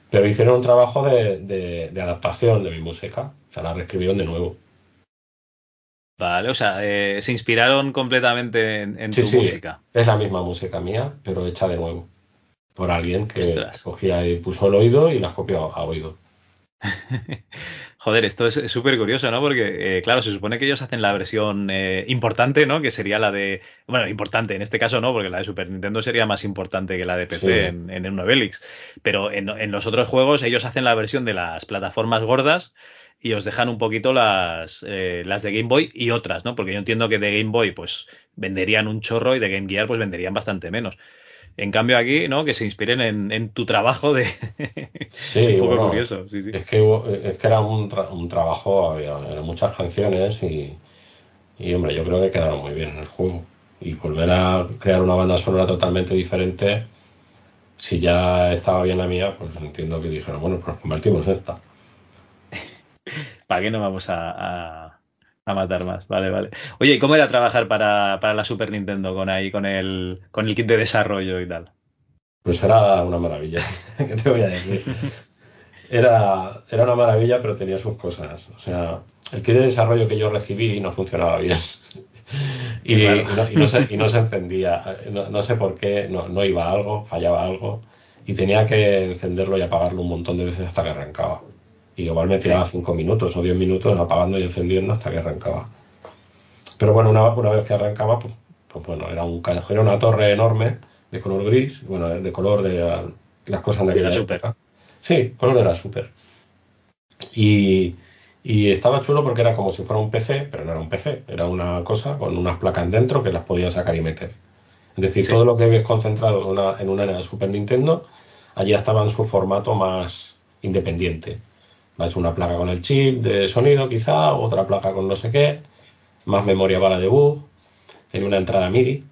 pero hicieron un trabajo de, de, adaptación de mi música, o sea, la reescribieron de nuevo. Vale, o sea, eh, se inspiraron completamente en, tu música. Es la misma música mía, pero hecha de nuevo. Por alguien que cogía y puso el oído y las copió a oído. Joder, esto es súper curioso, ¿no? Porque, eh, claro, se supone que ellos hacen la versión eh, importante, ¿no? Que sería la de. Bueno, importante, en este caso no, porque la de Super Nintendo sería más importante que la de PC en, en un Pero en, los otros juegos, ellos hacen la versión de las plataformas gordas y os dejan un poquito las, eh, las de Game Boy y otras, ¿no? Porque yo entiendo que de Game Boy, pues venderían un chorro y de Game Gear, pues venderían bastante menos. En cambio aquí, ¿no? Que se inspiren en, tu trabajo de... Sí, un poco curioso. Sí, sí. Es, que, es que era un, un trabajo, había, eran muchas canciones y, y, hombre, yo creo que quedaron muy bien en el juego. Y volver a crear una banda sonora totalmente diferente, si ya estaba bien la mía, pues entiendo que dijeron, bueno, pues convertimos esta. ¿Para qué no vamos a a matar más, vale, vale. Oye, ¿y cómo era trabajar para, la Super Nintendo con ahí, con el, con el kit de desarrollo y tal? Pues era una maravilla, ¿qué te voy a decir? Era, era una maravilla, pero tenía sus cosas. O sea, el kit de desarrollo que yo recibí no funcionaba bien. Y, no, se, encendía. No, sé por qué, no, iba algo, fallaba algo. Y tenía que encenderlo y apagarlo un montón de veces hasta que arrancaba. Y igual me tiraba 5 minutos o 10 minutos apagando y encendiendo hasta que arrancaba. Pero bueno, una, una vez que arrancaba, pues, pues bueno, era, un, era una torre enorme de color gris, bueno, de, color de las cosas de aquella época. Sí, color era súper. Y, y estaba chulo porque era como si fuera un PC, pero no era un PC, era una cosa con unas placas dentro que las podías sacar y meter. Es decir, todo lo que ves concentrado en una, en una Super Nintendo, allí estaba en su formato más independiente. Es una placa con el chip de sonido quizá, otra placa con no sé qué, más memoria para debug, tenía una entrada MIDI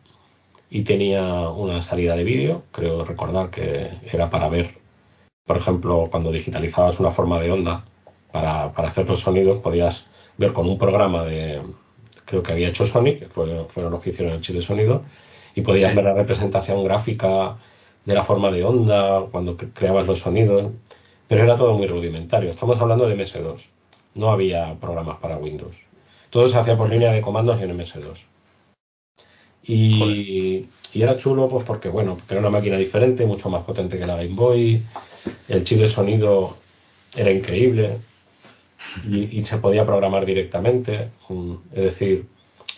y tenía una salida de vídeo, creo recordar que era para ver, por ejemplo, cuando digitalizabas una forma de onda para, hacer los sonidos, podías ver con un programa de, creo que había hecho Sony, que fueron, los que hicieron el chip de sonido, y podías ver la representación gráfica de la forma de onda cuando creabas los sonidos, pero era todo muy rudimentario. Estamos hablando de MS2, no había programas para Windows. Todo se hacía por línea de comandos y en MS2. Y, era chulo, pues porque, bueno, era una máquina diferente, mucho más potente que la Game Boy. El chip de sonido era increíble y, se podía programar directamente. Mm, es decir,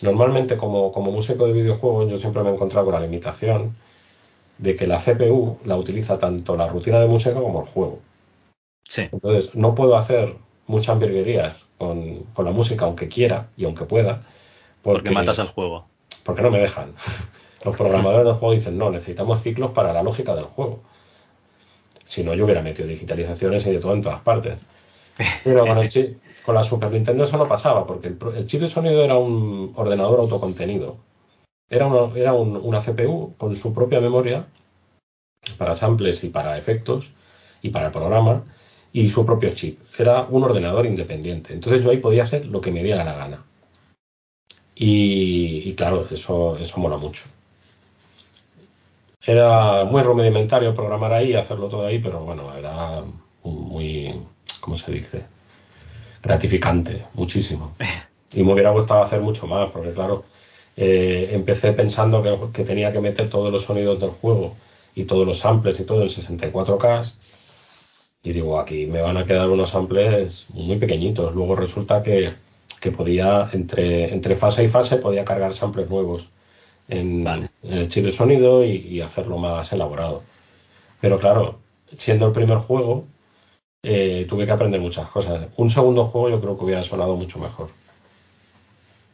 normalmente como, como músico de videojuegos yo siempre me he encontrado con la limitación de que la CPU la utiliza tanto la rutina de música como el juego. Sí. Entonces, no puedo hacer muchas virguerías con, con, la música, aunque quiera y aunque pueda. Porque, matas al juego. Porque no me dejan. Los programadores del juego dicen, no, necesitamos ciclos para la lógica del juego. Si no, yo hubiera metido digitalizaciones y de todo en todas partes. Pero con, el chip, con la Super Nintendo eso no pasaba, porque el, chip de sonido era un ordenador autocontenido. Era, era una CPU con su propia memoria para samples y para efectos y para el programa y su propio chip. Era un ordenador independiente. Entonces yo ahí podía hacer lo que me diera la gana. Y, claro, eso, eso mola mucho. Era muy rudimentario programar ahí, hacerlo todo ahí, pero bueno, era muy, ¿cómo se dice? Gratificante, muchísimo. Y me hubiera gustado hacer mucho más, porque claro, eh, empecé pensando que, tenía que meter todos los sonidos del juego y todos los samples y todo en 64K. Y digo, aquí me van a quedar unos samples muy pequeñitos. Luego resulta que, podía, entre, entre fase y fase, podía cargar samples nuevos en, el chip de sonido y, hacerlo más elaborado. Pero claro, siendo el primer juego, eh, tuve que aprender muchas cosas. Un segundo juego yo creo que hubiera sonado mucho mejor.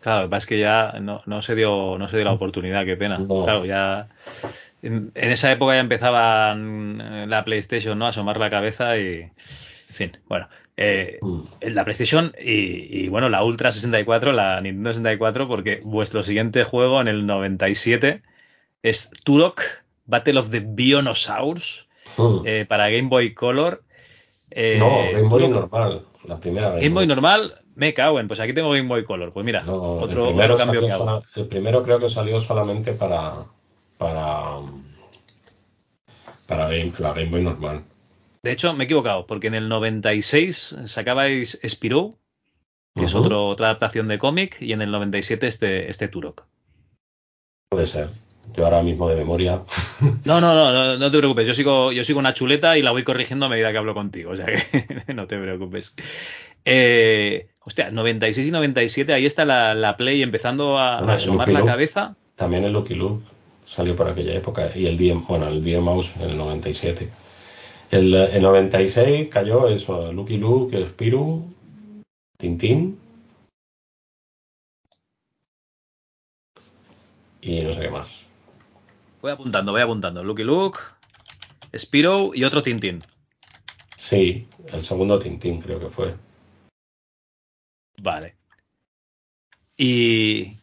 Claro, es que ya no, se dio no se dio la oportunidad, qué pena. Claro, ya en, esa época ya empezaban eh, la PlayStation, ¿no? A asomar la cabeza y en fin, bueno, eh, mm. la PlayStation y, bueno, la Ultra 64, la Nintendo 64, porque vuestro siguiente juego en el 97 es Turok Battle of the Bionosaurs mm. eh, para Game Boy Color. Eh, no, Game Boy normal, la primera Game, Boy, normal, me cago en, pues aquí tengo Game Boy Color. Pues mira, otro, cambio que hago. el primero creo que salió solamente para para para la Game Boy normal. De hecho, me he equivocado, porque en el 96 sacabais Spirou, que es otro, otra adaptación de cómic, y en el 97 este, este Turok. Puede ser. Yo ahora mismo de memoria. No, no, no, no, te preocupes. Yo sigo, yo sigo una chuleta y la voy corrigiendo a medida que hablo contigo. O sea que no te preocupes. Eh, hostia, 96 y 97, ahí está la, Play empezando a, asomar la cabeza. También el Lucky Luke salió por aquella época. Y el DM, bueno, el DM Mouse en el 97. El, el 96 cayó eso, Lucky Luke, Spiru, Tintín. Y no sé qué más. Voy apuntando, voy apuntando. Lucky Luke, Spiro y otro Tintín. Sí, el segundo Tintín creo que fue. Vale. Y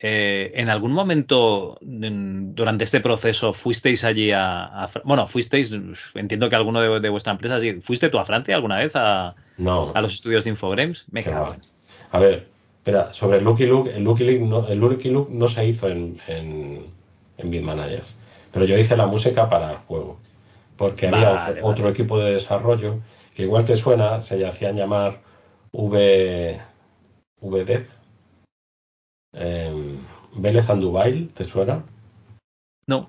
eh, ¿En algún momento durante este proceso fuisteis allí a, Bueno, fuisteis, entiendo que alguno de, vuestra empresa, sí, ¿fuiste tú a Francia alguna vez a, a los estudios de Infogrames? Me cago A ver, espera, sobre el Lucky Look, el Lucky Look no, el Lucky Look no se hizo en, en, en Bitmanager, pero yo hice la música para el juego, porque había otro, equipo de desarrollo que igual te suena, se hacían llamar V, VDEP, eh, Vélez Andubail, ¿te suena? No.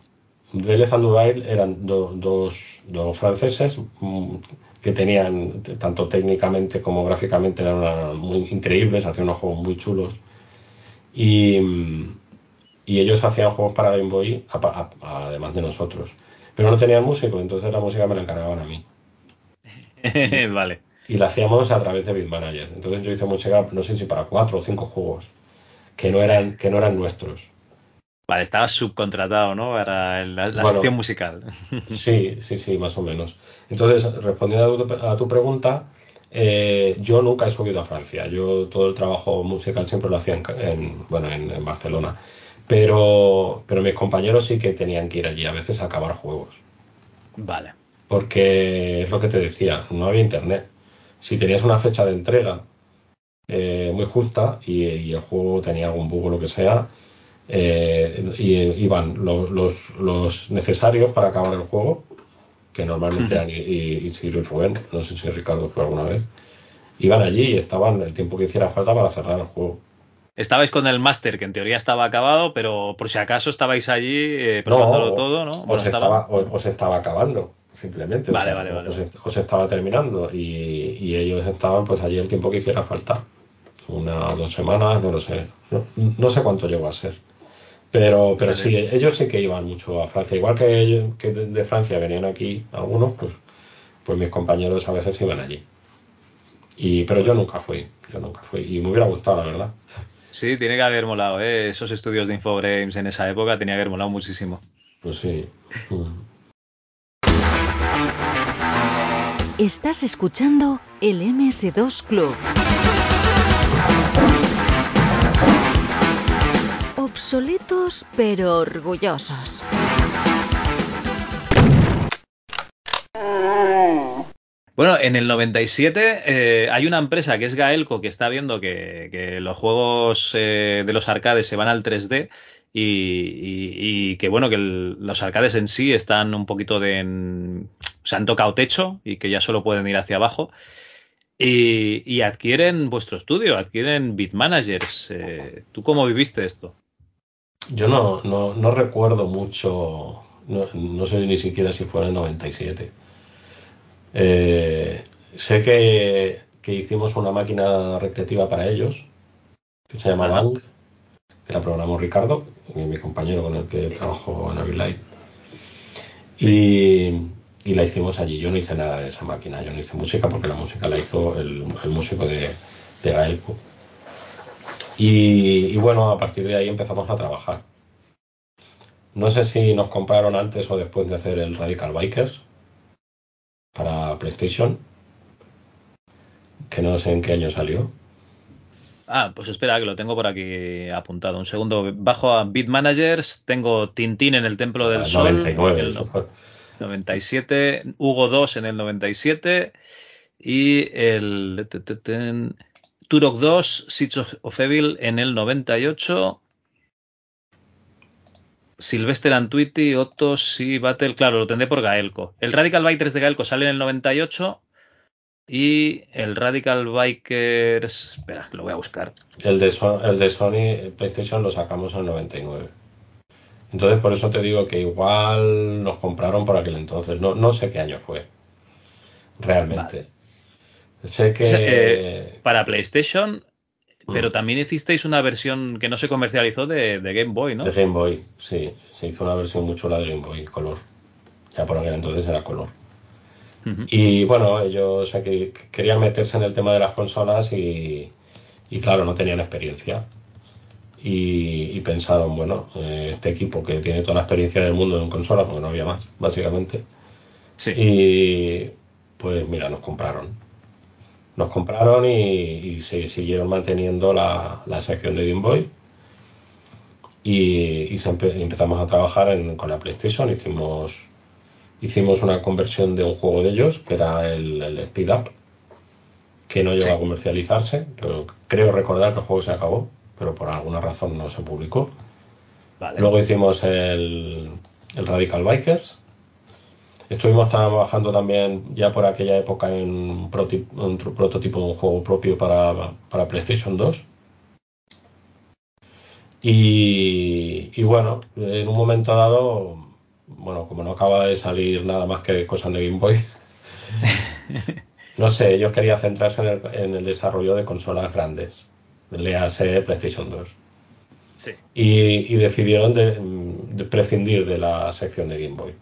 Vélez Andubail eran dos, franceses mm, que tenían, tanto técnicamente como gráficamente, eran muy increíbles, hacían unos juegos muy chulos. Y, ellos hacían juegos para Game Boy, además de nosotros. Pero no tenían músico, entonces la música me la encargaban a mí. vale. Y la hacíamos a través de Bitmanager. Entonces yo hice música, no sé si para cuatro o cinco juegos que no eran, que no eran nuestros. Vale, estabas subcontratado, ¿no? Para la, sección musical. Sí, sí, sí, más o menos. Entonces, respondiendo a tu, pregunta, Eh, yo nunca he subido a Francia. Yo todo el trabajo musical siempre lo hacía en, bueno, en, Barcelona. Pero, pero mis compañeros sí que tenían que ir allí a veces a acabar juegos. Vale. Porque es lo que te decía, no había internet. Si tenías una fecha de entrega eh, muy justa y, el juego tenía algún bug o lo que sea, eh, y, iban los, los, necesarios para acabar el juego, que normalmente eran y, y, y Rubén, no sé si Ricardo fue alguna vez, iban allí y estaban el tiempo que hiciera falta para cerrar el juego. Estabais con el máster, que en teoría estaba acabado, pero por si acaso estabais allí eh, probándolo todo, ¿no? os, estaba, os, estaba, acabando, simplemente. Vale, vale, vale. Os, estaba terminando y, y, ellos estaban pues allí el tiempo que hiciera falta una o dos semanas, no lo sé. No, sé cuánto llegó a ser. Pero, pero sí, ellos sí que iban mucho a Francia. Igual que, que de Francia venían aquí algunos, pues, pues mis compañeros a veces iban allí. Y, pero yo nunca fui, yo nunca fui. Y me hubiera gustado, la verdad. Sí, tiene que haber molado, ¿eh? Esos estudios de Infogrames en esa época tenía que haber molado muchísimo. Pues sí. Estás escuchando el MS2 Club. Obsoletos pero orgullosos. Bueno, en el 97 eh, hay una empresa que es Gaelco que está viendo que, los juegos eh, de los arcades se van al 3D y, que bueno, que los arcades en sí están un poquito de... se han tocado techo y que ya solo pueden ir hacia abajo. Y, adquieren vuestro estudio, adquieren Bitmanagers. Eh, ¿Tú cómo viviste esto? Yo no, no, recuerdo mucho, no, sé ni siquiera si fue en el 97. Eh, sé que, hicimos una máquina recreativa para ellos, que se llama Bang, que la programó Ricardo, mi compañero con el que trabajo en Avilite. Y, y la hicimos allí. Yo no hice nada de esa máquina, yo no hice música porque la música la hizo el, músico de, de Gaelco. Y, bueno, a partir de ahí empezamos a trabajar. No sé si nos compraron antes o después de hacer el Radical Bikers para PlayStation, que no sé en qué año salió. Ah, pues espera, que lo tengo por aquí apuntado. Un segundo. Bajo a Beat Managers, tengo Tintín en el Templo del Sol. 99, el 97, Hugo 2 en el 97 y el Turok 2, Siege of Evil en el 98. Sylvester Antuiti, Otto, sí, Battle, claro, lo tendré por Gaelco. El Radical Bikers de Gaelco sale en el 98 y el Radical Bikers, espera, lo voy a buscar. El de, el de Sony PlayStation lo sacamos en el 99. Entonces, por eso te digo que igual nos compraron por aquel entonces. No, no sé qué año fue. Realmente. Sé que. Eh, para PlayStation, mm. pero también hicisteis una versión que no se comercializó de, Game Boy, ¿no? De Game Boy, sí. Se hizo una versión muy chula de Game Boy, color. Ya por aquel entonces era color. Y bueno, ellos querían meterse en el tema de las consolas y, y claro, no tenían experiencia y, pensaron, bueno, eh, este equipo que tiene toda la experiencia del mundo en consola, porque no había más, básicamente. Sí. Y pues mira, nos compraron. Nos compraron y, se siguieron manteniendo la, sección de Game Boy. Y, empezamos a trabajar con la PlayStation. Hicimos, hicimos una conversión de un juego de ellos, que era el, Speed Up, que no llegó a comercializarse, pero creo recordar que el juego se acabó pero por alguna razón no se publicó. Luego hicimos el, Radical Bikers. Estuvimos trabajando también ya por aquella época en un, prototipo de un juego propio para, PlayStation 2. Y, bueno, en un momento dado, bueno, como no acaba de salir nada más que cosas de Game Boy, no sé, ellos querían centrarse en el desarrollo de consolas grandes léase PlayStation 2. Sí. Y, decidieron de, prescindir de la sección de Game Boy.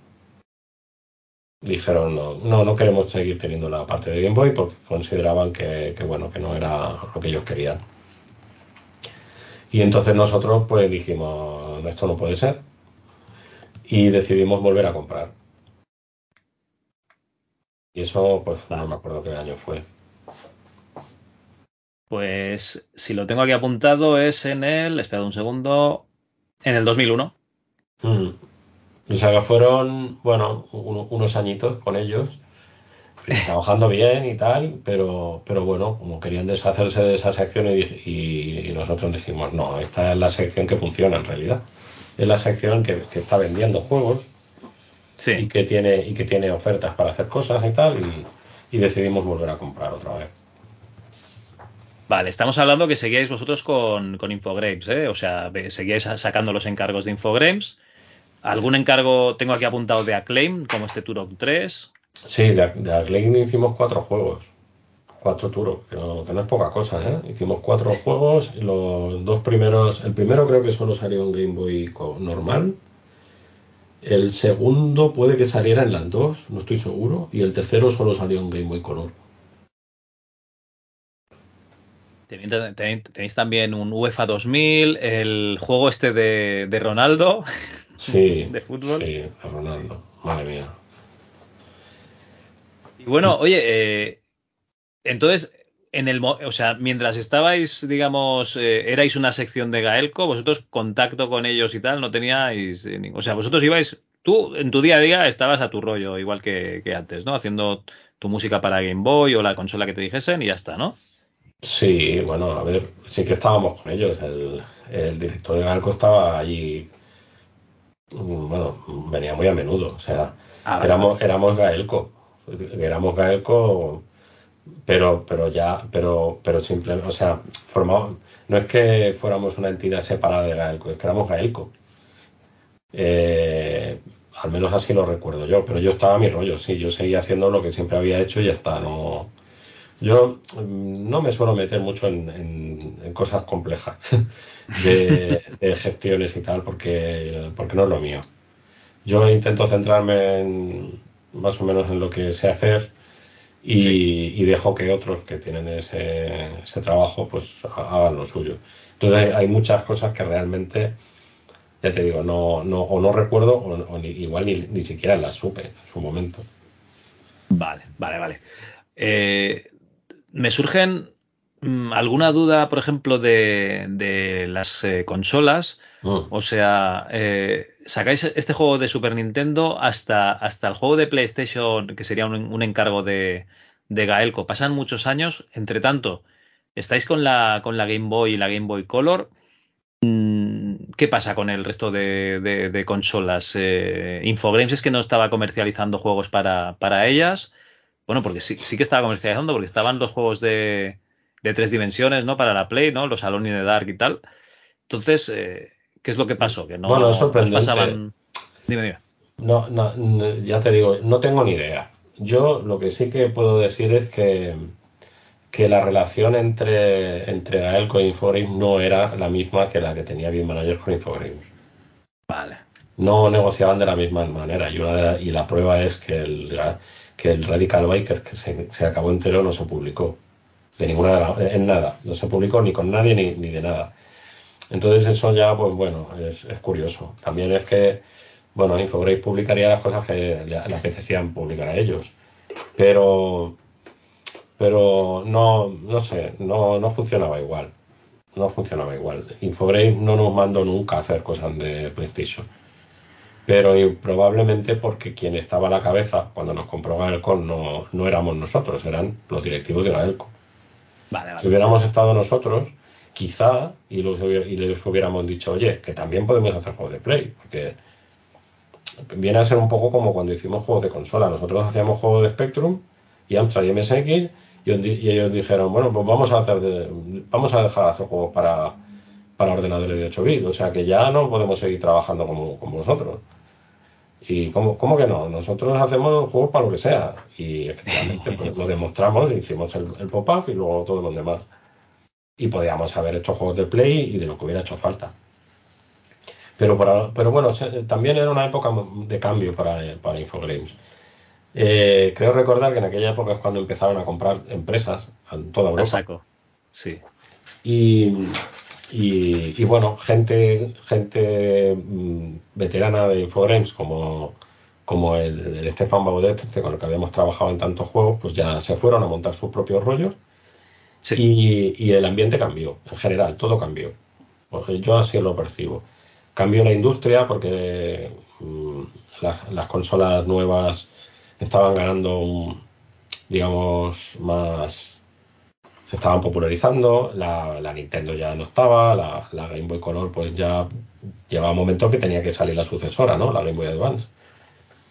Dijeron, no, no, no queremos seguir teniendo la parte de Game Boy porque consideraban que, bueno, que no era lo que ellos querían. Y entonces nosotros pues dijimos, esto no puede ser. Y decidimos volver a comprar. Y eso, pues no me acuerdo qué año fue. Pues si lo tengo aquí apuntado es en el, espera un segundo, en el 2001. Mm. O sea que fueron, bueno, unos añitos con ellos, trabajando bien y tal, pero, pero bueno, como querían deshacerse de esa sección y, nosotros dijimos, no, esta es la sección que funciona en realidad. Es la sección que, está vendiendo juegos y, que tiene, y que tiene ofertas para hacer cosas y tal, y decidimos volver a comprar otra vez. Vale, estamos hablando que seguíais vosotros con, con Infogrames, ¿eh? O sea, seguíais sacando los encargos de Infogrames. ¿Algún encargo tengo aquí apuntado de Acclaim, como este Turok 3? Sí, de, Acclaim hicimos cuatro juegos. Cuatro Turok, que no, que no es poca cosa, ¿eh? Hicimos cuatro juegos. Los dos primeros. El primero creo que solo salió en Game Boy normal. El segundo puede que saliera en las dos, no estoy seguro. Y el tercero solo salió en Game Boy Color. Tenéis también un UEFA 2000, el juego este de, Ronaldo. Sí, de fútbol. Sí, de Ronaldo. Madre mía. Y bueno, oye, eh, entonces, en el, o sea, mientras estabais, digamos, eh, erais una sección de Gaelco, vosotros contacto con ellos y tal, no teníais, eh, o sea, vosotros ibais, tú en tu día a día estabas a tu rollo, igual que, que antes, ¿no? Haciendo tu música para Game Boy o la consola que te dijesen y ya está, ¿no? Sí, bueno, a ver, sí que estábamos con ellos. El, director de Galco estaba allí, mm, bueno, venía muy a menudo. O sea, ah, éramos, éramos Gaelco, éramos Gaelco, pero, pero ya, pero, pero simplemente, o sea, formamos, no es que fuéramos una entidad separada de Gaelco, es que éramos Gaelco. Eh, al menos así lo recuerdo yo, pero yo estaba a mi rollo, sí, yo seguía haciendo lo que siempre había hecho y ya está, no yo mm, no me suelo meter mucho en, cosas complejas de, gestiones y tal, porque, porque no es lo mío. Yo intento centrarme en, más o menos en lo que sé hacer y, dejo que otros que tienen ese, trabajo pues hagan lo suyo. Entonces hay muchas cosas que realmente, ya te digo, no, no, o no recuerdo o, igual ni, ni, siquiera las supe en su momento. Vale, vale, vale. Eh, me surgen mm, alguna duda, por ejemplo, de, las eh, consolas. Mm. O sea, eh, sacáis este juego de Super Nintendo hasta, hasta el juego de PlayStation, que sería un, encargo de, de, Gaelco. Pasan muchos años. Entre tanto, estáis con la, con la Game Boy y la Game Boy Color. Mm, ¿Qué pasa con el resto de, consolas? Eh, Infogrames es que no estaba comercializando juegos para, para ellas. Bueno, porque sí, sí que estaba comercializando, porque estaban los juegos de, de tres dimensiones, ¿no? Para la Play, ¿no? Los Alone in the Dark y tal. Entonces, eh, ¿qué es lo que pasó? Que no, bueno, pasaban. Dime, dime. No, no, ya te digo, no tengo ni idea. Yo lo que sí que puedo decir es que, que la relación entre, entre Gaelco e Infogrames no era la misma que la que tenía Game Manager con Infogrames. Vale. No negociaban de la misma manera y, una y la prueba es que el, que el Radical Biker, que se, acabó entero, no se publicó. De ninguna en nada. No se publicó ni con nadie ni, de nada. Entonces eso ya, pues bueno, es, curioso. También es que, bueno, Infograce publicaría las cosas que le, apetecían publicar a ellos. Pero, pero no, no sé, no, no funcionaba igual. No funcionaba igual. Infograce no nos mandó nunca a hacer cosas de PlayStation pero probablemente porque quien estaba a la cabeza cuando nos compró Gaelco no, no éramos nosotros, eran los directivos de Gaelco. Si hubiéramos estado nosotros, quizá, y, les hubiéramos dicho, oye, que también podemos hacer juegos de Play, porque viene a ser un poco como cuando hicimos juegos de consola. Nosotros hacíamos juegos de Spectrum y Amstrad y MSX, y, ellos dijeron, bueno, pues vamos a hacer vamos a dejar de hacer juegos para, para ordenadores de 8 bits, o sea que ya no podemos seguir trabajando como, como vosotros. ¿Y cómo, cómo, que no? Nosotros hacemos juegos para lo que sea. Y efectivamente pues, lo demostramos, hicimos el, pop-up y luego todos los demás. Y podíamos haber hecho juegos de Play y de lo que hubiera hecho falta. Pero, pero bueno, también era una época de cambio para, para Infogrames. Eh, creo recordar que en aquella época es cuando empezaron a comprar empresas en toda Europa. Saco. Sí. Y, y, bueno, gente, gente mm, veterana de Infogrames como, como el, el Stefan Baudet, este con el que habíamos trabajado en tantos juegos, pues ya se fueron a montar sus propios rollos. Y, el ambiente cambió, en general, todo cambió. Pues yo así lo percibo. Cambió la industria porque mm, las, consolas nuevas estaban ganando, digamos, más. Se estaban popularizando, la, Nintendo ya no estaba, la, Game Boy Color, pues ya llegaba un momento que tenía que salir la sucesora, ¿no? La Game Boy Advance.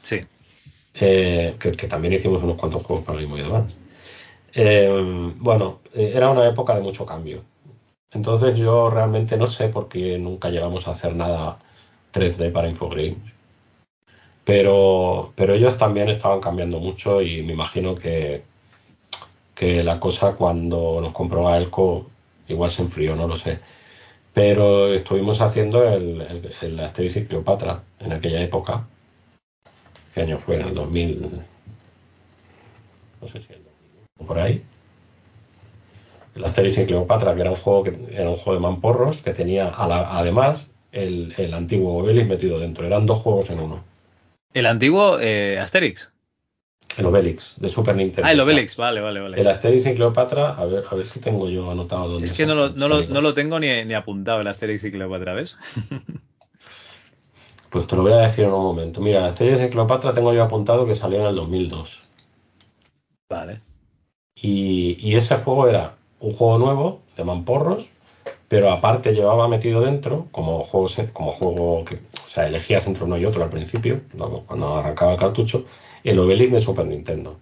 Sí. Eh, que, también hicimos unos cuantos juegos para Game Boy Advance. Eh, bueno, eh, era una época de mucho cambio. Entonces yo realmente no sé por qué nunca llegamos a hacer nada 3D para Infogrames. Pero, pero ellos también estaban cambiando mucho y me imagino que, que la cosa cuando nos compró a Elco igual se enfrió, no lo sé. Pero estuvimos haciendo el, el, el Asterix y Cleopatra en aquella época. ¿Qué año fue? En el 2000. No sé si el por ahí. El Asterix y Cleopatra, que era un juego, que, era un juego de mamporros, que tenía además el, antiguo Obelix metido dentro. Eran dos juegos en uno. ¿El antiguo eh, Asterix? El Obelix, de Super Nintendo. Ah, el Obelix, vale, vale, vale. El Asterix y Cleopatra, a ver, a ver si tengo yo anotado dónde Es que no lo, no, lo, no lo, tengo ni, ni, apuntado, el Asterix y Cleopatra, ¿ves? pues te lo voy a decir en un momento. Mira, el Asterix y Cleopatra tengo yo apuntado que salió en el 2002. Vale. Y, ese juego era un juego nuevo de mamporros, pero aparte llevaba metido dentro, como juego, como juego que, o sea, elegías entre uno y otro al principio, cuando arrancaba el cartucho, el Obelix de Super Nintendo,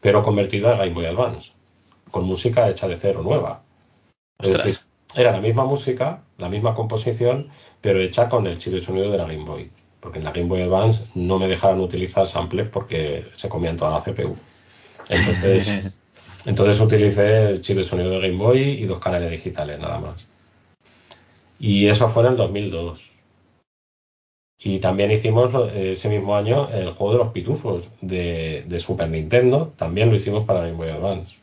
pero convertido a Game Boy Advance, con música hecha de cero, nueva. Es decir, era la misma música, la misma composición, pero hecha con el chip de sonido de la Game Boy. Porque en la Game Boy Advance no me dejaron utilizar samples porque se comían toda la CPU. Entonces, Entonces utilicé el chip de sonido de Game Boy y dos canales digitales nada más. Y eso fue en el 2002. Y también hicimos ese mismo año el juego de los pitufos de, Super Nintendo. También lo hicimos para Game Boy Advance.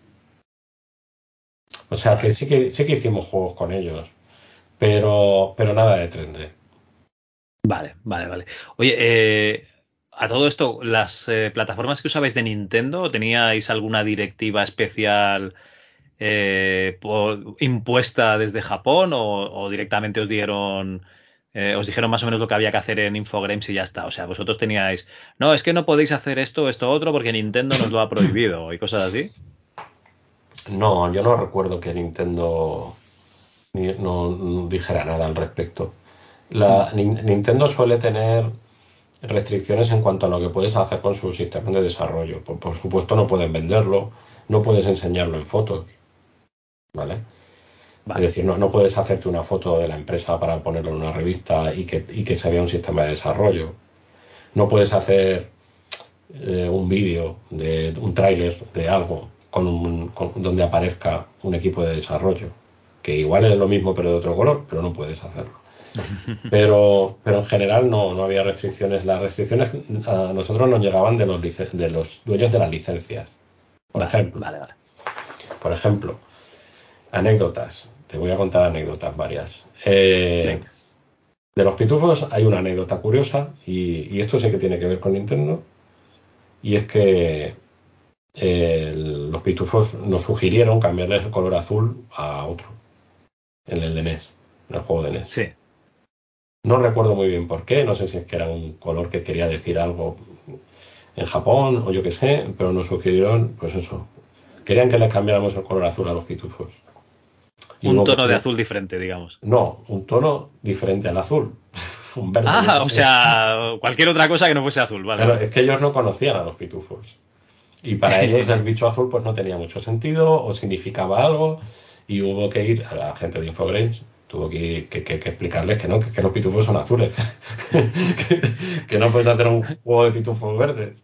O sea que sí que, sí que hicimos juegos con ellos. Pero, pero nada de 3D. Vale, vale, vale. Oye, eh, a todo esto, ¿las eh, plataformas que usabais de Nintendo, teníais alguna directiva especial eh, impuesta desde Japón o, directamente os dieron, eh, os dijeron más o menos lo que había que hacer en Infogrames y ya está? O sea, vosotros teníais, no, es que no podéis hacer esto, esto, otro porque Nintendo nos lo ha prohibido y cosas así. No, yo no recuerdo que Nintendo no, dijera nada al respecto. La. Nintendo suele tener restricciones en cuanto a lo que puedes hacer con su sistema de desarrollo. Por, supuesto, no pueden venderlo, no puedes enseñarlo en fotos. ¿Vale? Es decir, no, no, puedes hacerte una foto de la empresa para ponerlo en una revista y que, y que se vea un sistema de desarrollo. No puedes hacer eh, un vídeo, de un tráiler de algo con donde aparezca un equipo de desarrollo. Que igual es lo mismo pero de otro color, pero no puedes hacerlo. Pero, pero en general no, no había restricciones. Las restricciones a nosotros nos llegaban de los, de los dueños de las licencias. Por ejemplo. Vale, vale. Por ejemplo, anécdotas. Te voy a contar anécdotas varias. Eh, de los pitufos hay una anécdota curiosa y, esto sí que tiene que ver con Nintendo. Y es que los pitufos nos sugirieron cambiarle el color azul a otro. En el de NES, en el juego de NES. Sí. No recuerdo muy bien por qué, no sé si es que era un color que quería decir algo en Japón o yo qué sé, pero nos sugirieron, pues eso, querían que les cambiáramos el color azul a los pitufos. Un tono de azul diferente, digamos. No, un tono diferente al azul. un verde. Ah, o sea, cualquier otra cosa que no fuese azul, vale. es que ellos no conocían a los pitufos. Y para ellos el bicho azul pues no tenía mucho sentido o significaba algo y hubo que ir a la gente de Infogrames tuvo que, explicarles que no, que, los pitufos son azules. que, no puedes hacer un juego de pitufos verdes.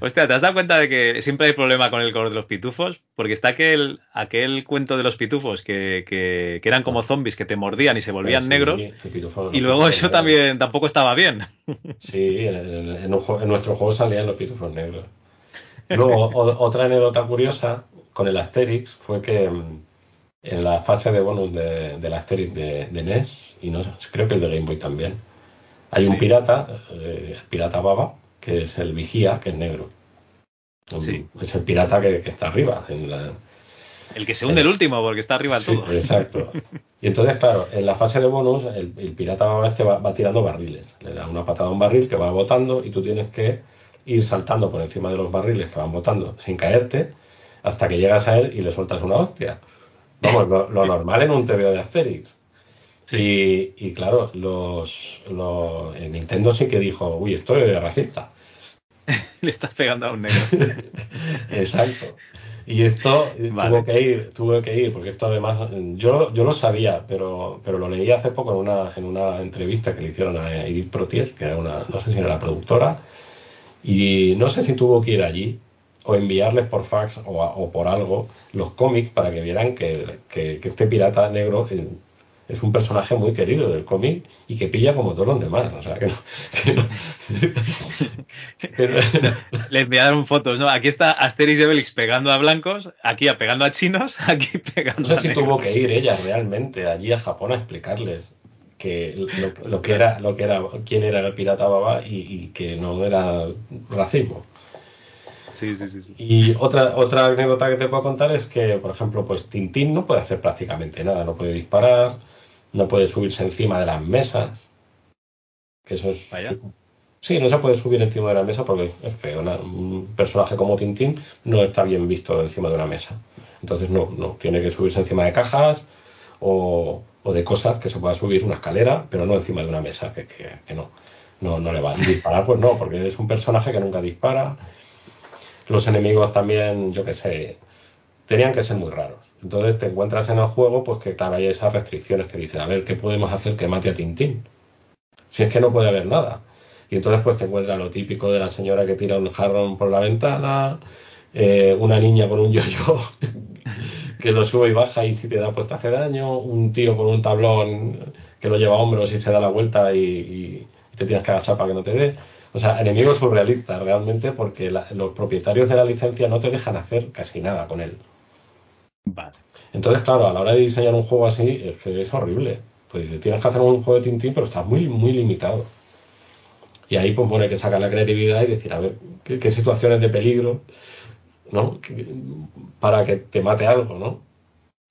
Hostia, ¿te has dado cuenta de que siempre hay problema con el color de los pitufos? Porque está aquel, aquel cuento de los pitufos que, eran como zombies que te mordían y se volvían negros. Y luego eso también tampoco estaba bien. Sí, en, nuestro juego salían los pitufos negros. Luego, otra anécdota curiosa con el Asterix fue que mm, en la fase de bonus de, la Asterix de, NES, y no creo que el de Game Boy también, hay un pirata, eh, el pirata Baba, que es el vigía, que es negro. Es el pirata que, está arriba. El que se hunde el último, porque está arriba del Sí, todo. exacto. Y entonces, claro, en la fase de bonus, el, el pirata este va, va tirando barriles. Le da una patada a un barril que va botando y tú tienes que ir saltando por encima de los barriles que van botando sin caerte hasta que llegas a él y le sueltas una hostia. Vamos, lo, lo normal en un TVO de Asterix. Y, y claro, los, los en Nintendo sí que dijo, uy, esto es racista. Le estás pegando a un negro. Exacto. Y esto eh, Vale. tuvo que ir, tuvo que ir, porque esto además, yo, yo lo sabía, pero, pero lo leí hace poco en una, en una entrevista que le hicieron a Edith Protier, que era una, no sé si era la productora, y no sé si tuvo que ir allí o enviarles por fax o, a- o por algo los cómics para que vieran que, que- que este pirata negro eh, es un personaje muy querido del cómic y que pilla como todos los demás. O sea, que no. que no- no- Le enviaron fotos, ¿no? Aquí está Asterix y Obelix pegando a blancos, aquí a pegando a chinos, aquí No pegando sé a si negros. tuvo que ir ella realmente allí a Japón a explicarles que lo, lo que era, lo que era, quién era el pirata baba y, y que no era racismo. Sí, sí, sí. sí. Y otra, otra anécdota que te puedo contar es que, por ejemplo, pues Tintín no puede hacer prácticamente nada, no puede disparar, no puede subirse encima de las mesas. Que eso es. Vaya. Sí, no se puede subir encima de la mesa porque es feo. Un personaje como Tintín no está bien visto encima de una mesa. Entonces no, no, tiene que subirse encima de cajas o, o de cosas que se pueda subir una escalera, pero no encima de una mesa, que, que- que no, no, no le va. Y disparar, pues no, porque es un personaje que nunca dispara. Los enemigos también, yo qué sé, tenían que ser muy raros. Entonces te encuentras en el juego, pues que claro, hay esas restricciones que dicen, a ver, ¿qué podemos hacer que mate a Tintín? Si es que no puede haber nada. Y entonces pues te encuentras lo típico de la señora que tira un jarrón por la ventana, eh, una niña con un yo-yo que lo sube y baja y si te da pues te hace daño, un tío con un tablón que lo lleva a hombros y se da la vuelta y, y te tienes que agachar para que no te dé. O sea, enemigos surrealistas realmente porque la- los propietarios de la licencia no te dejan hacer casi nada con él. Vale. Entonces, claro, a la hora de diseñar un juego así, es que es horrible. Pues tienes que hacer un juego de Tintín, pero estás muy, muy limitado. Y ahí pues pone que sacar la creatividad y decir, a ver, qué, qué situaciones de peligro, ¿no? Para que te mate algo, ¿no?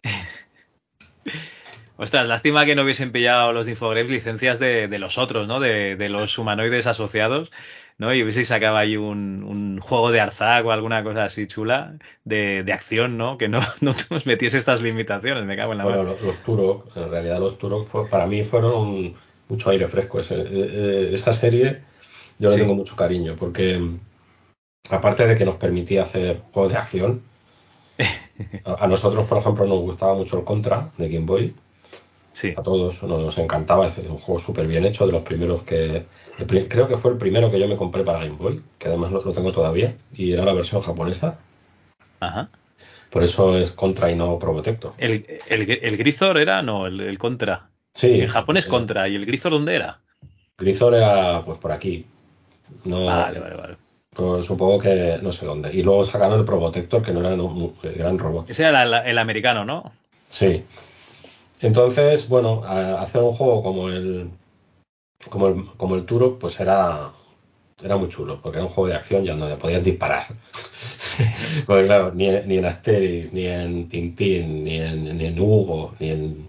Ostras, lástima que no hubiesen pillado los de licencias de, los otros, ¿no? De los humanoides asociados, ¿no? Y hubiese sacado ahí un, un juego de Arzac o alguna cosa así chula de, de acción, ¿no? Que no, no nos metiese estas limitaciones, me cago en la Bueno, mano. los, los Turok, en realidad los Turok fue- para mí fueron un- mucho aire fresco. Ese- eh, eh, esa serie yo le Sí. tengo mucho cariño porque mm, aparte de que nos permitía hacer juegos de acción, a, a nosotros, por ejemplo, nos gustaba mucho el Contra de Game Boy. Sí. A todos nos, encantaba, es un juego súper bien hecho, de los primeros que... el creo que fue el primero que yo me compré para Game Boy, que además lo, lo tengo todavía, y era la versión japonesa. Ajá. Por eso es Contra y no Probotector. El, el, el Grisor era, no, el, el Contra. Sí. En Japón es eh, Contra. ¿Y el Grisor dónde era? Grisor era pues por aquí. No, Vale, vale, vale. pues, supongo que no sé dónde. Y luego sacaron el Probotector, que no era un, gran robot. Ese era la- el americano, ¿no? Sí. Entonces, bueno, a- hacer un juego como el como el, como el Turok, pues era era muy chulo, porque era un juego de acción ya donde podías disparar. porque claro, ni, en- ni en Asterix, ni en Tintín, ni en, ni en Hugo, ni en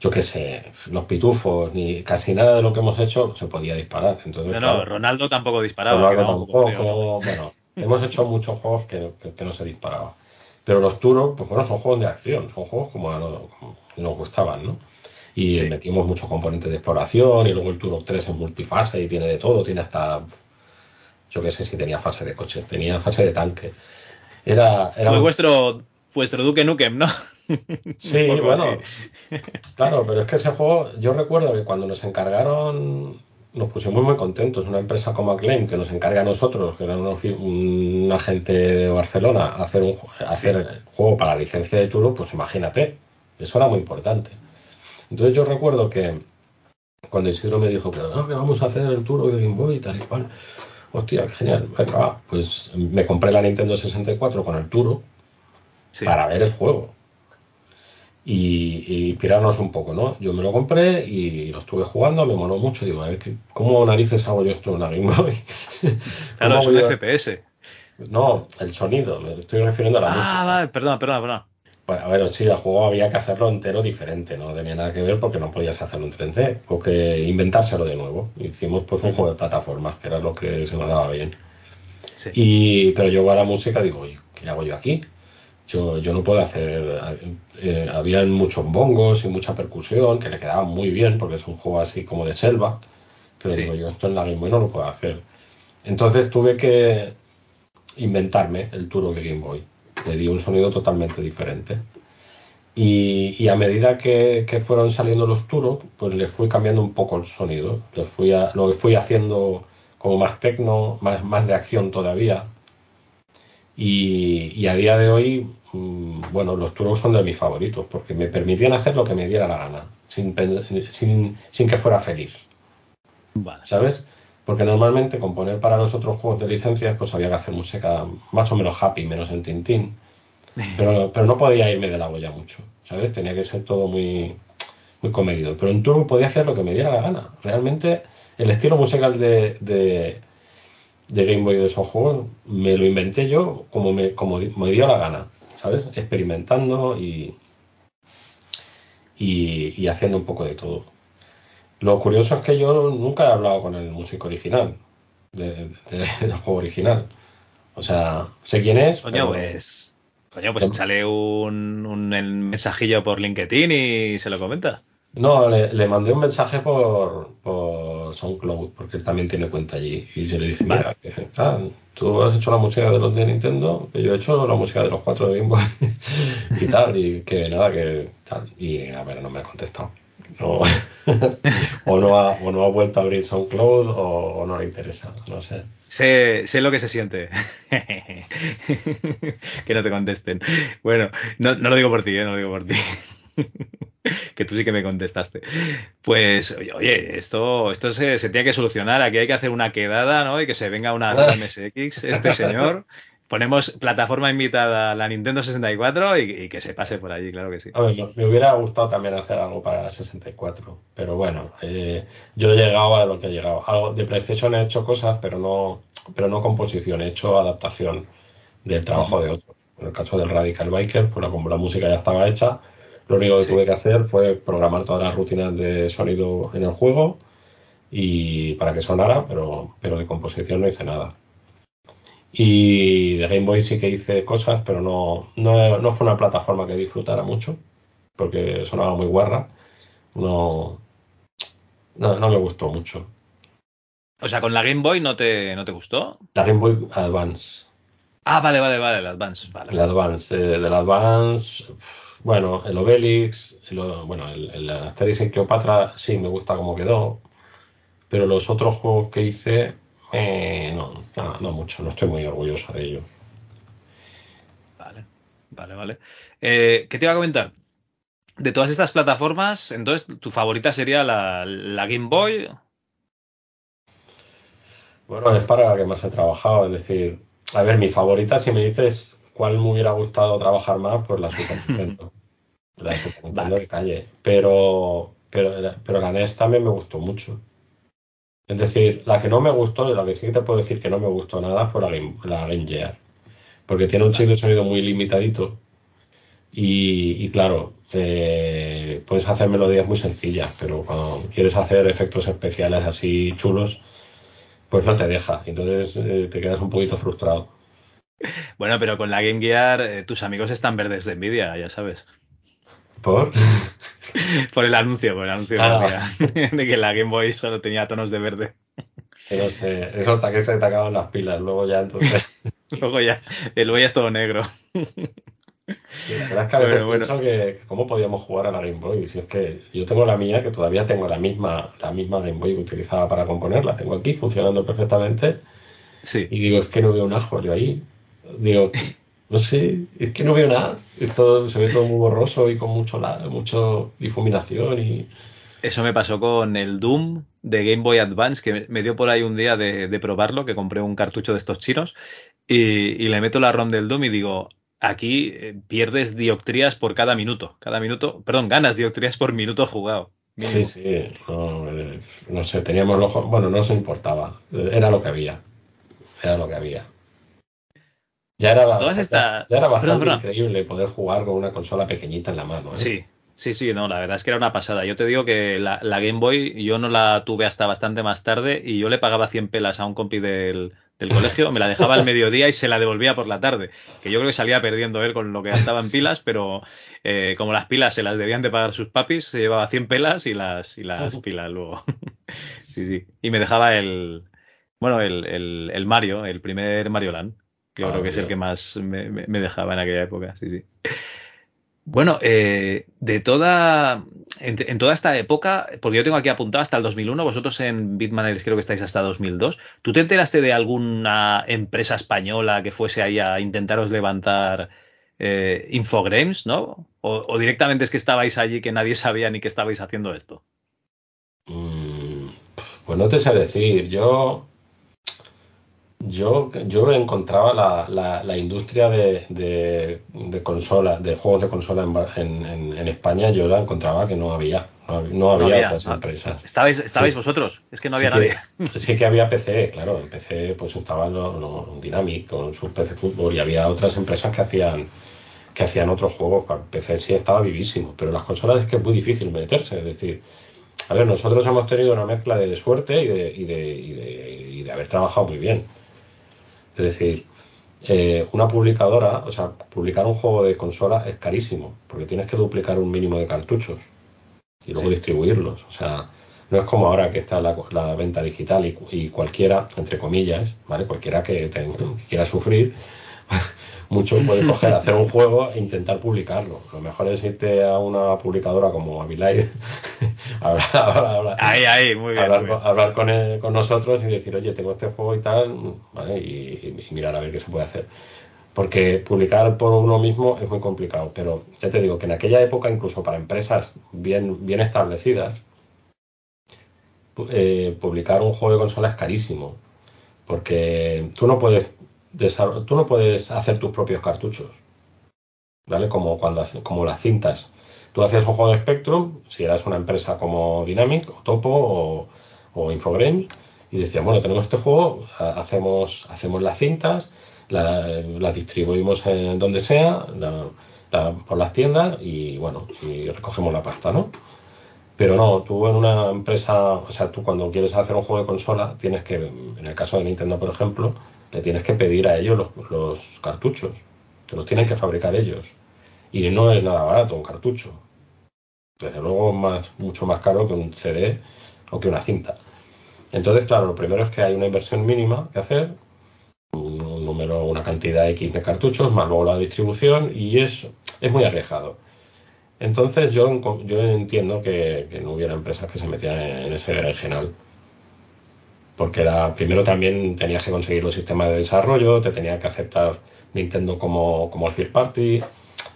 yo qué sé, los pitufos, ni casi nada de lo que hemos hecho se podía disparar. Entonces, No, claro, Ronaldo tampoco disparaba. Ronaldo tampoco. ¿no? Bueno, hemos hecho muchos juegos que, que- que no se disparaba. Pero los Turok, pues bueno, son juegos de acción, son juegos como, como nos gustaban, ¿no? Y Sí. metimos muchos componentes de exploración y luego el Turok 3 es multifase y tiene de todo, tiene hasta, yo qué sé si tenía fase de coche, tenía fase de tanque. Era, era Fue un- vuestro, vuestro Duque Nukem, ¿no? Sí, bueno, así. claro, pero es que ese juego, yo recuerdo que cuando nos encargaron, nos pusimos muy contentos. Una empresa como Acclaim, que nos encarga a nosotros, que era un, un agente de Barcelona, hacer un hacer el juego para la licencia de Turo, pues imagínate, eso era muy importante. Entonces yo recuerdo que cuando Isidro me dijo que, "No, que vamos a hacer el Turo de Game Boy y tal y cual, hostia, qué genial, venga, va. pues me compré la Nintendo 64 con el Turo Sí. para ver el juego y, y inspirarnos un poco, ¿no? Yo me lo compré y lo estuve jugando, me moló mucho. Digo, a ver, ¿qué- ¿cómo narices hago yo esto en una Game Boy? Claro, ¿Cómo es un FPS. No, el sonido, me estoy refiriendo a la música. Ah, vale, perdona, perdona, perdona. Pues, a ver, sí, el juego había que hacerlo entero diferente, no tenía nada que ver porque no podías hacerlo en 3D, o que inventárselo de nuevo. Hicimos pues un juego de plataformas, que era lo que se nos daba bien. Y, pero yo a la música digo, ¿qué hago yo aquí? Yo, yo no puedo hacer. Eh, habían muchos bongos y mucha percusión que le quedaban muy bien porque es un juego así como de selva. Pero digo, yo esto en la Game Boy no lo puedo hacer. Entonces tuve que inventarme el Turok de Game Boy le di un sonido totalmente diferente. Y, a medida que, fueron saliendo los turos, pues le fui cambiando un poco el sonido. Le fui lo fui haciendo como más tecno, más, más de acción todavía. Y, a día de hoy, mm, bueno, los turos son de mis favoritos porque me permitían hacer lo que me diera la gana, sin, sin, que fuera feliz. ¿Sabes? Porque normalmente componer para los otros juegos de licencias, pues había que hacer música más o menos happy, menos el Tintín. Pero, pero no podía irme de la olla mucho, ¿sabes? Tenía que ser todo muy, muy comedido. Pero en Turbo podía hacer lo que me diera la gana. Realmente el estilo musical de, de, Game Boy de esos juegos me lo inventé yo como me, como me dio la gana, ¿sabes? Experimentando y, y, y haciendo un poco de todo. Lo curioso es que yo nunca he hablado con el músico original, del juego original. O sea, sé quién es. Coño, pues. Coño, pues sale un, un, mensajillo por LinkedIn y se lo comenta. No, le, mandé un mensaje por, por SoundCloud, porque él también tiene cuenta allí. Y yo le dije, mira, ah, tú has hecho la música de los de Nintendo, que yo he hecho la música de los cuatro de Game Boy y tal, y que nada, que tal. Y a ver, no me ha contestado. o, no ha, o no ha vuelto a abrir SoundCloud o, o no le interesa, no sé. Sé, sé, lo que se siente. que no te contesten. Bueno, no, no, lo digo por ti, ¿eh? no lo digo por ti. que tú sí que me contestaste. Pues, oye, esto, esto se, se, tiene que solucionar. Aquí hay que hacer una quedada, ¿no? Y que se venga una MSX, este señor, ponemos plataforma invitada a la Nintendo 64 y, que se pase por allí, claro que sí. A ver, me hubiera gustado también hacer algo para la 64, pero bueno, eh, yo he llegado a lo que he llegado. Algo de PlayStation he hecho cosas, pero no, pero no composición, he hecho adaptación del trabajo de otro. En el caso del Radical Biker, pues como la música ya estaba hecha, lo único que tuve que hacer fue programar todas las rutinas de sonido en el juego y para que sonara, pero, pero de composición no hice nada. Y de Game Boy sí que hice cosas, pero no, no, fue una plataforma que disfrutara mucho, porque sonaba muy guarra. No, no, me gustó mucho. O sea, con la Game Boy no te, no te gustó. La Game Boy Advance. Ah, vale, vale, vale, el Advance. Vale. El Advance, eh, del Advance, bueno, el Obelix, el, bueno, el, el Asterix en Cleopatra sí me gusta cómo quedó, pero los otros juegos que hice eh, no, no, mucho, no estoy muy orgulloso de ello. Vale, vale, vale. Eh, ¿Qué te iba a comentar? De todas estas plataformas, entonces, ¿tu favorita sería la, Game Boy? Bueno, es para la que más he trabajado, es decir, a ver, mi favorita, si me dices cuál me hubiera gustado trabajar más, pues la Super Nintendo. la Super Nintendo de calle. Pero, pero, pero la NES también me gustó mucho. Es decir, la que no me gustó, la que sí te puedo decir que no me gustó nada fue la Game, la Gear. Porque tiene un chip de sonido muy limitadito. Y, claro, eh, puedes hacer melodías muy sencillas, pero cuando quieres hacer efectos especiales así chulos, pues no te deja. Entonces eh, te quedas un poquito frustrado. Bueno, pero con la Game Gear eh, tus amigos están verdes de envidia, ya sabes. ¿Por? por el anuncio, por el anuncio ah. de que la Game Boy solo tenía tonos de verde. No sé, eso hasta que se te acaban las pilas, luego ya entonces. luego ya, luego ya es todo negro. la verdad es que a veces pienso que, cómo podíamos jugar a la Game Boy. Si es que yo tengo la mía, que todavía tengo la misma, la misma Game Boy que utilizaba para componer, la tengo aquí funcionando perfectamente. Sí. Y digo, es que no veo un ajo, yo ahí. Digo, no sé, es que no veo nada. Esto se ve todo muy borroso y con mucho, mucho difuminación y... Eso me pasó con el Doom de Game Boy Advance, que me dio por ahí un día de, probarlo, que compré un cartucho de estos chinos y, le meto la ROM del Doom y digo, aquí eh, pierdes dioptrías por cada minuto. Cada minuto, perdón, ganas dioptrías por minuto jugado. Sí, sí, no, eh, no, sé, teníamos los ojos, bueno, no se importaba, era lo que había, era lo que había. Ya era, ya era bastante increíble poder jugar con una consola pequeñita en la mano. ¿eh? Sí, Sí, sí, no, la verdad es que era una pasada. Yo te digo que la, Game Boy yo no la tuve hasta bastante más tarde y yo le pagaba 100 pelas a un compi del, colegio, me la dejaba al mediodía y se la devolvía por la tarde. Que yo creo que salía perdiendo él con lo que gastaba en pilas, pero eh, como las pilas se las debían de pagar sus papis, se llevaba 100 pelas y las, y las pilas luego. sí, sí. Y me dejaba el, bueno, el, el, Mario, el primer Mario Land. Yo creo ah, que es el que más me, me dejaba en aquella época, sí, sí. Bueno, eh, de toda, en, toda esta época, porque yo tengo aquí apuntado hasta el 2001, vosotros en Bitmaners creo que estáis hasta 2002, ¿tú te enteraste de alguna empresa española que fuese ahí a intentaros levantar eh, Infogrames, ¿no? O, directamente es que estabais allí que nadie sabía ni que estabais haciendo esto? Mm, pues no te sé decir, yo yo, yo encontraba la, la, industria de, de, consolas, de juegos de consola en, en, España, yo la encontraba que no había. No, había, otras empresas. ¿Estabais, estabais vosotros? Es que no había nadie. sí que había PC, claro. En PC pues estaban los, Dynamic con su PC Fútbol y había otras empresas que hacían que hacían otros juegos. PC sí estaba vivísimo, pero las consolas es que es muy difícil meterse. Es decir, a ver, nosotros hemos tenido una mezcla de suerte y de, y de, y de, y de haber trabajado muy bien es decir, eh, una publicadora, o sea, publicar un juego de consola es carísimo, porque tienes que duplicar un mínimo de cartuchos y luego distribuirlos. O sea, no es como ahora que está la, venta digital y, cualquiera, entre comillas, ¿vale? Cualquiera que quiera sufrir, mucho puede coger, hacer un juego e intentar publicarlo. Lo mejor es irte a una publicadora como Abilite, hablar, ahí, ahí, muy bien, hablar, con, nosotros y decir, oye, tengo este juego y tal, ¿vale? y, mirar a ver qué se puede hacer. Porque publicar por uno mismo es muy complicado, pero ya te digo que en aquella época, incluso para empresas bien, bien establecidas, eh, publicar un juego de consola es carísimo. Porque tú no puedes tú no puedes hacer tus propios cartuchos, ¿vale? Como, cuando, como las cintas. Tú hacías un juego de Spectrum, si eras una empresa como Dynamic, o Topo, o, Infogrames, y decías, bueno, tenemos este juego, hacemos, hacemos las cintas, las distribuimos en donde sea, por las tiendas, y bueno, y recogemos la pasta, ¿no? Pero no, tú en una empresa, o sea, tú cuando quieres hacer un juego de consola, tienes que, en el caso de Nintendo, por ejemplo, le tienes que pedir a ellos los, cartuchos, te los tienen que fabricar ellos. Y no es nada barato un cartucho. Desde luego más, mucho más caro que un CD o que una cinta. Entonces, claro, lo primero es que hay una inversión mínima que hacer, un, número, una cantidad X de cartuchos, más luego la distribución, y es, es muy arriesgado. Entonces yo, yo entiendo que, no hubiera empresas que se metieran en, en ese berenjenal porque era, primero también tenías que conseguir los sistemas de desarrollo, te tenía que aceptar Nintendo como, como el third party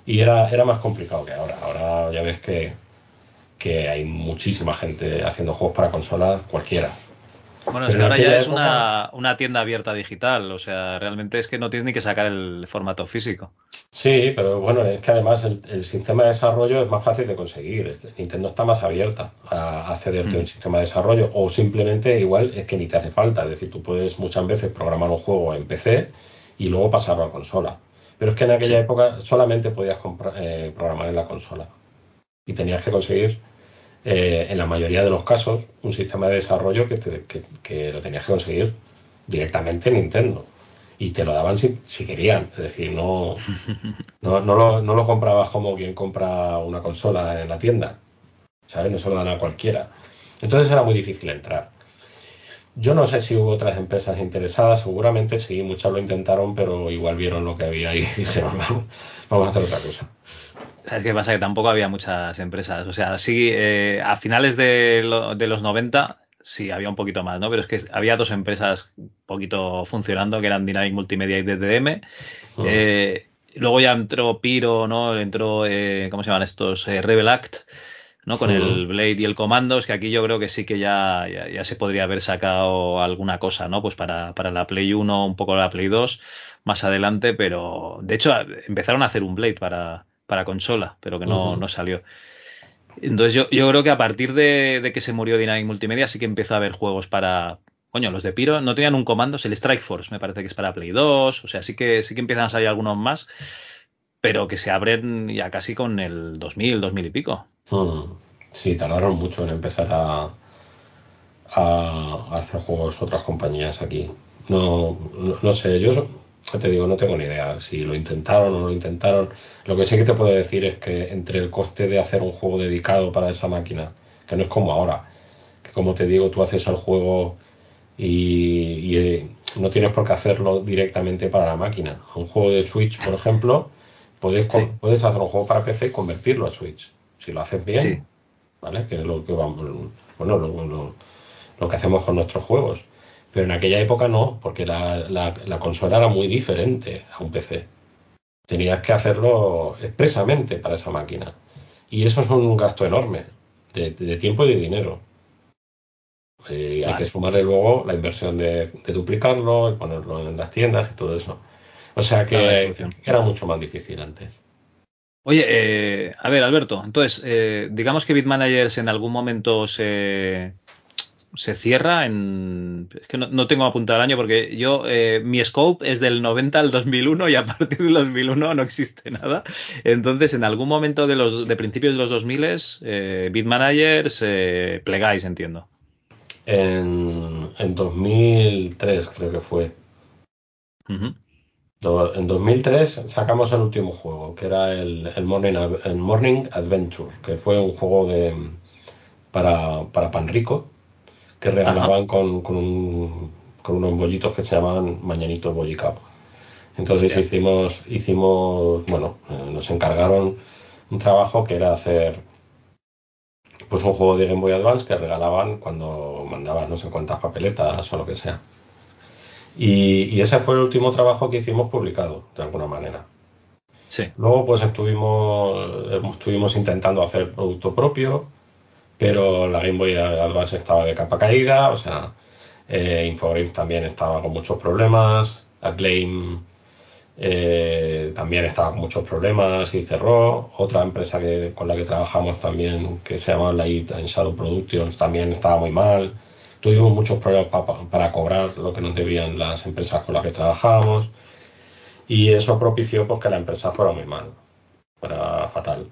y era, era más complicado que ahora. Ahora ya ves que, que hay muchísima gente haciendo juegos para consolas cualquiera. Bueno, es que ahora ya es una, una, tienda abierta digital, o sea, realmente es que no tienes ni que sacar el formato físico. Sí, pero bueno, es que además el, sistema de desarrollo es más fácil de conseguir. Este, Nintendo está más abierta a accederte a un mm. sistema de desarrollo o simplemente igual es que ni te hace falta. Es decir, tú puedes muchas veces programar un juego en PC y luego pasarlo a consola. Pero es que en aquella época solamente podías eh, programar en la consola y tenías que conseguir eh, en la mayoría de los casos, un sistema de desarrollo que, que, lo tenías que conseguir directamente en Nintendo. Y te lo daban si, querían. Es decir, no, no, no, lo, no lo comprabas como quien compra una consola en la tienda. ¿Sabes? No se lo dan a cualquiera. Entonces era muy difícil entrar. Yo no sé si hubo otras empresas interesadas, seguramente sí, muchas lo intentaron, pero igual vieron lo que había y dijeron, vamos, vamos a hacer otra cosa. ¿Sabes qué pasa? Que tampoco había muchas empresas. O sea, sí, eh, a finales de, los 90 sí había un poquito más, ¿no? Pero es que había dos empresas un poquito funcionando, que eran Dynamic Multimedia y DDM. Eh, luego ya entró Piro, ¿no? Entró, eh, ¿cómo se llaman estos? Rebel Act. ¿no? Con el Blade y el Commandos, que aquí yo creo que sí que ya, ya, se podría haber sacado alguna cosa, ¿no? Pues para, para, la Play 1, un poco la Play 2, más adelante, pero de hecho empezaron a hacer un Blade para, para consola, pero que no, no salió. Entonces yo, yo, creo que a partir de, que se murió Dynamic Multimedia sí que empezó a haber juegos para, coño, los de Piro no tenían un comando, es el Strike Force, me parece que es para Play 2, o sea, sí que, sí que empiezan a salir algunos más, pero que se abren ya casi con el 2000, 2000 y pico. Hmm. Sí, tardaron mucho en empezar a, a hacer juegos otras compañías aquí. No, no, sé, yo te digo, no tengo ni idea si lo intentaron o no lo intentaron. Lo que sí que te puedo decir es que entre el coste de hacer un juego dedicado para esa máquina, que no es como ahora, que como te digo, tú haces el juego y, eh, no tienes por qué hacerlo directamente para la máquina. Un juego de Switch, por ejemplo, puedes, puedes hacer un juego para PC y convertirlo a Switch. Si lo haces bien, ¿vale? Que es lo que vamos, bueno, lo, lo que hacemos con nuestros juegos. Pero en aquella época no, porque la, la, consola era muy diferente a un PC. Tenías que hacerlo expresamente para esa máquina. Y eso es un gasto enorme de, tiempo y de dinero. Eh, hay que sumarle luego la inversión de, duplicarlo y ponerlo en las tiendas y todo eso. O sea que era mucho más difícil antes. Oye, eh, a ver, Alberto, entonces, eh, digamos que Bitmanagers en algún momento se, se cierra en. Es que no, tengo apuntado el año porque yo. Eh, mi scope es del 90 al 2001 y a partir del 2001 no existe nada. Entonces, en algún momento de los de principios de los 2000 eh, Bitmanagers eh, plegáis, entiendo. En, en 2003 creo que fue. En 2003 sacamos el último juego, que era el, el, Morning, el Morning Adventure, que fue un juego de para, para Panrico que regalaban con, con, un, con, unos bollitos que se llamaban Mañanitos Bollicao. Entonces hicimos, hicimos, bueno, eh, nos encargaron un trabajo que era hacer pues un juego de Game Boy Advance que regalaban cuando mandabas no sé cuántas papeletas o lo que sea. Y, y, ese fue el último trabajo que hicimos publicado, de alguna manera. Sí. Luego pues estuvimos, estuvimos intentando hacer producto propio, pero la Game Boy Advance estaba de capa caída, o sea, eh, también estaba con muchos problemas, Acclaim eh, también estaba con muchos problemas y cerró, otra empresa que, con la que trabajamos también, que se llama Light Shadow Productions, también estaba muy mal, tuvimos muchos problemas para cobrar lo que nos debían las empresas con las que trabajábamos. Y eso propició pues, que la empresa fuera muy mal, fuera fatal.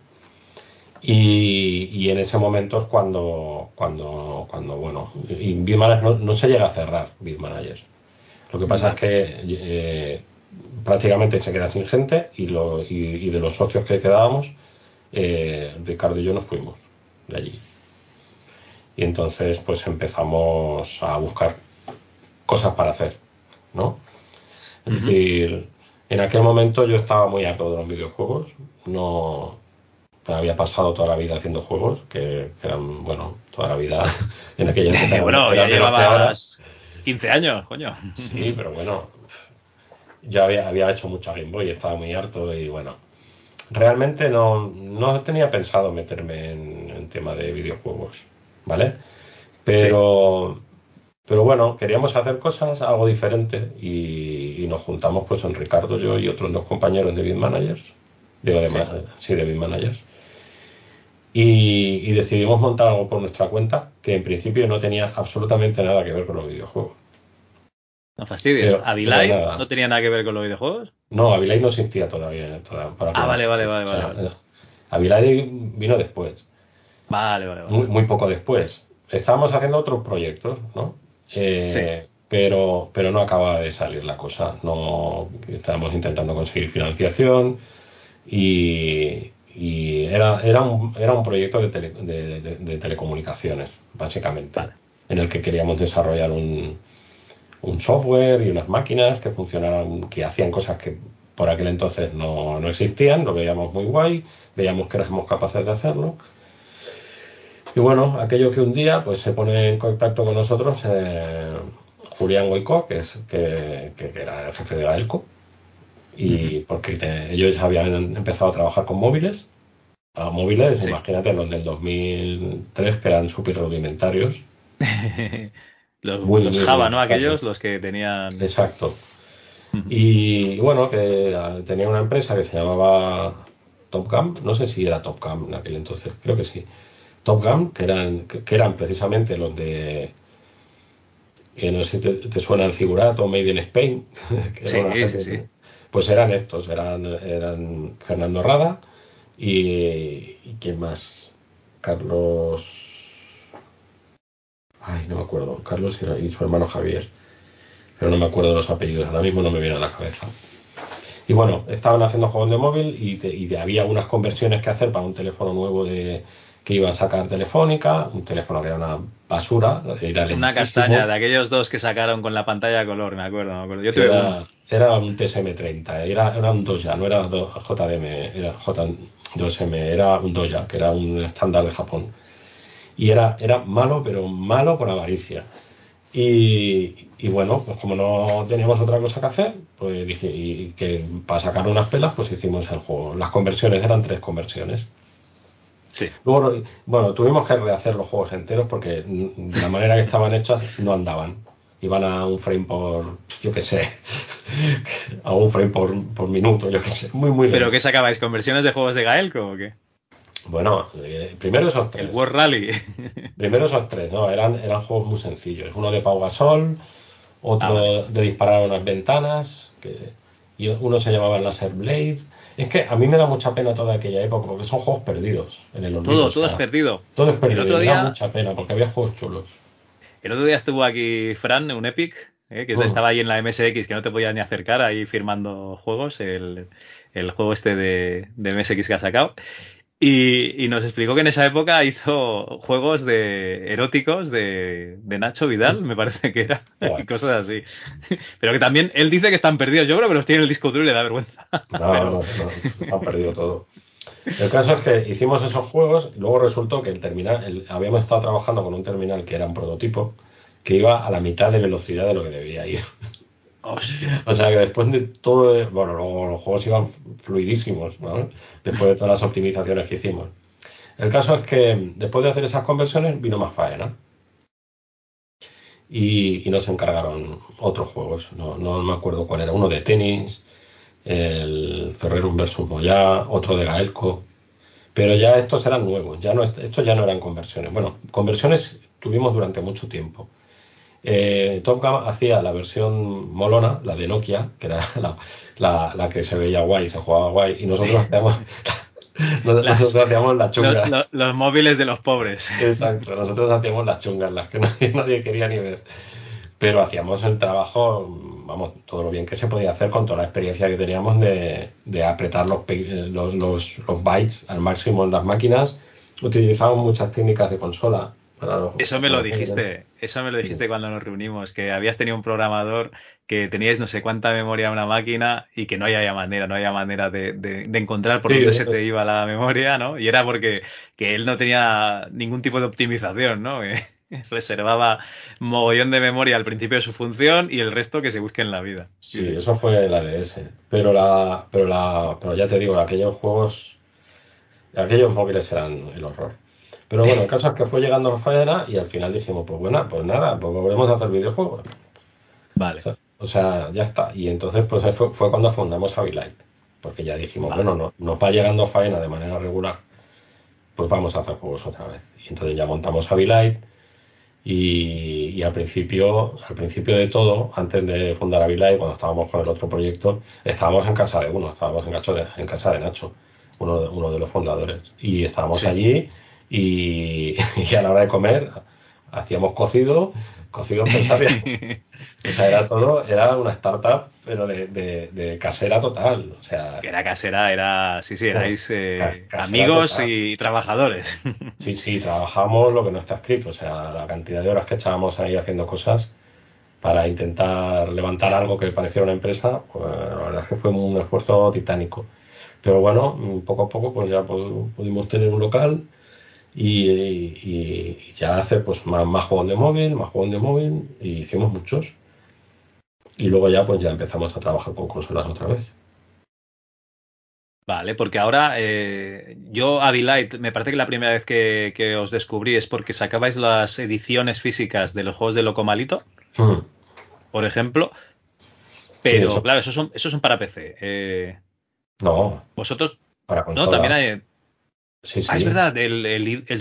Y, en ese momento es cuando, cuando, cuando bueno, y no, no, se llega a cerrar BitManagers. Lo que pasa es que eh, prácticamente se queda sin gente y, lo, y, de los socios que quedábamos, eh, Ricardo y yo nos fuimos de allí. Y entonces pues empezamos a buscar cosas para hacer, ¿no? Es decir, en aquel momento yo estaba muy harto de los videojuegos, no, había pasado toda la vida haciendo juegos, que, eran, bueno, toda la vida en aquella época. bueno, ya llevabas 15 años, coño. Sí, pero bueno, ya había, había hecho mucha Game Boy, estaba muy harto y bueno, realmente no, no tenía pensado meterme en, en tema de videojuegos, ¿vale? Pero, pero bueno, queríamos hacer cosas, algo diferente y, nos juntamos pues en Ricardo, yo y otros dos compañeros de Beat Managers, digo de, sí. de Beat Managers y, decidimos montar algo por nuestra cuenta que en principio no tenía absolutamente nada que ver con los videojuegos. No fastidies. ¿Avilight no tenía nada que ver con los videojuegos? No, Avilight no existía todavía. ah, vale, vale, vale. vale, Avilight vino después. Vale, vale, vale. Muy, muy poco después. Estábamos haciendo otros proyectos, ¿no? Eh, sí. Pero, pero no acaba de salir la cosa. No, estábamos intentando conseguir financiación y, y era, era, un, era un proyecto de, de, telecomunicaciones, básicamente, en el que queríamos desarrollar un, un, software y unas máquinas que funcionaran, que hacían cosas que por aquel entonces no, no existían, lo veíamos muy guay, veíamos que éramos capaces de hacerlo. Y bueno, aquello que un día pues se pone en contacto con nosotros eh, Julián Goico, que, es, que, que, era el jefe de la ELCO, y porque ellos habían empezado a trabajar con móviles, a móviles, imagínate los del 2003 que eran súper rudimentarios. los, Java, ¿no? Aquellos, los que tenían... Exacto. y, bueno, que tenía una empresa que se llamaba Topcam, no sé si era Topcam en aquel entonces, creo que sí. Topcam, que eran, que eran precisamente los de que no sé si te, suena en Figurato, Made in Spain. sí, sí, sí. Pues eran estos, eran, eran Fernando Rada y, y ¿quién más? Carlos. Ay, no me acuerdo. Carlos y su hermano Javier. Pero no me acuerdo los apellidos. Ahora mismo no me viene a la cabeza. Y bueno, estaban haciendo juegos de móvil y, había unas conversiones que hacer para un teléfono nuevo de, que iba a sacar Telefónica, un teléfono que era una basura. Era una castaña de aquellos dos que sacaron con la pantalla de color, me acuerdo. Me acuerdo. Yo tuve era, era, un TSM30, era, era un Doja, no era JDM, era J2M, era un Doja, que era un estándar de Japón. Y era, era malo, pero malo con avaricia. Y, bueno, pues como no teníamos otra cosa que hacer, pues dije, y que para sacar unas pelas, pues hicimos el juego. Las conversiones eran tres conversiones. Sí. Luego, bueno, tuvimos que rehacer los juegos enteros porque de la manera que estaban hechas no andaban. Iban a un frame por, yo qué sé, a un frame por, por minuto, yo qué sé, muy, muy ¿Pero qué sacabais? ¿Conversiones de juegos de Gaelco o qué? Bueno, eh, primero esos tres. El World Rally. primero esos tres, no, eran, eran juegos muy sencillos. Uno de Pau Gasol, otro ah, de disparar a unas ventanas, que, y uno se llamaba Laser Blade. Es que a mí me da mucha pena toda aquella época porque son juegos perdidos en el olvido. Todo, todo es perdido. Todo es perdido. me da mucha pena porque había juegos chulos. El otro día estuvo aquí Fran, un Epic, eh, que mm. estaba ahí en la MSX, que no te podía ni acercar ahí firmando juegos, el, el juego este de, de MSX que ha sacado. Y, nos explicó que en esa época hizo juegos de eróticos de, Nacho Vidal, me parece que era, y cosas así. Pero que también él dice que están perdidos. Yo creo que los tiene en el disco duro y le da vergüenza. No, no, no, han perdido todo. El caso es que hicimos esos juegos y luego resultó que el terminal, habíamos estado trabajando con un terminal que era un prototipo que iba a la mitad de velocidad de lo que debía ir. O sea que después de todo, bueno, luego los juegos iban fluidísimos, ¿no? Después de todas las optimizaciones que hicimos. El caso es que después de hacer esas conversiones vino más faena. Y, y nos encargaron otros juegos, no, no, me acuerdo cuál era, uno de tenis, el Ferrerum versus Moya, otro de Gaelco, pero ya estos eran nuevos, ya no, estos ya no eran conversiones. Bueno, conversiones tuvimos durante mucho tiempo. Eh, Top hacía la versión molona, la de Nokia, que era la, que se veía guay, se jugaba guay, y nosotros hacíamos, nosotros hacíamos las chungas. Los, móviles de los pobres. Exacto, nosotros hacíamos las chungas, las que nadie, quería ni ver. Pero hacíamos el trabajo, vamos, todo lo bien que se podía hacer con toda la experiencia que teníamos de, apretar los, los, los bytes al máximo en las máquinas. Utilizábamos muchas técnicas de consola eso me lo dijiste, eso me lo dijiste cuando nos reunimos, que habías tenido un programador que teníais no sé cuánta memoria en una máquina y que no había manera, no había manera de, encontrar por dónde se te iba la memoria, ¿no? Y era porque que él no tenía ningún tipo de optimización, ¿no? reservaba mogollón de memoria al principio de su función y el resto que se busque en la vida. Sí, eso fue la DS. Pero la, pero la, pero ya te digo, aquellos juegos, aquellos móviles eran el horror. Pero bueno, el caso es que fue llegando a faena y al final dijimos, pues bueno, pues nada, pues volvemos a hacer videojuegos. Vale. O sea, ya está. Y entonces pues fue, fue cuando fundamos Avilite. Porque ya dijimos, bueno, no, no va llegando a faena de manera regular, pues vamos a hacer juegos otra vez. Y entonces ya montamos Avilite y, y al principio, al principio de todo, antes de fundar Avilite, cuando estábamos con el otro proyecto, estábamos en casa de uno, estábamos en, en casa de Nacho, uno de, uno de los fundadores. Y estábamos allí y, a la hora de comer hacíamos cocido, cocido empresarial. o sea, era todo, era una startup, pero de, casera total. O sea, que era casera, era, sí, sí, erais eh, amigos y trabajadores. sí, sí, trabajamos lo que no está escrito, o sea, la cantidad de horas que echábamos ahí haciendo cosas para intentar levantar algo que pareciera una empresa, pues la verdad es que fue un esfuerzo titánico. Pero bueno, poco a poco pues ya pudimos tener un local y, ya hace pues más, más, juegos de móvil, más juegos de móvil, y hicimos muchos. Y luego ya pues ya empezamos a trabajar con consolas otra vez. Vale, porque ahora eh, yo Avilite, me parece que la primera vez que, os descubrí es porque sacabais las ediciones físicas de los juegos de Locomalito, hmm. por ejemplo. Pero claro, esos son, esos son para PC. Eh, no. Vosotros. Para No, también hay. Sí, sí. Ah, es verdad, el, el, el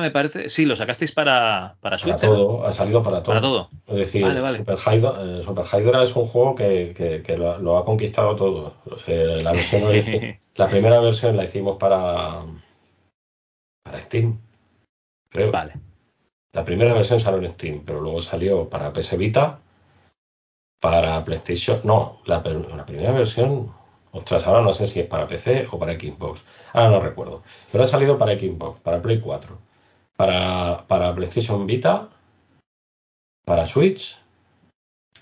me parece. Sí, lo sacasteis para, para Para todo, ha salido para todo. Para todo. Es decir, Vale, vale. Super, Hydra, eh, Super Hydra es un juego que, que- que lo, lo ha conquistado todo. Eh, la, versión la primera versión la hicimos para, para Steam, creo. Vale. La primera versión salió en Steam, pero luego salió para PS Vita, para PlayStation. No, la primera versión, ostras, ahora no sé si es para PC o para Xbox. Ahora no recuerdo. Pero ha salido para Xbox, para Play 4, para, para PlayStation Vita, para Switch.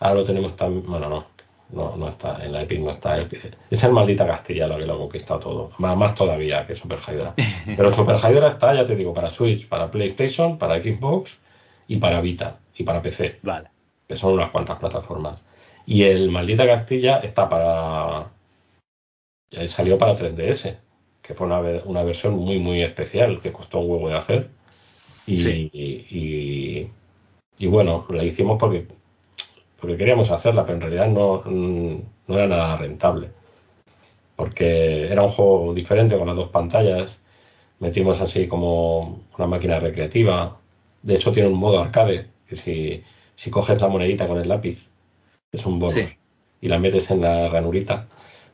Ahora lo tenemos también. Bueno, no. No, no está, en la Epic no está. Es el maldita Castilla lo que lo ha conquistado todo. Más, más todavía que Super Hydra. Pero Super Hydra está, ya te digo, para Switch, para PlayStation, para Xbox y para Vita y para PC, Vale. que son unas cuantas plataformas. Y el Maldita Castilla está para. Eh, Salió para 3DS, que fue una, una versión muy, muy especial, que costó un huevo de hacer. Y, Sí. y, y- y bueno, la hicimos porque, porque queríamos hacerla, pero en realidad no, no era nada rentable. Porque era un juego diferente con las dos pantallas. Metimos así como una máquina recreativa. De hecho, tiene un modo arcade, que si, si coges la monedita con el lápiz, es un bonus. Sí. Y la metes en la ranurita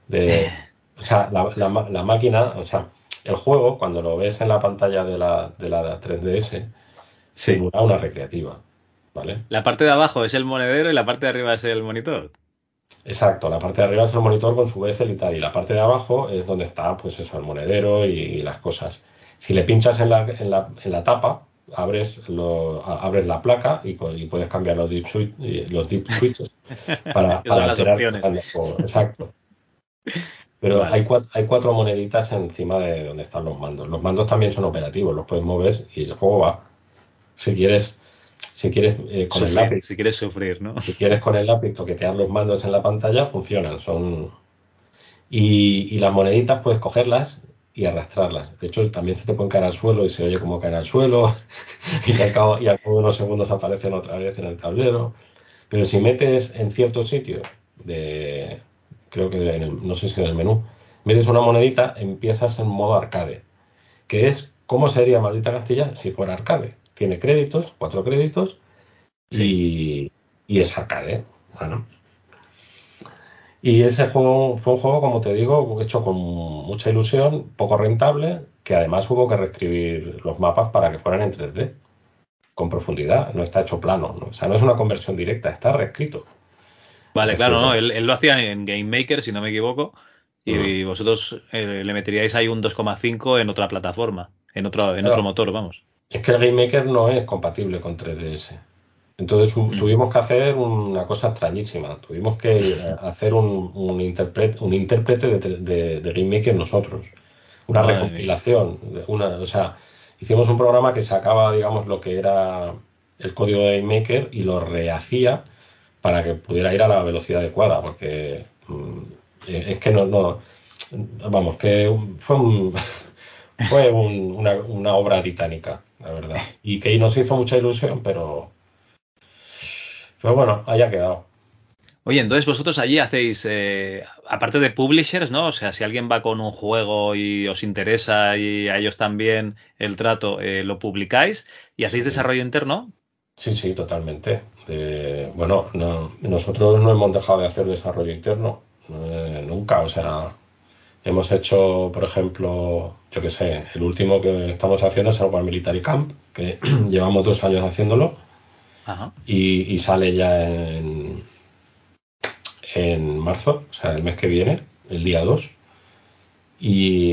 de. O sea, la, la máquina, o sea, el juego, cuando lo ves en la pantalla de la, de la 3DS, Sí. simula una recreativa. ¿Vale? La parte de abajo es el monedero y la parte de arriba es el monitor. Exacto, la parte de arriba es el monitor con su bezel y tal, y la parte de abajo es donde está, pues eso, el monedero y, y las cosas. Si le pinchas en la, en la, en la tapa, abres, lo, abres la placa y, y puedes cambiar los deep, switch, y- los deep switches para, para las opciones. Exacto. Pero Vale. hay, cuatro, hay cuatro moneditas encima de donde están los mandos. Los mandos también son operativos, los puedes mover y el juego va. Si quieres, si quieres eh, con el Sufrir, lápiz si quieres sufrir, ¿no? si quieres con el lápiz toquetear los mandos en la pantalla, funcionan. Son y, y las moneditas puedes cogerlas y arrastrarlas. De hecho, también se te pueden caer al suelo y se oye como caen al suelo. y, al cabo, y al cabo de unos segundos aparecen otra vez en el tablero. Pero si metes en cierto sitio, de, creo que en el- no sé si en el menú, metes una monedita, empiezas en modo arcade. Que es, ¿cómo sería Maldita Castilla si fuera arcade? Tiene créditos, cuatro créditos, y, y es arcade. Bueno. Y ese juego fue un juego, como te digo, hecho con mucha ilusión, poco rentable, que además hubo que reescribir los mapas para que fueran en 3D, con profundidad, no está hecho plano, ¿no? o sea, no es una conversión directa, está reescrito. Vale, claro, no, él, él lo hacía en Game Maker, si no me equivoco, y vosotros eh, le meteríais ahí un 2,5 en otra plataforma, en otro, en Claro. otro motor, vamos. Es que el Game Maker no es compatible con 3DS. Entonces Mm. tuvimos que hacer una cosa extrañísima. Tuvimos que hacer un, un, interpret- un intérprete de, de- de Game Maker nosotros. Una Madre recompilación. Una, o sea, hicimos un programa que sacaba, digamos, lo que era el código de Game Maker y lo rehacía para que pudiera ir a la velocidad adecuada. Porque mm, es que no, no. Vamos, que fue un, fue un- una, una obra titánica, la verdad. Y que nos hizo mucha ilusión, pero. Pero bueno, haya quedado. Oye, entonces vosotros allí hacéis, eh, aparte de publishers, ¿no? O sea, si alguien va con un juego y os interesa y a ellos también el trato, eh, lo publicáis y hacéis Sí. desarrollo interno. Sí, sí, totalmente. De- bueno, no, nosotros no hemos dejado de hacer desarrollo interno, eh, nunca. O sea, hemos hecho, por ejemplo, yo qué sé, el último que estamos haciendo es el War Military Camp, que llevamos dos años haciéndolo. Ajá. y, y sale ya en, en marzo, o sea, el mes que viene, el día 2. Y,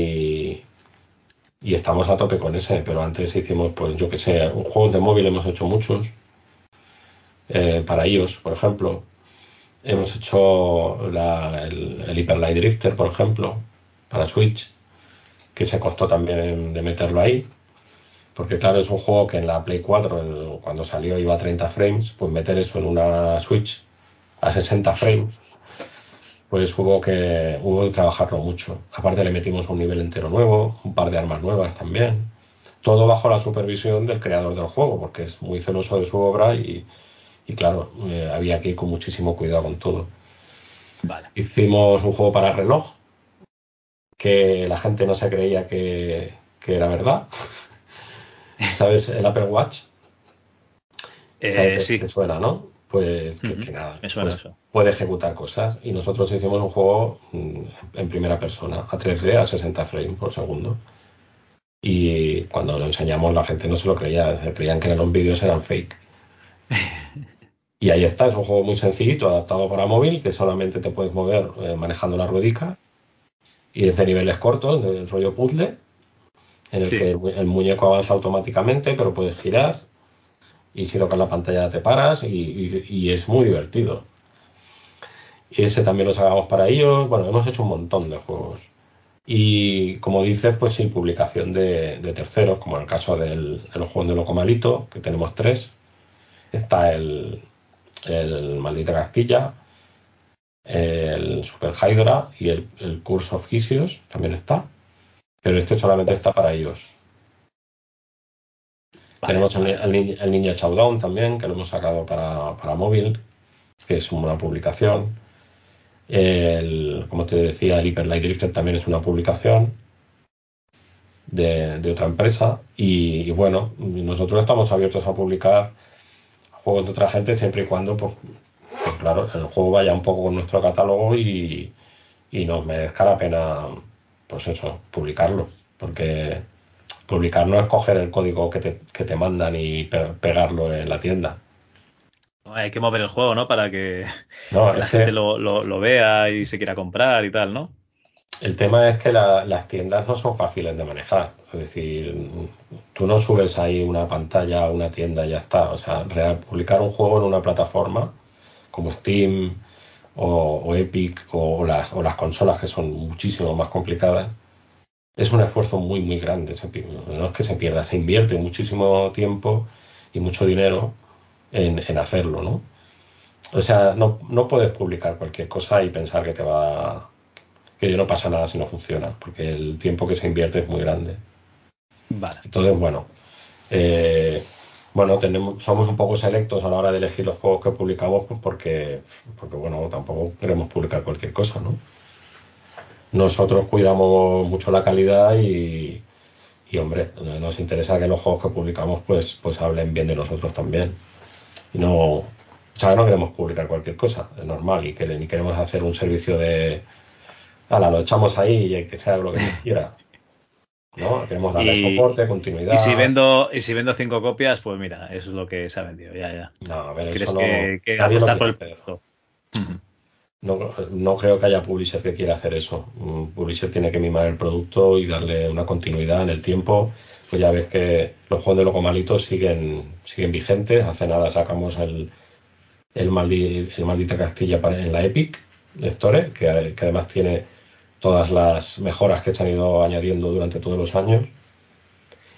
y estamos a tope con ese, pero antes hicimos, pues yo que sé, un juego de móvil hemos hecho muchos, eh, para iOS, por ejemplo. Hemos hecho la- el, el Hyper Light Drifter, por ejemplo, para Switch, que se costó también de meterlo ahí. Porque claro, es un juego que en la Play 4, el- cuando salió iba a 30 frames, pues meter eso en una Switch a 60 frames, pues hubo que, hubo que trabajarlo mucho. Aparte le metimos un nivel entero nuevo, un par de armas nuevas también. Todo bajo la supervisión del creador del juego, porque es muy celoso de su obra y, y claro, eh, había que ir con muchísimo cuidado con todo. Vale. Hicimos un juego para reloj, que la gente no se creía que, que era verdad. ¿Sabes? El Apple Watch. Eh, sí. Te suena, ¿no? Pues que, nada. Pues. Puede ejecutar cosas. Y nosotros hicimos un juego mm, en primera persona, a 3D, a 60 frames por segundo. Y cuando lo enseñamos la gente no se lo creía, creían que los vídeos eran fake. Y ahí está, es un juego muy sencillito, adaptado para móvil, que solamente te puedes mover eh, manejando la ruedica. Y es de niveles cortos, del rollo puzzle, en el Sí. que el, el muñeco avanza automáticamente, pero puedes girar. Y si tocas la pantalla te paras y, es muy divertido. Ese también lo sacamos para ellos. Bueno, hemos hecho un montón de juegos. Y como dices, pues sin publicación de, de terceros, como en el caso del, de los juegos de Locomalito, que tenemos tres. Está el, el Maldita Castilla, el Super Hydra y el, el Curse of Hisios también está. Pero este solamente está para ellos. Vale, Tenemos el, vale. ni- el Ninja Showdown también, que lo hemos sacado para, para móvil, que es una publicación. El, como te decía, el Hyper Light Drifter también es una publicación de, de otra empresa. Y, y bueno, nosotros estamos abiertos a publicar juegos de otra gente siempre y cuando, pues, pues claro, el juego vaya un poco con nuestro catálogo y, y nos merezca la pena, pues eso, publicarlo. Porque publicar no es coger el código que te, que te mandan y pe- pegarlo en la tienda. Hay que mover el juego, ¿no? Para que, No, la que gente lo, lo- lo vea y se quiera comprar y tal, ¿no? el tema es que la- las tiendas no son fáciles de manejar. Es decir, tú no subes ahí una pantalla a una tienda y ya está. O sea, real- publicar un juego en una plataforma como Steam o, o Epic o, las, o las consolas que son muchísimo más complicadas, es un esfuerzo muy, muy grande. Se no es que se pierda, se invierte muchísimo tiempo y mucho dinero en, en hacerlo, ¿no? O sea, no, no puedes publicar cualquier cosa y pensar que te va que no pasa nada si no funciona, porque el tiempo que se invierte es muy grande. Vale. Entonces, bueno, eh, bueno, tenemos, somos un poco selectos a la hora de elegir los juegos que publicamos, pues porque, porque bueno, tampoco queremos publicar cualquier cosa, ¿no? Nosotros cuidamos mucho la calidad y, y hombre, nos interesa que los juegos que publicamos pues, pues hablen bien de nosotros también. Y no, o sea, no queremos publicar cualquier cosa, es normal, y que ni queremos hacer un servicio de, ala, lo echamos ahí y que sea lo que Dios quiera. ¿No? Queremos darle Y- soporte, continuidad. Y si vendo, y si vendo cinco copias, pues mira, eso es lo que se ha vendido, ya, ya. No, a ver, ¿Crees eso no, que, que nadie lo apostar por el producto? No, no creo que haya publisher que quiera hacer eso. Un publisher tiene que mimar el producto y darle una continuidad en el tiempo. Pues ya ves que los juegos de Locomalitos siguen, siguen vigentes. Hace nada sacamos el, el, el Maldita Castilla en la Epic Store, que, además tiene todas las mejoras que se han ido añadiendo durante todos los años.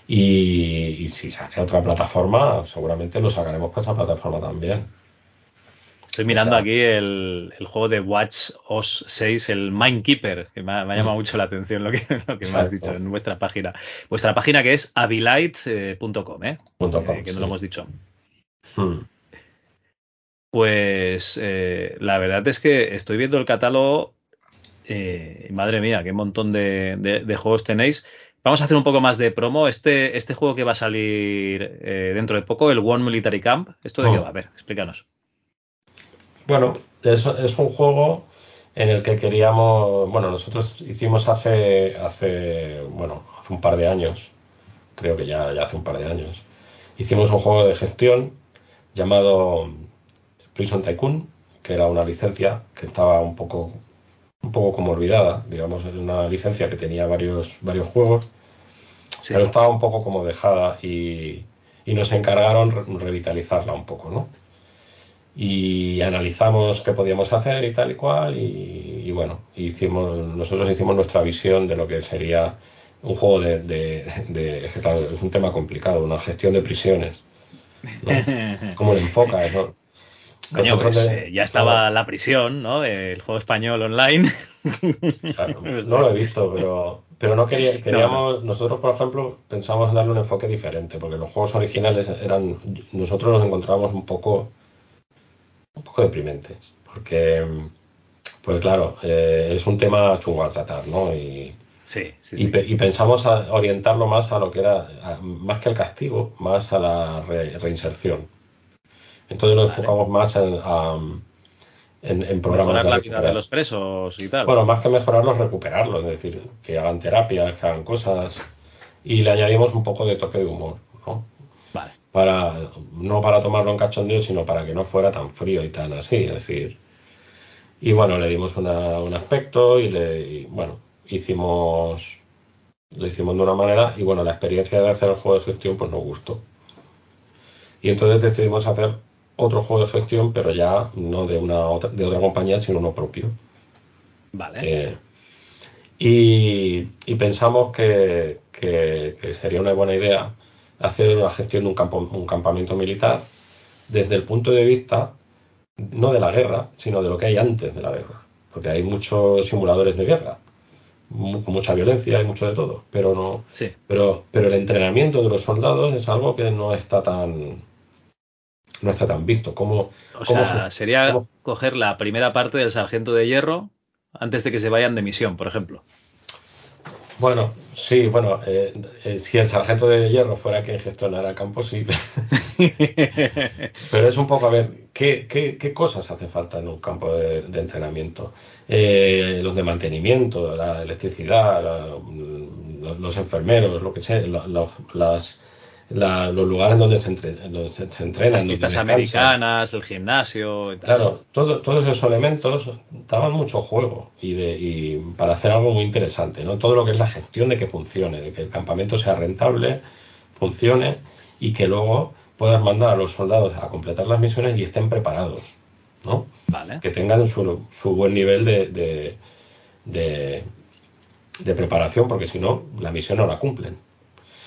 Y, y si sale otra plataforma, seguramente lo sacaremos para esa plataforma también. Estoy mirando sea- aquí el, el juego de Watch OS 6, el Mindkeeper, que me ha, me ha llamado mucho la atención lo que, lo que me has Mm. Dicho en vuestra página. Vuestra página que es avilite.com, ¿eh? Com, Eh, que no sí. lo hemos dicho. Hmm. Pues eh, la verdad es que estoy viendo el catálogo. eh, y madre mía, qué montón de, de- de juegos tenéis. Vamos a hacer un poco más de promo. Este, este juego que va a salir eh, dentro de poco, el One Military Camp, ¿esto de qué Oh. va? A ver, explícanos. Bueno, es, es un juego en el que queríamos, bueno, nosotros hicimos hace, hace, bueno, hace un par de años, creo que ya, ya hace un par de años, hicimos un juego de gestión llamado Prison Tycoon, que era una licencia que estaba un poco, un poco como olvidada, digamos, era una licencia que tenía varios, varios juegos, Sí. pero estaba un poco como dejada y, y nos encargaron re- revitalizarla un poco, ¿no? Y analizamos qué podíamos hacer y tal y cual y, y bueno, hicimos, nosotros hicimos nuestra visión de lo que sería un juego de, de- de- claro, es un tema complicado, una gestión de prisiones. ¿no? ¿Cómo lo enfocas? ¿no? Coño, pues, le- eh, ya estaba la prisión, ¿no? El juego español online. Claro, no lo he visto, pero, pero no quería, queríamos, nosotros por ejemplo pensamos darle un enfoque diferente, porque los juegos originales eran, nosotros nos encontrábamos un poco, un poco deprimentes, porque, pues claro, eh, es un tema chungo a tratar, ¿no? Y, Sí, sí, y, y, pensamos a orientarlo más a lo que era, más que el castigo, más a la reinserción. Entonces lo enfocamos más en, en, programas Mejorar la vida de los presos y tal. Bueno, más que mejorarlos, recuperarlos, es decir, que hagan terapias, que hagan cosas. Y le añadimos un poco de toque de humor, ¿no? Para, no para tomarlo en cachondeo, sino para que no fuera tan frío y tan así, es decir. Y bueno, le dimos un aspecto y le, bueno, hicimos, lo hicimos de una manera y bueno, la experiencia de hacer el juego de gestión pues nos gustó. Y entonces decidimos hacer otro juego de gestión, pero ya no de una otra, de otra compañía, sino uno propio. Vale. Eh, y, pensamos que, sería una buena idea hacer la gestión de un, campo, un campamento militar desde el punto de vista no de la guerra, sino de lo que hay antes de la guerra. Porque hay muchos simuladores de guerra, mucha violencia y mucho de todo, pero no. Pero, pero el entrenamiento de los soldados es algo que no está tan no está tan visto. ¿Cómo, o sea, sería coger la primera parte del sargento de hierro antes de que se vayan de misión, por ejemplo. Bueno, sí, bueno, eh, eh, si el sargento de hierro fuera quien gestionara el campo, sí. Pero es un poco, a ver, ¿qué, qué, cosas hace falta en un campo de, entrenamiento? Eh, los de mantenimiento, la electricidad, los, enfermeros, lo que sea, las, los lugares donde se, entrenan. Las pistas americanas, el gimnasio. Claro, todos esos elementos daban mucho juego y, de, para hacer algo muy interesante. ¿no? Todo lo que es la gestión de que funcione, de que el campamento sea rentable, funcione y que luego puedas mandar a los soldados a completar las misiones y estén preparados. ¿no? Que tengan su, su buen nivel de, de, de preparación, porque si no, la misión no la cumplen.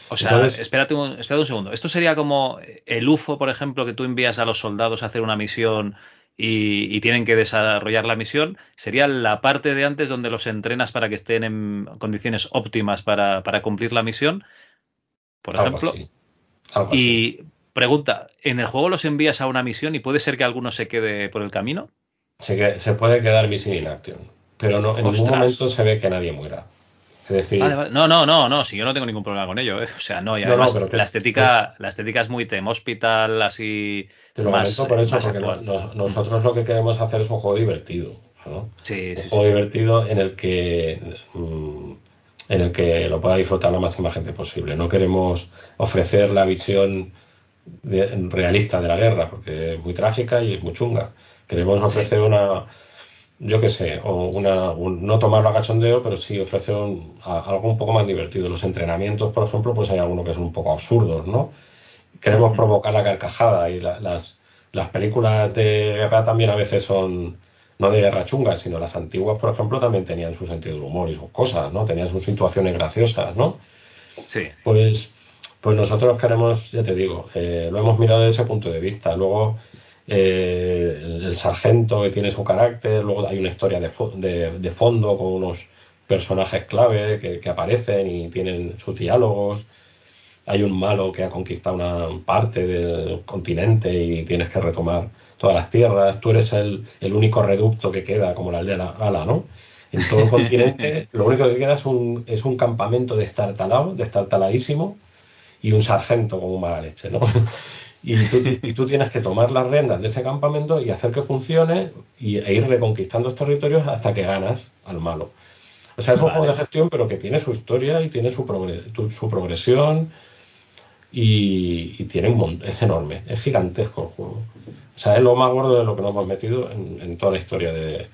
O sea, espérate, un, un segundo. Esto sería como el UFO, por ejemplo, que tú envías a los soldados a hacer una misión y, tienen que desarrollar la misión. Sería la parte de antes donde los entrenas para que estén en condiciones óptimas para, cumplir la misión, por ejemplo. y pregunta, ¿en el juego los envías a una misión y puede ser que alguno se quede por el camino? Se, se puede quedar misión in action, pero no, en ningún momento se ve que nadie muera. No, no, no, no, si yo no tengo ningún problema con ello. ¿eh? O sea, no, y además la, estética, la estética es muy tem hospital, así. Te lo más, por eso, porque nosotros lo que queremos hacer es un juego divertido. ¿no? Sí, un sí, juego divertido en el que. Mm, en el que lo pueda disfrutar la máxima gente posible. No queremos ofrecer la visión realista de la guerra, porque es muy trágica y es muy chunga. Queremos ofrecer una, yo qué sé, o una, no tomarlo a cachondeo, pero sí ofrece algo un poco más divertido. Los entrenamientos, por ejemplo, pues hay algunos que son un poco absurdos, ¿no? Queremos provocar la carcajada y las, las películas de guerra también a veces son, no de guerra chunga, sino las antiguas, por ejemplo, también tenían su sentido del humor y sus cosas, ¿no? Tenían sus situaciones graciosas, ¿no? Sí. Pues, pues nosotros queremos, ya te digo, eh, lo hemos mirado desde ese punto de vista. Luego, eh, el, sargento que tiene su carácter, luego hay una historia de, de, fondo con unos personajes clave que, aparecen y tienen sus diálogos. Hay un malo que ha conquistado una parte del continente y tienes que retomar todas las tierras. Tú eres el, único reducto que queda, como la aldea de la Gala, ¿no? En todo el continente, lo único que queda es un, es un campamento destartalado, destartaladísimo, y un sargento como mala leche, ¿no? Y tú, tienes que tomar las riendas de ese campamento y hacer que funcione y, e ir reconquistando los territorios hasta que ganas al malo. O sea, es un juego de gestión, pero que tiene su historia y tiene su, su progresión y, tiene un es enorme, es gigantesco el juego. O sea, es lo más gordo de lo que nos hemos metido en, toda la historia de,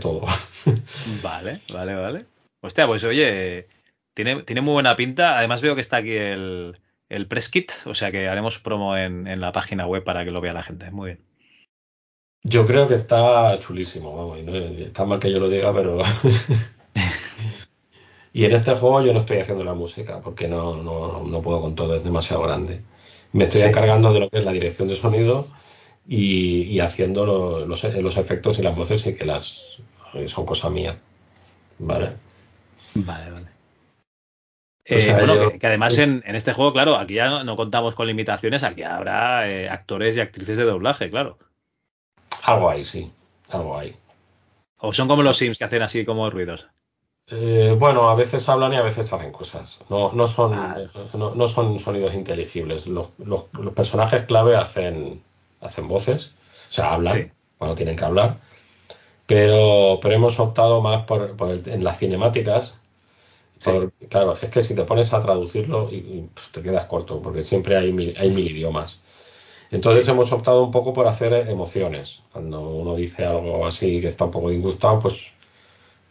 todo. Vale, vale, vale. Hostia, pues oye, tiene, tiene muy buena pinta. Además veo que está aquí el, el press kit, o sea que haremos promo en, la página web para que lo vea la gente. Muy bien. Yo creo que está chulísimo, vamos, está mal que yo lo diga, pero... y en este juego yo no estoy haciendo la música, porque no, no, puedo con todo, es demasiado grande. Me estoy encargando de lo que es la dirección de sonido y, haciendo los, los, efectos y las voces y que las son cosa mía. ¿Vale? Vale, vale. Eh, bueno, que, además en, este juego, claro, aquí ya no, contamos con limitaciones, aquí habrá eh, actores y actrices de doblaje, claro. Algo hay, sí, algo hay. O son como los Sims que hacen así como ruidos. Eh, bueno, a veces hablan y a veces hacen cosas. No, no, son, no, son sonidos inteligibles. Los, personajes clave hacen, hacen voces, o sea, hablan cuando tienen que hablar. Pero, pero hemos optado más por, en las cinemáticas. Claro, es que si te pones a traducirlo y, pues, te quedas corto, porque siempre hay mil, hay mil idiomas. Entonces hemos optado un poco por hacer emociones. Cuando uno dice algo así que está un poco disgustado, pues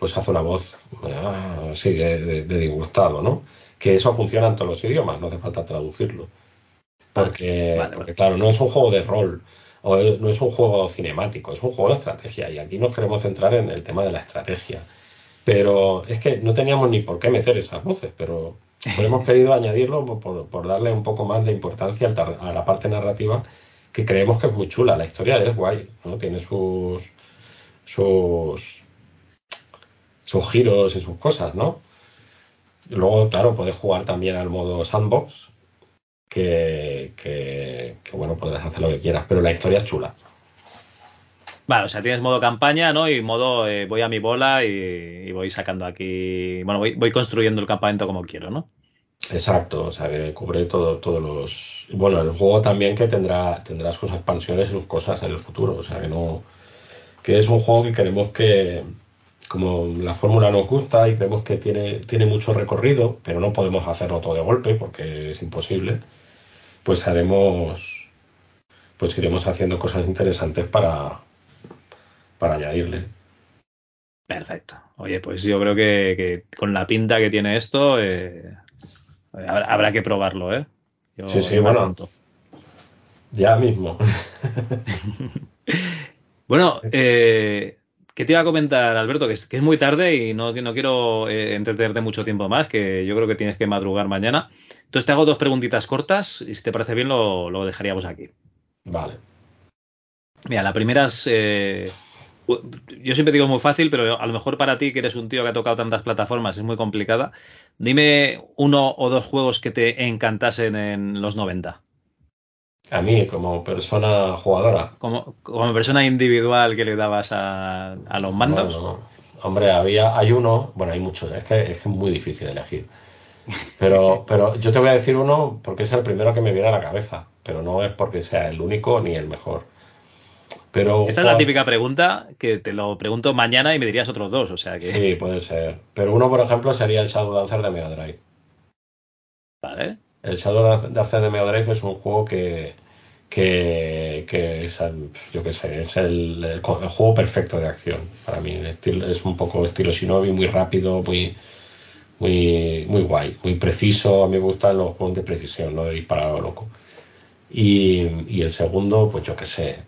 pues hace una voz ah, así de, disgustado, ¿no? Que eso funciona en todos los idiomas, no hace falta traducirlo. Porque, claro, no es un juego de rol, o no es un juego cinemático, es un juego de estrategia. Y aquí nos queremos centrar en el tema de la estrategia. Pero es que no teníamos ni por qué meter esas voces, pero hemos querido añadirlo por, darle un poco más de importancia a la parte narrativa que creemos que es muy chula. La historia es guay, ¿no? Tiene sus, sus sus giros y sus cosas, ¿no? Luego, claro, puedes jugar también al modo sandbox, que, que, bueno, podrás hacer lo que quieras, pero la historia es chula. Vale, o sea, tienes modo campaña, ¿no? Y modo eh, voy a mi bola y, voy sacando aquí. Bueno, voy, construyendo el campamento como quiero, ¿no? Exacto, o sea, que cubre todo, todos los. Bueno, el juego también que tendrá, tendrá sus expansiones y sus cosas en el futuro, o sea, que no. Que es un juego que queremos que, como la fórmula nos gusta y creemos que tiene, tiene mucho recorrido, pero no podemos hacerlo todo de golpe porque es imposible, pues haremos, pues iremos haciendo cosas interesantes para, para añadirle. Perfecto. Oye, pues yo creo que, con la pinta que tiene esto, eh, habrá, que probarlo, ¿eh? sí, sí, bueno. Ya mismo. bueno, eh, ¿Qué te iba a comentar, Alberto? Que es, que es muy tarde y no, no quiero eh, entretenerte mucho tiempo más, que yo creo que tienes que madrugar mañana. Entonces te hago dos preguntitas cortas y si te parece bien lo, dejaríamos aquí. Vale. Mira, la primera es... Eh, yo siempre digo muy fácil, pero a lo mejor para ti, que eres un tío que ha tocado tantas plataformas, es muy complicada. Dime uno o dos juegos que te encantasen en los 90. A mí, como persona jugadora. Como, como persona individual que le dabas a, los mandos. Hombre, había, hay uno, bueno, hay muchos, es que es muy difícil elegir. Pero, pero yo te voy a decir uno porque es el primero que me viene a la cabeza, pero no es porque sea el único ni el mejor. Pero, Esta es la típica pregunta que te lo pregunto mañana y me dirías otros dos, o sea que... Sí, puede ser. Pero uno, por ejemplo, sería el Shadow Dancer de Mega Drive. Vale. El Shadow Dancer de Mega Drive es un juego que, que, es, yo qué sé, es el, juego perfecto de acción para mí. es un poco estilo Shinobi, muy rápido, muy, muy, muy guay, muy preciso. A mí me gustan los juegos de precisión, no de disparar a lo loco. Y, el segundo, pues yo qué sé,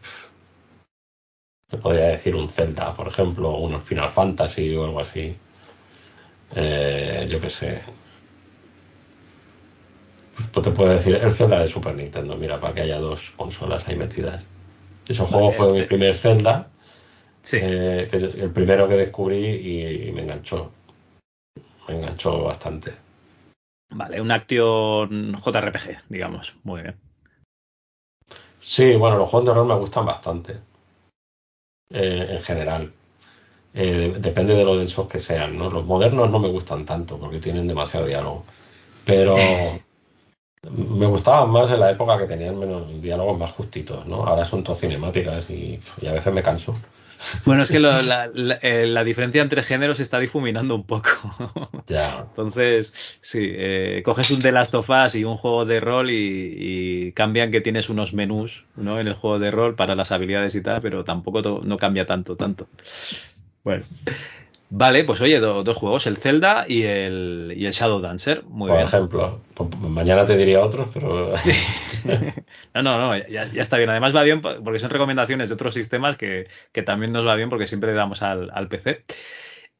te podría decir un Zelda, por ejemplo, un Final Fantasy o algo así. Eh, yo qué sé, pues te puedo decir el Zelda de Super Nintendo, mira, para que haya dos consolas ahí metidas. Ese juego fue mi primer Zelda, sí. Eh, el primero que descubrí y, me enganchó. Me enganchó bastante. Vale, un Action JRPG, digamos. Muy bien. Sí, bueno, los juegos de rol me gustan bastante. Eh, en general. Eh, depende de lo densos que sean, ¿no? Los modernos no me gustan tanto porque tienen demasiado diálogo. Pero Me gustaban más en la época que tenían menos diálogos más justitos, ¿no? Ahora son todas cinemáticas y, a veces me canso. Bueno, es que eh, la, diferencia entre géneros se está difuminando un poco. Ya. Entonces, sí, eh, coges un The Last of Us y un juego de rol y, cambian que tienes unos menús ¿no? en el juego de rol para las habilidades y tal, pero tampoco no cambia tanto, tanto. Bueno. Vale, pues oye, dos juegos, el Zelda y el, y el Shadow Dancer. Muy Por ejemplo, pues mañana te diría otros, pero. no, no, no, ya, está bien. Además va bien porque son recomendaciones de otros sistemas que, también nos va bien porque siempre le damos al, PC.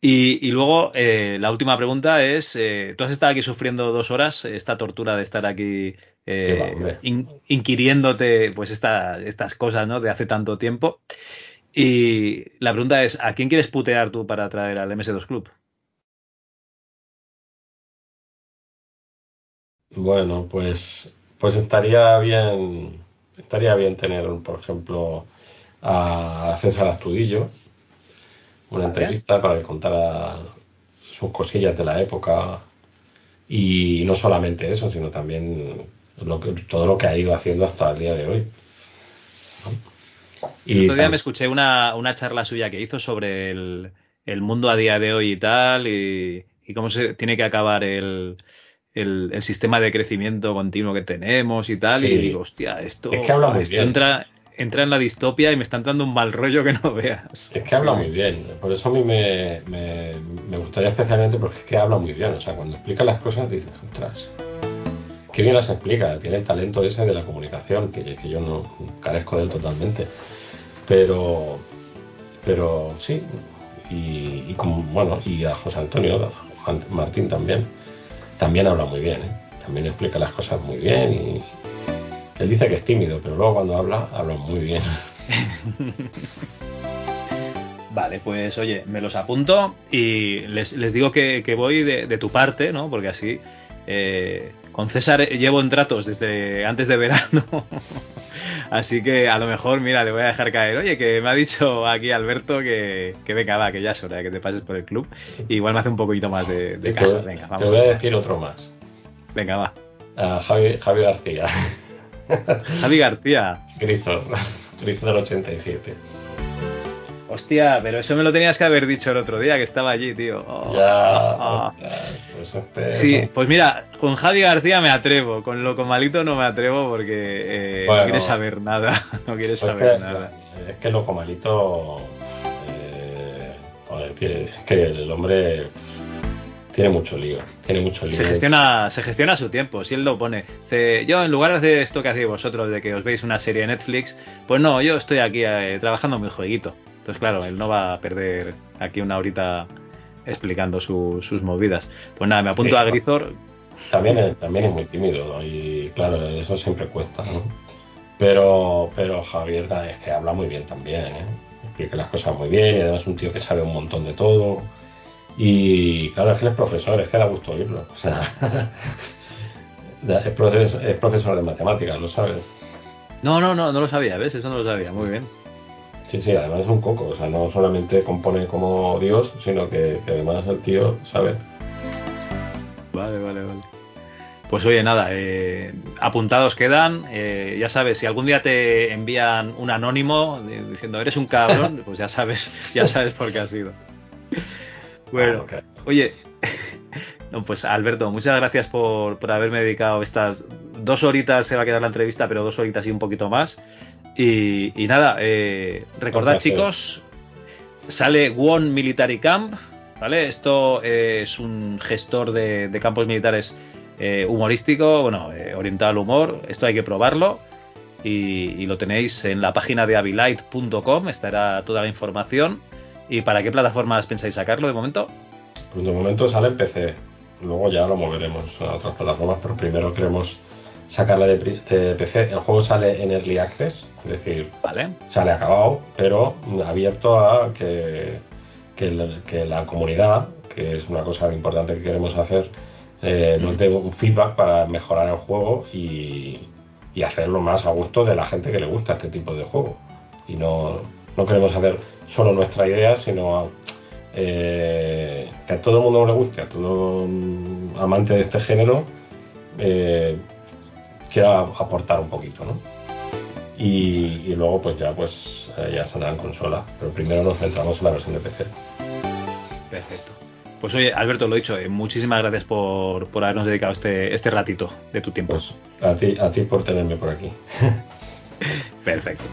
Y, luego, eh, la última pregunta es: eh, tú has estado aquí sufriendo dos horas, esta tortura de estar aquí eh, inquiriéndote pues estas cosas ¿no? de hace tanto tiempo. Y la pregunta es, ¿a quién quieres putear tú para traer al MS2 Club? Bueno, pues, pues estaría bien, estaría bien tener, por ejemplo, a César Astudillo, una entrevista para que contara sus cosillas de la época. Y no solamente eso, sino también lo que, todo lo que ha ido haciendo hasta el día de hoy. Y el otro día me escuché una, una, charla suya que hizo sobre el, el, mundo a día de hoy y tal, y, y cómo se tiene que acabar el, el, el, sistema de crecimiento continuo que tenemos y tal. Sí. Y digo, hostia, esto, es que habla muy esto bien. entra, entra en la distopia y me están dando un mal rollo que no veas. Es que habla muy bien. Por eso a mí me, me, me gustaría especialmente porque es que habla muy bien. O sea, cuando explica las cosas dices, ostras, qué bien las explica. Tiene el talento ese de la comunicación, que, que yo no carezco de él totalmente. Pero, pero sí. Y, y como, bueno, y a José Antonio, a Martín también también habla muy bien, ¿eh? también explica las cosas muy bien y él dice que es tímido, pero luego cuando habla, habla muy bien. Vale, pues oye, me los apunto y les, les digo que, que voy de, de, tu parte, ¿no? Porque así eh, con César llevo en tratos desde antes de verano. Así que a lo mejor, mira, le voy a dejar caer. Oye, que me ha dicho aquí Alberto que, que venga, va, que ya es hora de que te pases por el club. Y igual me hace un poquito más de, de Sí, casa. te, Venga, vamos. te voy a decir otro más. Venga, va. A Javi, Javi García. Javi García. Grisor. Grisor 87. Hostia, pero eso me lo tenías que haber dicho el otro día que estaba allí, tío. Oh, ya. oh. Pues este, Sí, no. pues mira, con Javi García me atrevo, con Loco Malito no me atrevo porque eh, Bueno. no quiere saber nada, no quiere Pues saber que, nada. Es que Loco Malito. eh, joder, tiene- es que el hombre tiene mucho lío. Tiene mucho lío. Se gestiona, se gestiona su tiempo, si él lo pone. Dice, yo en lugar de hacer esto que hacéis vosotros, de que os veis una serie de Netflix, pues no, yo estoy aquí eh, trabajando en mi jueguito. Entonces, claro, él no va a perder aquí una horita explicando su- sus movidas. Pues nada, me apunto Sí, a Grisor. También es, también es muy tímido ¿no? y claro, eso siempre cuesta, ¿no? Pero, pero Javier es que habla muy bien también, ¿eh? Explica las cosas muy bien y además es un tío que sabe un montón de todo. Y claro, es que él es profesor, es que da gusto oírlo. O sea, da- es, profesor, es profesor de matemáticas, lo sabes. No, no, no, no lo sabía, ¿ves? Eso no lo sabía, muy bien. Sí, sí, además es un coco, o sea, no solamente compone como Dios, sino que, que además el tío sabe. Vale, vale, vale. Pues oye, nada, eh, apuntados quedan. eh, ya sabes, si algún día te envían un anónimo diciendo eres un cabrón, pues ya sabes, ya sabes por qué ha sido. Bueno, Ah, oye, no, pues Alberto, muchas gracias por, por haberme dedicado estas dos horitas, se va a quedar la entrevista, pero dos horitas y un poquito más. Y, y nada, eh, recordad chicos, sale One Military Camp, ¿vale? Esto eh, es un gestor de, de campos militares eh, humorístico, bueno, eh, orientado al humor. Esto hay que probarlo y, y lo tenéis en la página de avilite.com, estará toda la información. ¿Y para qué plataformas pensáis sacarlo de momento? Pues de momento sale en PC, luego ya lo moveremos a otras plataformas, pero primero queremos sacarla de, PC. El juego sale en Early Access, es decir, ¿Vale? sale acabado, pero abierto a que, que, la, que la comunidad, que es una cosa importante que queremos hacer, eh, nos dé un feedback para mejorar el juego y, y hacerlo más a gusto de la gente que le gusta este tipo de juego. Y no, no queremos hacer solo nuestra idea, sino eh, que a todo el mundo le guste, a todo mm, amante de este género eh, quiera aportar un poquito, ¿no? Y, y luego pues ya pues eh, ya saldrán consola, pero primero nos centramos en la versión de PC. Perfecto. Pues oye, Alberto, lo dicho, eh, muchísimas gracias por, por habernos dedicado este, este ratito de tu tiempo. Pues a ti, a ti por tenerme por aquí. Perfecto.